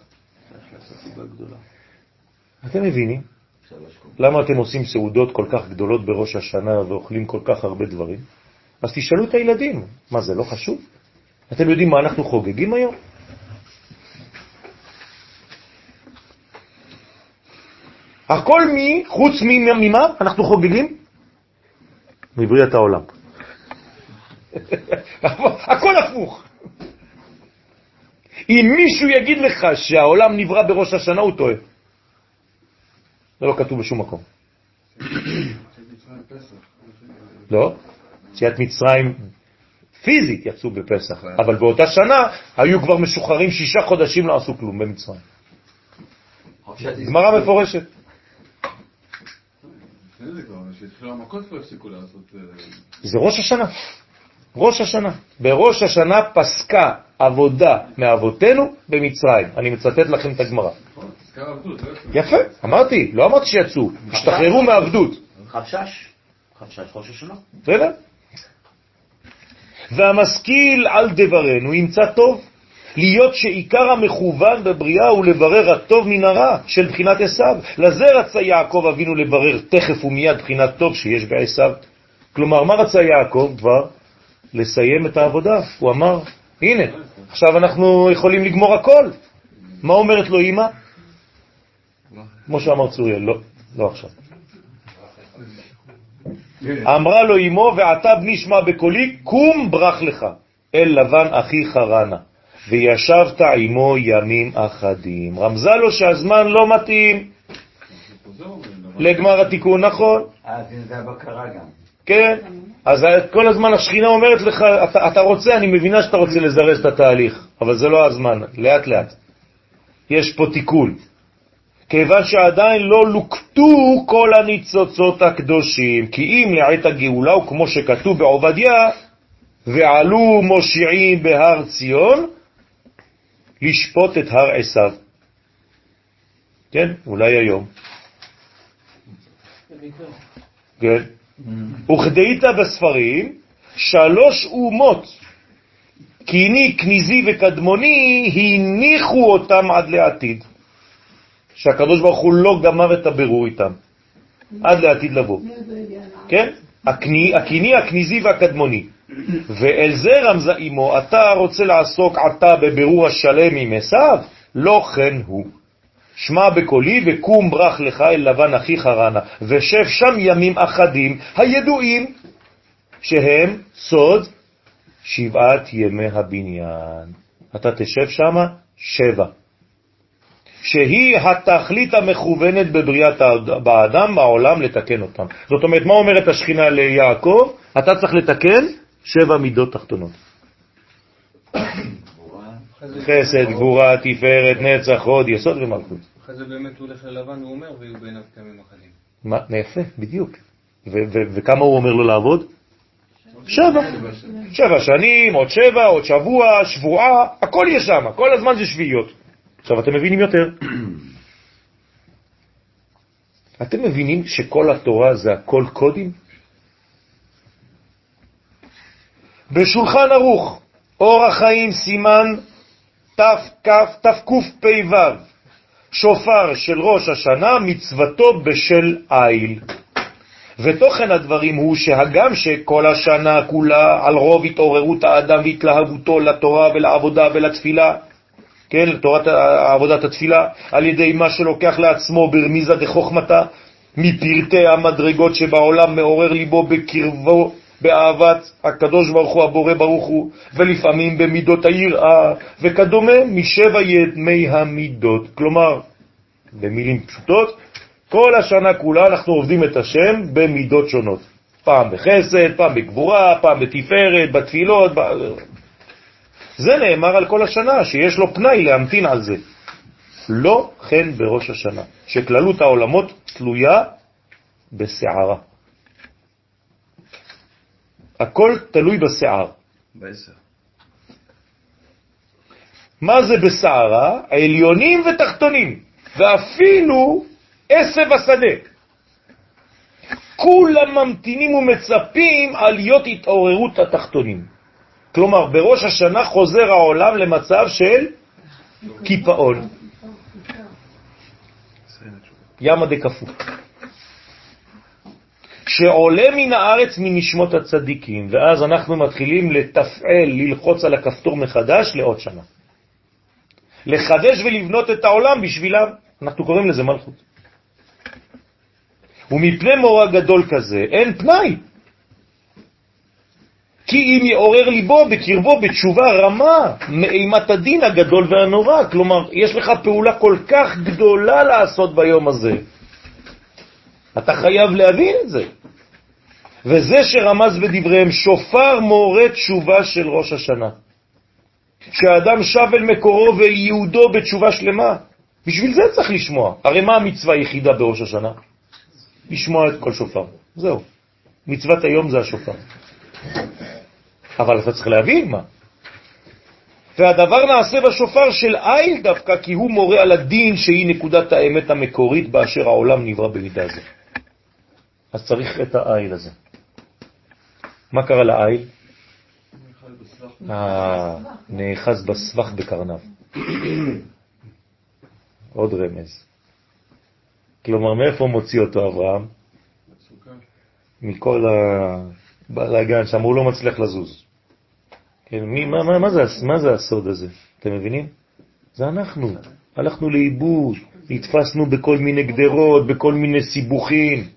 אתם מבינים? למה אתם עושים סעודות כל כך גדולות בראש השנה ואוכלים כל כך הרבה דברים? אז תשאלו את הילדים, מה זה לא חשוב? אתם יודעים מה אנחנו חוגגים היום? הכל מי, חוץ ממה אנחנו חוגגים? מבריאת העולם. הכל הפוך. אם מישהו יגיד לך שהעולם נברא בראש השנה, הוא טועה. זה לא כתוב בשום מקום. לא, יציאת מצרים פיזית יצאו בפסח, אבל באותה שנה היו כבר משוחררים שישה חודשים לא עשו כלום במצרים. גמרא מפורשת. זה ראש השנה. ראש השנה. בראש השנה פסקה עבודה מאבותינו במצרים. אני מצטט לכם את הגמרא. יפה, אמרתי, לא אמרתי שיצאו, השתחררו מעבדות. חפשש. חפשש ראש השנה. בסדר? והמשכיל על דברנו ימצא טוב. להיות שעיקר המכוון בבריאה הוא לברר הטוב מן הרע של בחינת עשיו. לזה רצה יעקב אבינו לברר תכף ומיד בחינת טוב שיש בעשיו. כלומר, מה רצה יעקב כבר? לסיים את העבודה. הוא אמר, הנה, עכשיו אנחנו יכולים לגמור הכל. מה אומרת לו אמא? כמו שאמר צוריאל, לא, לא עכשיו. אמרה לו אמו, ועתה בני שמע בקולי, קום ברח לך, אל לבן אחיך רנה, וישבת עמו ימים אחדים. רמזה לו שהזמן לא מתאים לגמר התיקון, נכון? אה, אז זה הבקרה גם. כן, אז כל הזמן השכינה אומרת לך, אתה, אתה רוצה, אני מבינה שאתה רוצה לזרז את התהליך, אבל זה לא הזמן, לאט לאט. יש פה תיקון. כיוון שעדיין לא לוקטו כל הניצוצות הקדושים, כי אם לעת הגאולה, וכמו שכתוב בעובדיה, ועלו מושיעים בהר ציון, לשפוט את הר עשיו. כן, אולי היום. כן. וכדאית בספרים, שלוש אומות, קיני, כניזי וקדמוני, הניחו אותם עד לעתיד. שהקדוש ברוך הוא לא גמר את הבירור איתם, עד לעתיד לבוא. כן? הקיני, הקיני, הכניזי והקדמוני. ואל זה רמזה אמו, אתה רוצה לעסוק עתה בבירור השלם עם עשיו? לא כן הוא. שמע בקולי וקום ברח לך אל לבן אחיך רנה, ושב שם ימים אחדים הידועים שהם סוד שבעת ימי הבניין. אתה תשב שם שבע. שהיא התכלית המכוונת בבריאת באדם, בעולם, לתקן אותם. זאת אומרת, מה אומרת השכינה ליעקב? אתה צריך לתקן שבע מידות תחתונות. חסד, גבורה, תפארת, נצח, הוד, יסוד ומלכות. אחרי זה באמת הוא הולך ללבן והוא אומר, ויהיו בעיניו כמים אחדים. מה, יפה, בדיוק. וכמה הוא אומר לו לעבוד? שבע. שבע שנים, עוד שבע, עוד שבוע, שבועה, הכל יש שם, כל הזמן זה שביעיות. עכשיו אתם מבינים יותר. אתם מבינים שכל התורה זה הכל קודים? בשולחן ערוך, אור החיים סימן תקפ"ו, שופר של ראש השנה, מצוותו בשל איל. ותוכן הדברים הוא שהגם שכל השנה כולה על רוב התעוררות האדם והתלהבותו לתורה ולעבודה ולתפילה, כן, לתורת עבודת התפילה, על ידי מה שלוקח לעצמו ברמיזה דחוכמתה, מפרטי המדרגות שבעולם מעורר ליבו בקרבו, באהבת הקדוש ברוך הוא הבורא ברוך הוא, ולפעמים במידות היראה, וכדומה משבע ימי המידות. כלומר, במילים פשוטות, כל השנה כולה אנחנו עובדים את השם במידות שונות. פעם בחסד, פעם בגבורה, פעם בתפארת, בתפילות, ב... זה נאמר על כל השנה, שיש לו פנאי להמתין על זה. לא כן בראש השנה, שכללות העולמות תלויה בסערה. הכל תלוי. בעשר. מה זה בסערה? עליונים ותחתונים, ואפילו עשב השדה. כולם ממתינים ומצפים על להיות התעוררות התחתונים. כלומר, בראש השנה חוזר העולם למצב של קיפאון. ימה דקפו. שעולה מן הארץ מנשמות הצדיקים, ואז אנחנו מתחילים לתפעל, ללחוץ על הכפתור מחדש לעוד שנה. לחדש ולבנות את העולם בשבילם, אנחנו קוראים לזה מלכות. ומפני מורה גדול כזה אין פנאי. כי אם יעורר ליבו בקרבו בתשובה רמה מאימת הדין הגדול והנורא. כלומר, יש לך פעולה כל כך גדולה לעשות ביום הזה. אתה חייב להבין את זה. וזה שרמז בדבריהם, שופר מורה תשובה של ראש השנה. שהאדם שב אל מקורו ואל יהודו בתשובה שלמה. בשביל זה צריך לשמוע. הרי מה המצווה היחידה בראש השנה? לשמוע את כל שופר. זהו. מצוות היום זה השופר. אבל אתה צריך להבין מה. והדבר נעשה בשופר של איל דווקא, כי הוא מורה על הדין שהיא נקודת האמת המקורית באשר העולם נברא במידה זו. אז צריך את האיל הזה. מה קרה לאיל? אה, נאחז בסבך בקרנב. עוד רמז. כלומר, מאיפה מוציא אותו אברהם? מכל הבלאגן שם, הוא לא מצליח לזוז. כן, מי, מה, מה, מה, זה, מה זה הסוד הזה? אתם מבינים? זה אנחנו. הלכנו לאיבוד, התפסנו בכל מיני גדרות, בכל מיני סיבוכים.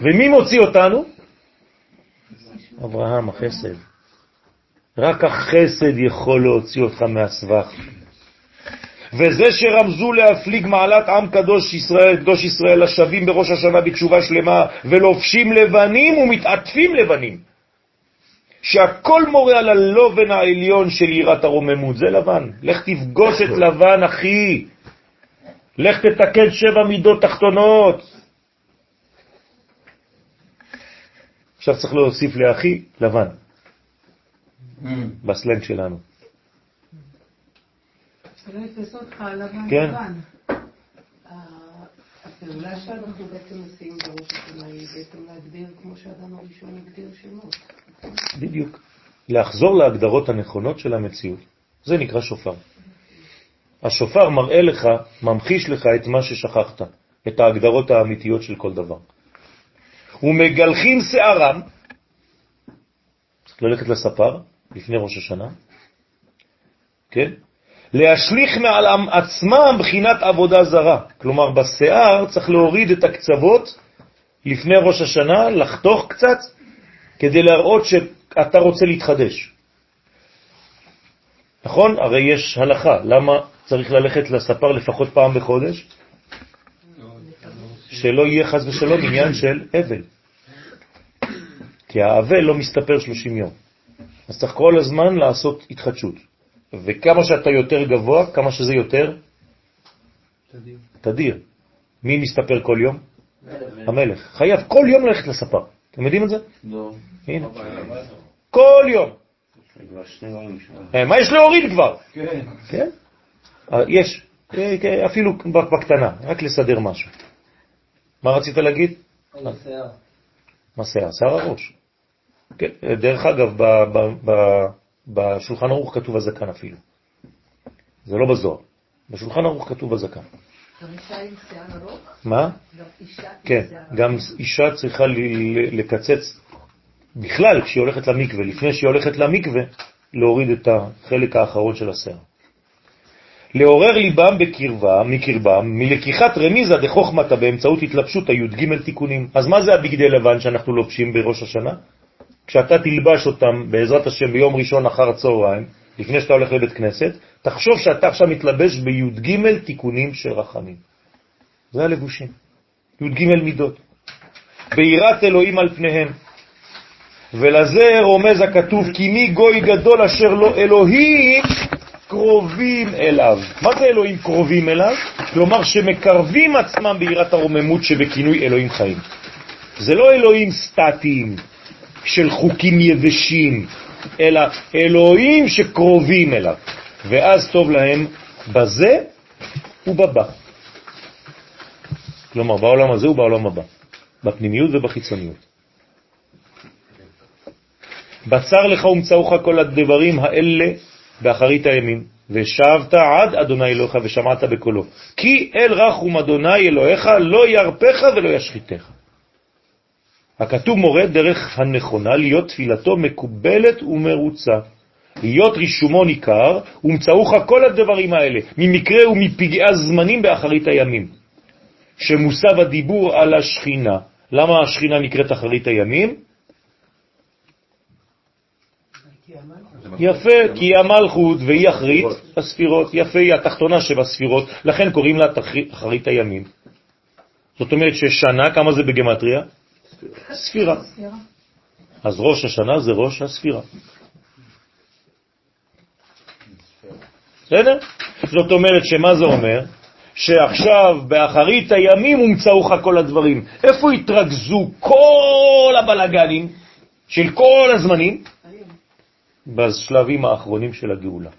ומי מוציא אותנו? אברהם, החסד. רק החסד יכול להוציא אותך מהסבך. וזה שרמזו להפליג מעלת עם קדוש ישראל, קדוש ישראל, השבים בראש השנה בתשובה שלמה, ולובשים לבנים ומתעטפים לבנים. שהכל מורה על הלובן העליון של יראת הרוממות, זה לבן. לך תפגוש את לבן, אחי. לך תתקן שבע מידות תחתונות. עכשיו צריך להוסיף לאחי לבן, Mm. בסלנג שלנו. שלא יתפסו אותך על לבן כן. לבן. הפעולה שאנחנו בעצם עושים בראש השנה היא בעצם להגדיר כמו שאדם הראשון הגדיר שמות. בדיוק. לחזור להגדרות הנכונות של המציאות. זה נקרא שופר. השופר מראה לך, ממחיש לך את מה ששכחת, את ההגדרות האמיתיות של כל דבר. ומגלחים שערם, צריך ללכת לספר לפני ראש השנה, כן? להשליך מעל עצמם בחינת עבודה זרה. כלומר, בשיער צריך להוריד את הקצוות לפני ראש השנה, לחתוך קצת, כדי להראות שאתה רוצה להתחדש. נכון? הרי יש הלכה. למה צריך ללכת לספר לפחות פעם בחודש? שלא יהיה חז ושלום עניין של אבל. כי האבל לא מסתפר 30 יום. אז צריך כל הזמן לעשות התחדשות. וכמה שאתה יותר גבוה, כמה שזה יותר תדיר. תדיר. מי מסתפר כל יום? המלך. חייב כל יום ללכת לספר. אתם יודעים את זה? לא. הנה. כל יום. אה, מה יש להוריד כבר? כן. כן? אה, יש. אה, כן, אפילו בקטנה, רק לסדר משהו. מה רצית להגיד? על השיער. מה שיער? שיער הראש. כן, דרך אגב, ב- ב- ב- בשולחן ערוך כתוב הזקן אפילו. זה לא בזוהר. בשולחן ערוך כתוב הזקן. גם אישה עם שיער ארוך? מה? גם אישה עם כן, גם אישה צריכה ל- ל- לקצץ בכלל כשהיא הולכת למקווה, לפני שהיא הולכת למקווה, להוריד את החלק האחרון של השיער. לעורר ליבם בקרבה, מקרבם, מלקיחת רמיזה דחוכמתה באמצעות התלבשות הי"ג תיקונים. אז מה זה הבגדי לבן שאנחנו לובשים בראש השנה? כשאתה תלבש אותם בעזרת השם ביום ראשון אחר הצהריים, לפני שאתה הולך לבית כנסת, תחשוב שאתה עכשיו מתלבש בי"ג תיקונים של רחמים. זה הלבושים. י"ג מידות. ביראת אלוהים על פניהם. ולזה רומז הכתוב, כי מי גוי גדול אשר לא אלוהים קרובים אליו. מה זה אלוהים קרובים אליו? כלומר שמקרבים עצמם ביראת הרוממות שבכינוי אלוהים חיים. זה לא אלוהים סטטיים של חוקים יבשים, אלא אלוהים שקרובים אליו. ואז טוב להם בזה ובבא. כלומר, בעולם הזה ובעולם הבא, בפנימיות ובחיצוניות. בצר לך ומצאוך כל הדברים האלה באחרית הימים, ושבת עד אדוני אלוהיך ושמעת בקולו. כי אל רחום אדוני אלוהיך לא ירפך ולא ישחיתך. הכתוב מורה דרך הנכונה להיות תפילתו מקובלת ומרוצה. להיות רישומו ניכר, ומצאוך כל הדברים האלה, ממקרה ומפגעי זמנים באחרית הימים. שמוסב הדיבור על השכינה. למה השכינה נקראת אחרית הימים? יפה, כי היא המלכות והיא אחרית הספירות. יפה, היא התחתונה שבספירות, לכן קוראים לה אחרית הימים. זאת אומרת ששנה, כמה זה בגמטריה? ספירה. אז ראש השנה זה ראש הספירה. בסדר? זאת אומרת שמה זה אומר? שעכשיו באחרית הימים הומצאוך כל הדברים. איפה התרכזו כל הבלגנים של כל הזמנים? בשלבים האחרונים של הגאולה.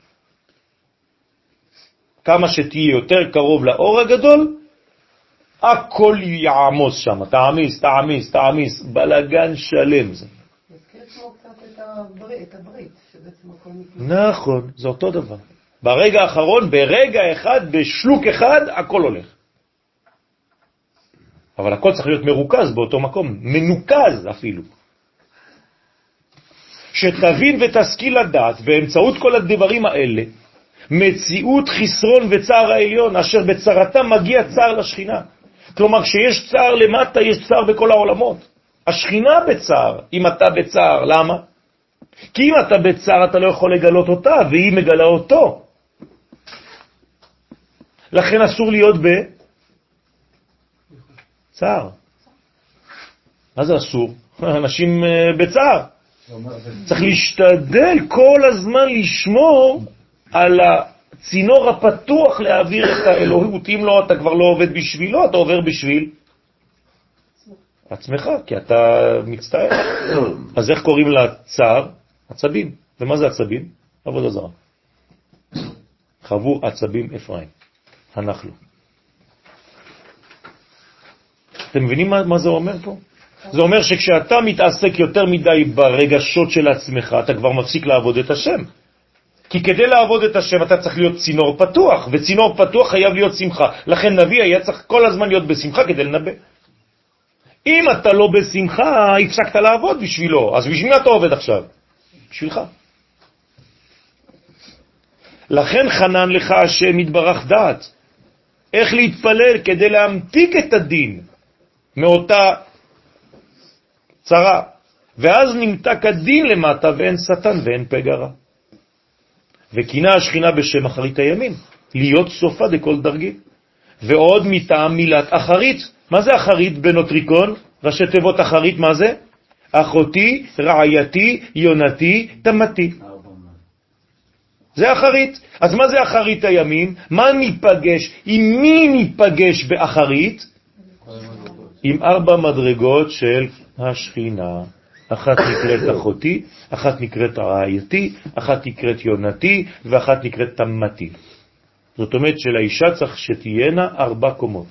כמה שתהיה יותר קרוב לאור הגדול, הכל יעמוס שם, תעמיס, תעמיס, תעמיס, בלגן שלם זה. נכון, זה אותו דבר. ברגע האחרון, ברגע אחד, בשלוק אחד, הכל הולך. אבל הכל צריך להיות מרוכז באותו מקום, מנוקז אפילו. שתבין ותשכיל לדעת באמצעות כל הדברים האלה, מציאות חסרון וצער העליון, אשר בצרתה מגיע צער לשכינה. כלומר, כשיש צער למטה, יש צער בכל העולמות. השכינה בצער, אם אתה בצער, למה? כי אם אתה בצער, אתה לא יכול לגלות אותה, והיא מגלה אותו. לכן אסור להיות בצער. מה זה אסור? אנשים אה, בצער. צריך להשתדל כל הזמן לשמור על הצינור הפתוח להעביר את האלוהות. אם לא, אתה כבר לא עובד בשבילו, אתה עובר בשביל עצמך, כי אתה מצטער. אז איך קוראים לצער? עצבים. ומה זה עצבים? עבודה זרה. חוו עצבים אפרים. הנחלו. אתם מבינים מה, מה זה אומר פה? זה אומר שכשאתה מתעסק יותר מדי ברגשות של עצמך, אתה כבר מפסיק לעבוד את השם. כי כדי לעבוד את השם אתה צריך להיות צינור פתוח, וצינור פתוח חייב להיות שמחה. לכן נביא היה צריך כל הזמן להיות בשמחה כדי לנבא. אם אתה לא בשמחה, הפסקת לעבוד בשבילו, אז בשביל מה אתה עובד עכשיו? בשבילך. לכן חנן לך השם יתברך דעת. איך להתפלל כדי להמתיק את הדין מאותה צרה, ואז נמתק הדין למטה ואין שטן ואין פגרה. וכינה השכינה בשם אחרית הימים, להיות סופה דכל דרגי. ועוד מטעם מילת אחרית. מה זה אחרית בנוטריקון? ראשי תיבות אחרית, מה זה? אחותי, רעייתי, יונתי, תמתי. זה אחרית. אז מה זה אחרית הימים? מה ניפגש? עם מי ניפגש באחרית? עם ארבע מדרגות של השכינה. אחת נקראת אחותי, אחת נקראת רעייתי, אחת נקראת יונתי ואחת נקראת תמתי. זאת אומרת שלאישה צריך שתהיינה ארבע קומות.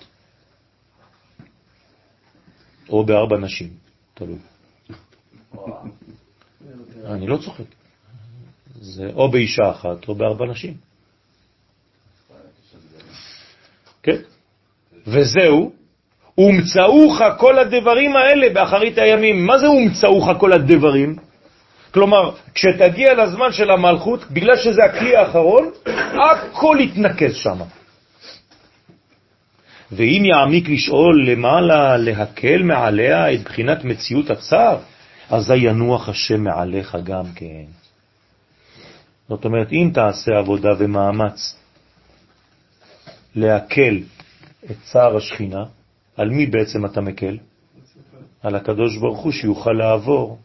או בארבע נשים, תלוי. אני לא צוחק. זה או באישה אחת או בארבע נשים. כן? וזהו, הומצאוך כל הדברים האלה באחרית הימים. מה זה הומצאוך כל הדברים? כלומר, כשתגיע לזמן של המלכות, בגלל שזה הכלי האחרון, הכל יתנקז שם. ואם יעמיק לשאול למעלה, להקל מעליה את בחינת מציאות הצער, אזי ינוח השם מעליך גם כן. זאת אומרת, אם תעשה עבודה ומאמץ להקל את צער השכינה, על מי בעצם אתה מקל? על הקדוש ברוך הוא שיוכל לעבור.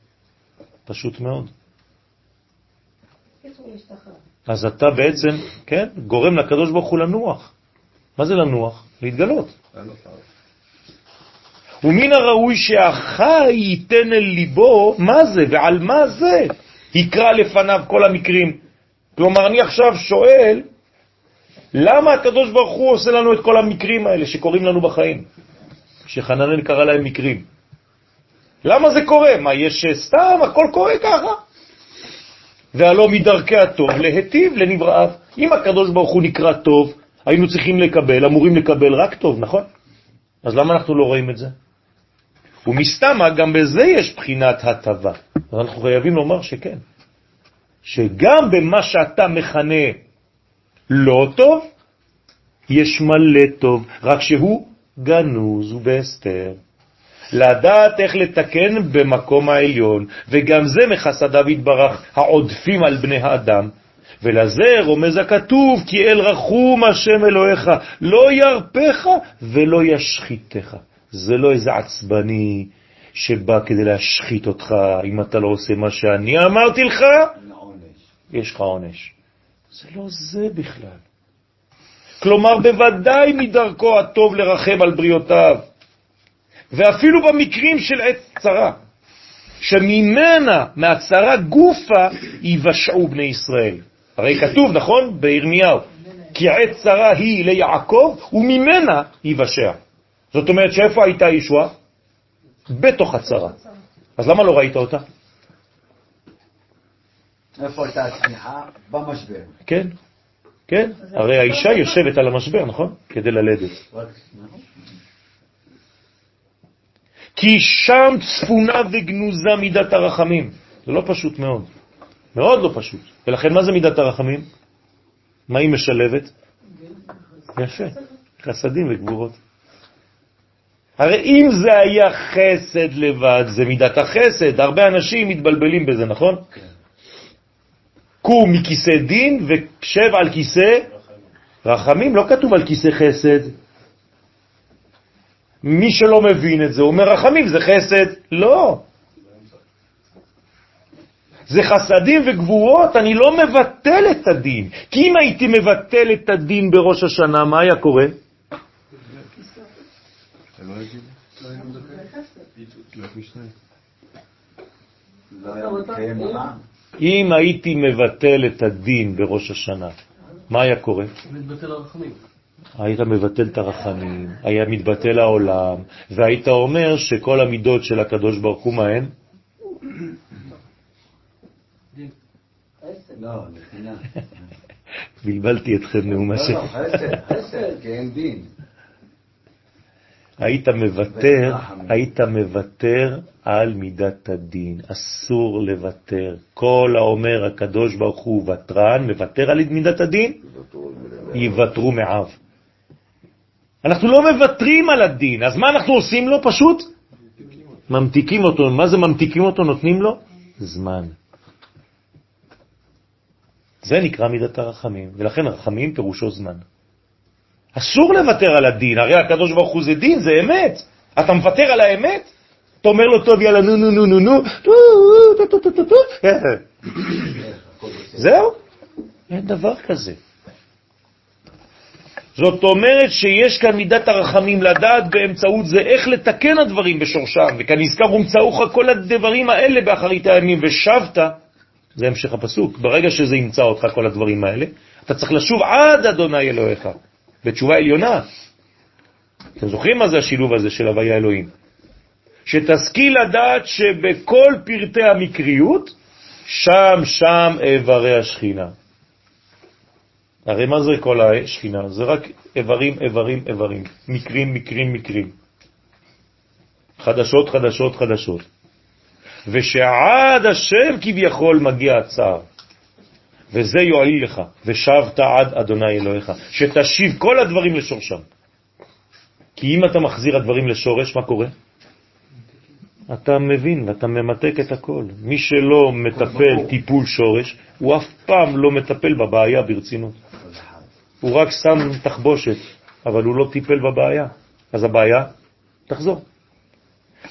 פשוט מאוד. אז אתה בעצם, כן, גורם לקדוש ברוך הוא לנוח. מה זה לנוח? להתגלות. ומן הראוי שהחי ייתן אל ליבו מה זה ועל מה זה יקרא לפניו כל המקרים. כלומר, אני עכשיו שואל, למה הקדוש ברוך הוא עושה לנו את כל המקרים האלה שקורים לנו בחיים? שחננאל קרא להם מקרים. למה זה קורה? מה, יש סתם, הכל קורה ככה. והלא מדרכי הטוב להטיב לנבראיו. אם הקדוש ברוך הוא נקרא טוב, היינו צריכים לקבל, אמורים לקבל רק טוב, נכון? אז למה אנחנו לא רואים את זה? ומסתמה, גם בזה יש בחינת הטבה. אז אנחנו חייבים לומר שכן. שגם במה שאתה מכנה לא טוב, יש מלא טוב, רק שהוא גנוז ובהסתר. לדעת איך לתקן במקום העליון, וגם זה מחסדיו יתברך, העודפים על בני האדם. ולזה רומז הכתוב, כי אל רחום השם אלוהיך, לא ירפך ולא ישחיתך. זה לא איזה עצבני שבא כדי להשחית אותך אם אתה לא עושה מה שאני אמרתי לך, יש לך עונש. זה לא זה בכלל. כלומר, בוודאי מדרכו הטוב לרחם על בריאותיו, ואפילו במקרים של עת צרה, שממנה, מהצרה גופה, יבשעו בני ישראל. הרי כתוב, נכון? בירמיהו, כי עת צרה היא ליעקב, וממנה יבשע. זאת אומרת שאיפה הייתה ישועה? בתוך הצרה. אז למה לא ראית אותה? איפה הייתה הצמיחה? במשבר. כן, כן. הרי האישה יושבת על המשבר, נכון? כדי ללדת. כי שם צפונה וגנוזה מידת הרחמים. זה לא פשוט מאוד. מאוד לא פשוט. ולכן מה זה מידת הרחמים? מה היא משלבת? יפה, חסדים וגבורות. הרי אם זה היה חסד לבד, זה מידת החסד. הרבה אנשים מתבלבלים בזה, נכון? קום מכיסא דין ושב על כיסא רחמים. לא כתוב על כיסא חסד. מי שלא מבין את זה אומר רחמים זה חסד. לא. זה חסדים וגבורות, אני לא מבטל את הדין. כי אם הייתי מבטל את הדין בראש השנה, מה היה קורה? אם הייתי מבטל את הדין בראש השנה, מה היה קורה? מתבטל הרחמים. היית מבטל את הרחמים, היה מתבטל העולם, והיית אומר שכל המידות של הקדוש ברוך הוא מה הן? לא. בלבלתי אתכם נאום לא, השם. לא, חסד, חסד, כי אין דין. היית מוותר, היית מוותר על מידת הדין, אסור לוותר. כל האומר הקדוש ברוך הוא ותרן, מוותר על מידת הדין, יוותרו מעב. אנחנו לא מוותרים על הדין, אז מה אנחנו עושים לו? פשוט ממתיקים אותו. מה זה ממתיקים אותו? נותנים לו זמן. זה נקרא מידת הרחמים, ולכן רחמים פירושו זמן. אסור לוותר על הדין, הרי הקדוש ברוך הוא זה דין, זה אמת. אתה מוותר על האמת? אתה אומר לו, טוב, יאללה, נו, נו, נו, נו, נו. זהו? אין דבר כזה. זאת אומרת שיש כאן מידת הרחמים לדעת באמצעות זה איך לתקן הדברים בשורשם, וכאן נזכר ומצאוך כל הדברים האלה באחרית הימים, ושבת, זה המשך הפסוק, ברגע שזה ימצא אותך כל הדברים האלה, אתה צריך לשוב עד אדוני אלוהיך, בתשובה עליונה. אתם זוכרים מה זה השילוב הזה של הוויה אלוהים? שתשכיל לדעת שבכל פרטי המקריות, שם שם איברי השכינה. הרי מה זה כל השכינה? זה רק איברים, איברים, איברים, מקרים, מקרים, מקרים. חדשות, חדשות, חדשות. ושעד השם כביכול מגיע הצער. וזה יועיל לך, ושבת עד אדוני אלוהיך, שתשיב כל הדברים לשורשם. כי אם אתה מחזיר הדברים לשורש, מה קורה? אתה מבין ואתה ממתק את הכל. מי שלא מטפל טיפול שורש, הוא אף פעם לא מטפל בבעיה ברצינות. הוא רק שם תחבושת, אבל הוא לא טיפל בבעיה. אז הבעיה תחזור.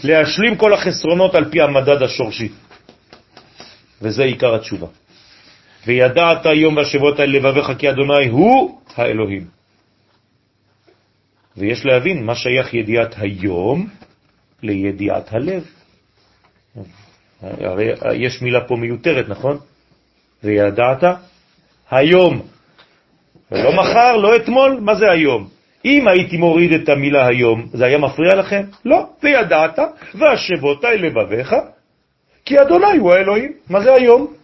להשלים כל החסרונות על פי המדד השורשי. וזה עיקר התשובה. וידעת היום והשבות על לבביך כי אדוני הוא האלוהים. ויש להבין מה שייך ידיעת היום לידיעת הלב. הרי יש מילה פה מיותרת, נכון? וידעת היום. ולא מחר, לא אתמול, מה זה היום? אם הייתי מוריד את המילה היום, זה היה מפריע לכם? לא. וידעת, והשבות אל לבביך, כי אדוני הוא האלוהים. מה זה היום?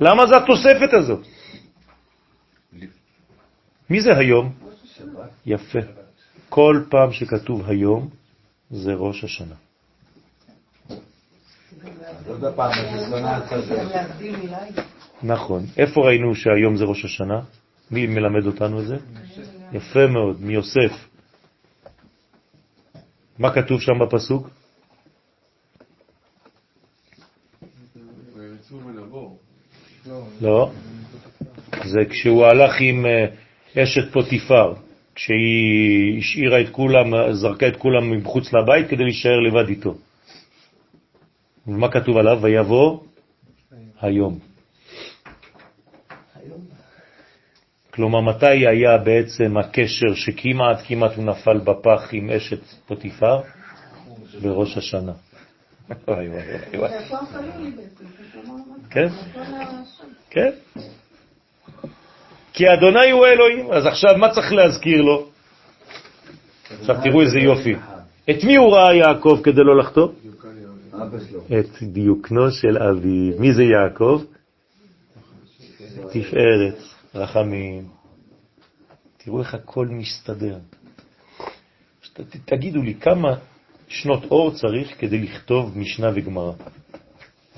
למה זה התוספת הזאת? מי זה היום? יפה. כל פעם שכתוב היום, זה ראש השנה. נכון. איפה ראינו שהיום זה ראש השנה? מי מלמד אותנו את זה? יפה מאוד, מיוסף. מה כתוב שם בפסוק? לא, זה כשהוא הלך עם אה, אשת פוטיפר, כשהיא השאירה את כולם, זרקה את כולם מחוץ לבית כדי להישאר לבד איתו. ומה כתוב עליו? ויבוא היום. כלומר, מתי היה בעצם הקשר שכמעט כמעט הוא נפל בפח עם אשת פוטיפר? בראש השנה. וואי וואי וואי. כן, כן. כי אדוני הוא אלוהים, אז עכשיו מה צריך להזכיר לו? עכשיו תראו איזה יופי. את מי הוא ראה יעקב כדי לא לחטוא? את דיוקנו של אביו. מי זה יעקב? תפארת, רחמים. תראו איך הכל מסתדר. תגידו לי, כמה שנות אור צריך כדי לכתוב משנה וגמרא,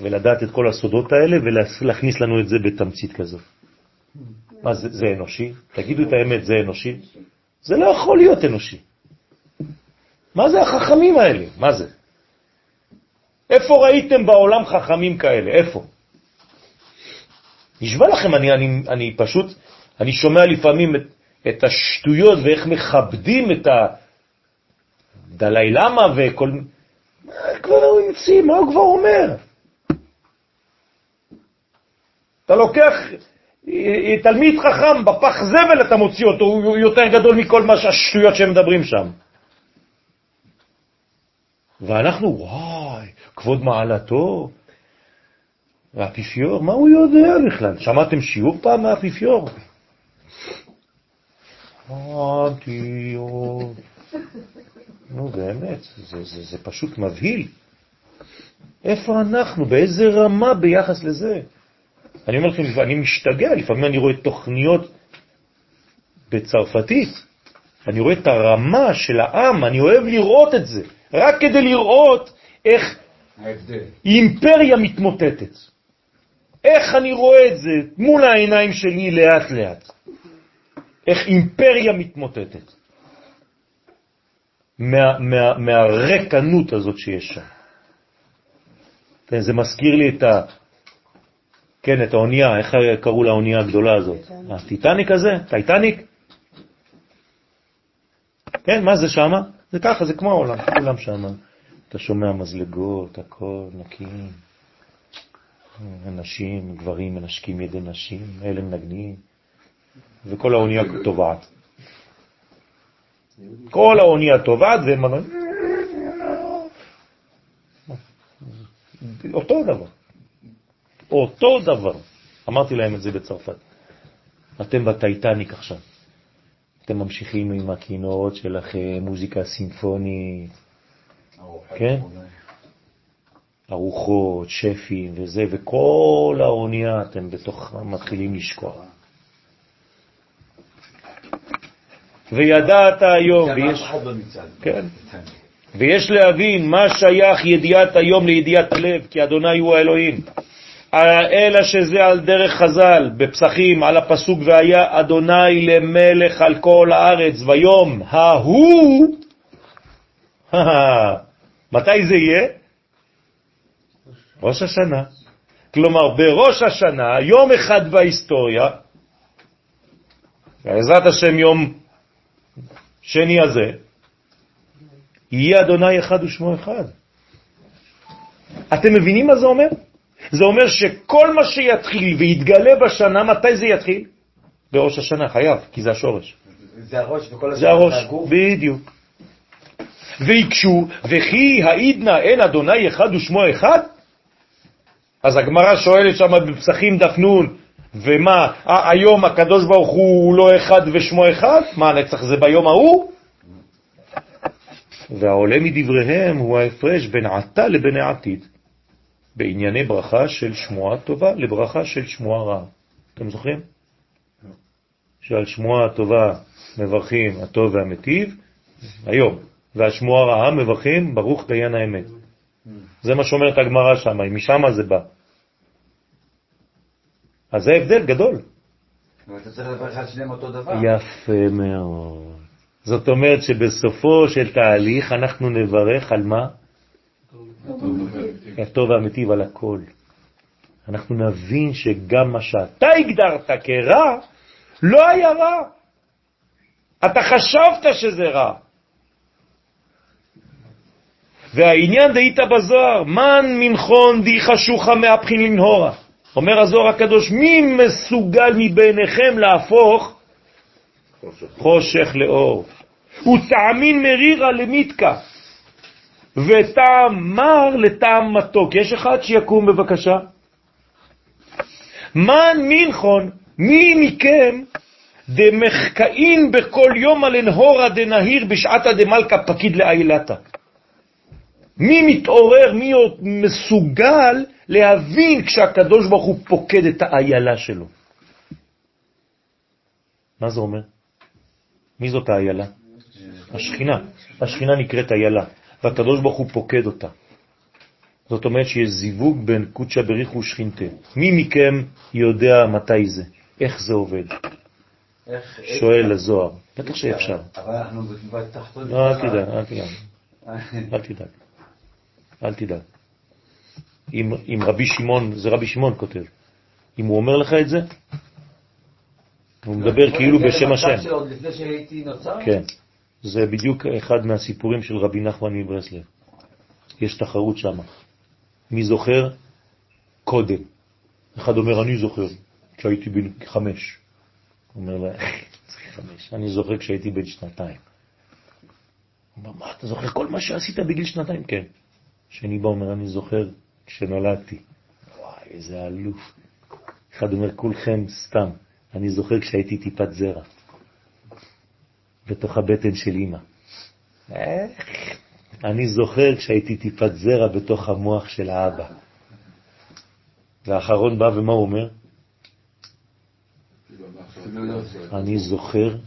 ולדעת את כל הסודות האלה ולהכניס לנו את זה בתמצית כזאת. מה זה, זה אנושי? תגידו את האמת, זה אנושי? זה לא יכול להיות אנושי. מה זה החכמים האלה? מה זה? איפה ראיתם בעולם חכמים כאלה? איפה? נשבע לכם, אני, אני, אני פשוט, אני שומע לפעמים את, את השטויות ואיך מכבדים את הדלי למה וכל... מה כבר הוא המציא? מה הוא כבר אומר? אתה לוקח תלמיד חכם, בפח זבל אתה מוציא אותו, הוא יותר גדול מכל מה שהשטויות שהם מדברים שם. ואנחנו, וואי, כבוד מעלתו, והאפיפיור, מה הוא יודע בכלל? שמעתם שיעור פעם מהאפיפיור? נו באמת, זה, זה, זה פשוט מבהיל. איפה אנחנו? באיזה רמה ביחס לזה? אני אומר לכם, אני משתגע, לפעמים אני רואה תוכניות בצרפתית, אני רואה את הרמה של העם, אני אוהב לראות את זה, רק כדי לראות איך אימפריה מתמוטטת. איך אני רואה את זה מול העיניים שלי לאט לאט. איך אימפריה מתמוטטת. מה, מה, מהרקנות הזאת שיש שם. זה מזכיר לי את ה... כן, את האונייה, איך קראו לאונייה הגדולה הזאת? הטיטניק הזה? טייטניק? כן, מה זה שם? זה ככה, זה כמו העולם, כולם שם. אתה שומע מזלגות, הכל נקיים. אנשים, גברים מנשקים ידי נשים, אלה מנגנים, וכל האונייה טובעת. כל האונייה טובעת, והם... אותו דבר. אותו דבר. אמרתי להם את זה בצרפת. אתם בטייטניק עכשיו. אתם ממשיכים עם הכינורות שלכם, מוזיקה סימפונית, כן? ארוחות, שפים וזה, וכל האונייה אתם בתוך מתחילים לשקוע. וידעת היום, ויש, כן, ויש להבין מה שייך ידיעת היום לידיעת הלב, כי אדוני הוא האלוהים. אלא שזה על דרך חז"ל, בפסחים, על הפסוק, והיה אדוני למלך על כל הארץ, ויום ההוא, מתי זה יהיה? ראש השנה. כלומר, בראש השנה, יום אחד בהיסטוריה, בעזרת השם יום שני הזה, יהיה אדוני אחד ושמו אחד. אתם מבינים מה זה אומר? זה אומר שכל מה שיתחיל ויתגלה בשנה, מתי זה יתחיל? בראש השנה, חייב, כי זה השורש. זה הראש וכל השנה זה הראש, בדיוק. ויקשו, וכי העידנה אין אדוני אחד ושמו אחד? אז הגמרא שואלת שם בפסחים דף נון, ומה, היום הקדוש ברוך הוא לא אחד ושמו אחד? מה, הנצח זה ביום ההוא? והעולה מדבריהם הוא ההפרש בין עתה לבין העתיד. בענייני ברכה של שמועה טובה לברכה של שמועה רעה. אתם זוכרים? שעל שמועה טובה מברכים הטוב והמטיב, היום, ועל שמועה רעה מברכים ברוך דיין האמת. זה מה שאומרת הגמרא שם, משם זה בא. אז זה הבדל גדול. אתה צריך לברך על שניהם אותו דבר. יפה מאוד. זאת אומרת שבסופו של תהליך אנחנו נברך על מה? הטוב והמטיב על הכל. אנחנו נבין שגם מה שאתה הגדרת כרע, לא היה רע. אתה חשבת שזה רע. והעניין דהית בזוהר, מן מנחון די חשוכה מהבחין לנהורה. אומר הזוהר הקדוש, מי מסוגל מביניכם להפוך חושך. חושך לאור? וטעמין מרירה למיתקה, וטעם מר לטעם מתוק. יש אחד שיקום בבקשה? מן מנחון, מי מכם דמחקאין בכל יום על אנהורה דנהיר בשעתה דמלכה פקיד לאילתה? מי מתעורר, מי עוד מסוגל להבין כשהקדוש ברוך הוא פוקד את האיילה שלו? מה זה אומר? מי זאת האיילה? השכינה. השכינה נקראת איילה, והקדוש ברוך הוא פוקד אותה. זאת אומרת שיש זיווג בין קודשא בריך ושכינתה. מי מכם יודע מתי זה? איך זה עובד? שואל הזוהר. בטח שאפשר. אבל אנחנו בתחתון. לא, אל תדאג, אל תדאג. אל תדאג. אל תדאג. אם, אם רבי שמעון, זה רבי שמעון כותב, אם הוא אומר לך את זה, הוא מדבר כאילו בשם השם. עוד לפני שהייתי נוצר? כן. זה בדיוק אחד מהסיפורים של רבי נחמן מברסלב. יש תחרות שם. מי זוכר? קודם. אחד אומר, אני זוכר, כשהייתי בן חמש. הוא אומר לה, חמש. אני זוכר כשהייתי בן שנתיים. הוא אומר, מה, אתה זוכר כל מה שעשית בגיל שנתיים? כן. שני בא אומר, אני זוכר כשנולדתי. וואי, איזה אלוף. אחד אומר, כולכם סתם. אני זוכר כשהייתי טיפת זרע. בתוך הבטן של. איך? אני זוכר כשהייתי טיפת זרע בתוך המוח של האבא. והאחרון בא ומה הוא אומר? אני זוכר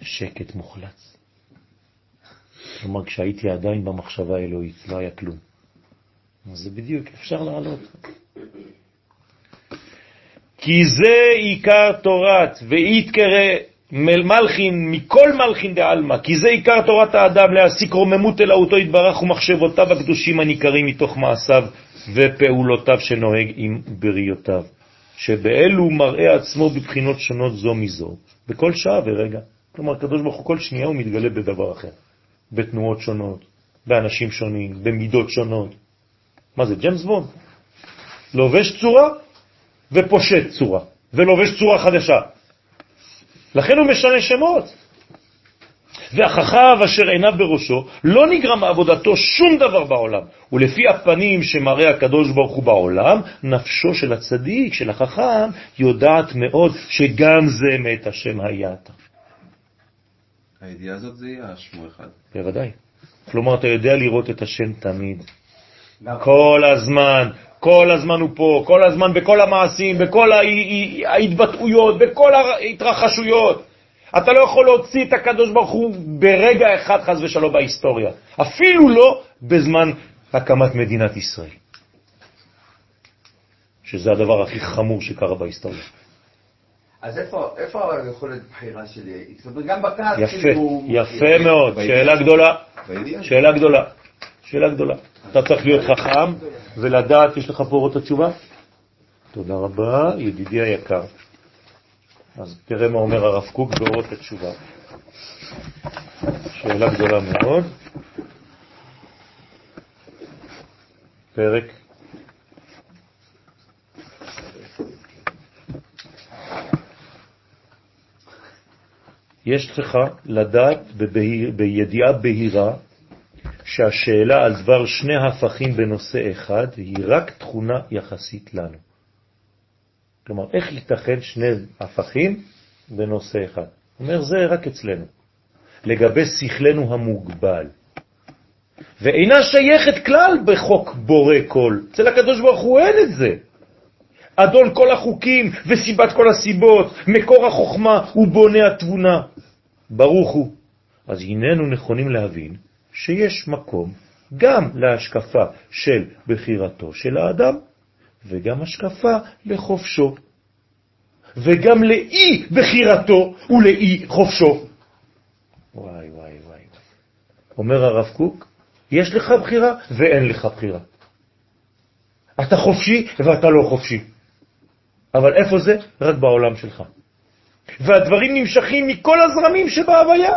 שקט מוחלץ. כלומר, כשהייתי עדיין במחשבה האלוהית, לא היה כלום. אז זה בדיוק, אפשר לעלות. כי זה עיקר תורת, ויתקרא מלכין מכל מלכין דעלמא, כי זה עיקר תורת האדם להסיק רוממות אלוהותו יתברך ומחשבותיו הקדושים הניכרים מתוך מעשיו ופעולותיו שנוהג עם בריותיו, שבאלו מראה עצמו בבחינות שונות זו מזו, בכל שעה ורגע. כלומר, הקדוש ברוך הוא כל שנייה הוא מתגלה בדבר אחר, בתנועות שונות, באנשים שונים, במידות שונות. מה זה, ג'יימס בונד? לובש צורה ופושט צורה, ולובש צורה חדשה. לכן הוא משנה שמות. והחכב אשר עיניו בראשו, לא נגרם מעבודתו שום דבר בעולם. ולפי הפנים שמראה הקדוש ברוך הוא בעולם, נפשו של הצדיק, של החכם, יודעת מאוד שגם זה מאת השם הייתה. הידיעה הזאת זה יהיה שמו אחד. בוודאי. כלומר, אתה יודע לראות את השם תמיד. כל הזמן, כל הזמן הוא פה, כל הזמן בכל המעשים, בכל ההתבטאויות, בכל ההתרחשויות. אתה לא יכול להוציא את הקדוש ברוך הוא ברגע אחד חס ושלום בהיסטוריה, אפילו לא בזמן הקמת מדינת ישראל, שזה הדבר הכי חמור שקרה בהיסטוריה. אז איפה, איפה היכולת בחירה שלי? גם בכעס, יפה, כאילו... יפה מאוד, שאלה גדולה, שאלה גדולה, שאלה גדולה. אתה צריך להיות חכם ולדעת, יש לך פה עוד התשובה? תודה רבה, ידידי היקר. אז תראה מה אומר הרב קוק באורות התשובה. שאלה גדולה מאוד. פרק יש לך לדעת בידיעה בהירה שהשאלה על דבר שני הפכים בנושא אחד היא רק תכונה יחסית לנו. כלומר, איך ייתכן שני הפכים בנושא אחד? אומר, זה רק אצלנו, לגבי שכלנו המוגבל. ואינה שייכת כלל בחוק בורא כל. אצל הקדוש ברוך הוא אין את זה. אדון כל החוקים וסיבת כל הסיבות, מקור החוכמה ובונה התבונה. ברוך הוא. אז הננו נכונים להבין שיש מקום גם להשקפה של בחירתו של האדם, וגם השקפה לחופשו, וגם לאי בחירתו ולאי חופשו. וואי וואי וואי. אומר הרב קוק, יש לך בחירה ואין לך בחירה. אתה חופשי ואתה לא חופשי. אבל איפה זה? רק בעולם שלך. והדברים נמשכים מכל הזרמים שבהוויה.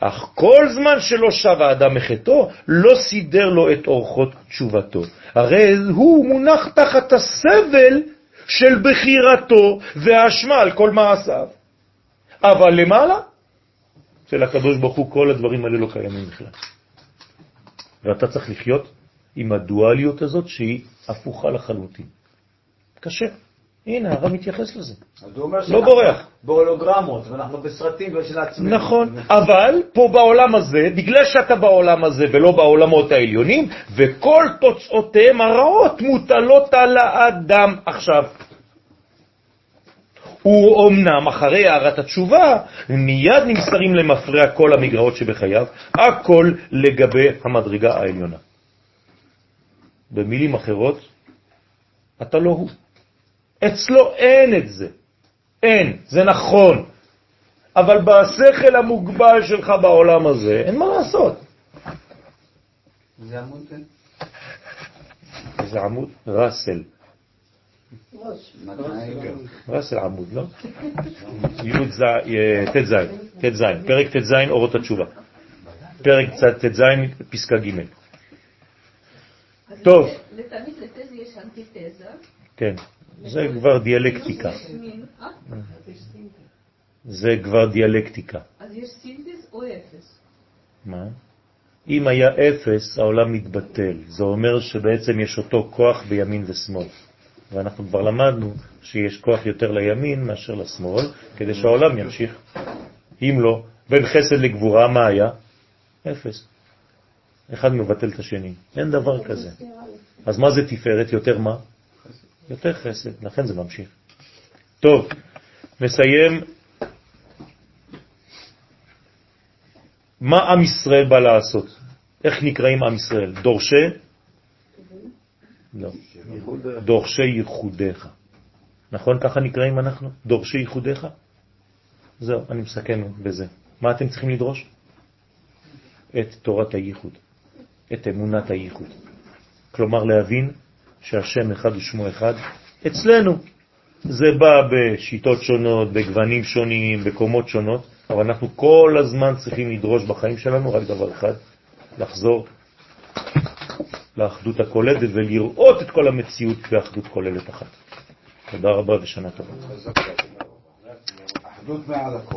אך כל זמן שלא שב האדם מחטאו, לא סידר לו את אורחות תשובתו. הרי הוא מונח תחת הסבל של בחירתו והאשמה על כל מעשיו. אבל למעלה, של הקדוש ברוך הוא, כל הדברים האלה לא קיימים בכלל. ואתה צריך לחיות עם הדואליות הזאת שהיא הפוכה לחלוטין. קשה. הנה, הרב מתייחס לזה. לא בורח. בהולוגרמות, ואנחנו בסרטים של עצמנו. נכון, אבל פה בעולם הזה, בגלל שאתה בעולם הזה ולא בעולמות העליונים, וכל תוצאותיהם הרעות מוטלות על האדם עכשיו. הוא אמנם אחרי הערת התשובה, מיד נמסרים למפרע כל המגרעות שבחייו, הכל לגבי המדרגה העליונה. במילים אחרות, אתה לא הוא. אצלו אין את זה. אין, זה נכון. אבל בשכל המוגבל שלך בעולם הזה, אין מה לעשות. זה עמוד כן? איזה עמוד? רסל. רסל עמוד, לא? י"ז, ט"ז, ט"ז, פרק ט"ז, אורות התשובה. פרק ט"ז, פסקה ג'. טוב. לתמיד לתזה יש אנטיתזה. כן, זה כבר דיאלקטיקה. זה כבר דיאלקטיקה. אז יש סינתז או אפס? מה? אם היה אפס, העולם מתבטל. זה אומר שבעצם יש אותו כוח בימין ושמאל. ואנחנו כבר למדנו שיש כוח יותר לימין מאשר לשמאל, כדי שהעולם ימשיך. אם לא, בין חסד לגבורה, מה היה? אפס. אחד מבטל את השני. אין דבר כזה. אז מה זה תפארת? יותר מה? יותר חסד, לכן זה ממשיך. טוב, נסיים. מה עם ישראל בא לעשות? איך נקראים עם ישראל? דורשי? לא. דורשי ייחודיך. נכון? ככה נקראים אנחנו? דורשי ייחודיך? זהו, אני מסכם בזה. מה אתם צריכים לדרוש? את תורת הייחוד, את אמונת הייחוד. כלומר להבין שהשם אחד ושמו אחד אצלנו. זה בא בשיטות שונות, בגוונים שונים, בקומות שונות, אבל אנחנו כל הזמן צריכים לדרוש בחיים שלנו רק דבר אחד, לחזור לאחדות הכוללת ולראות את כל המציאות באחדות כוללת אחת. תודה רבה ושנה טובה. אחדות מעל הכל.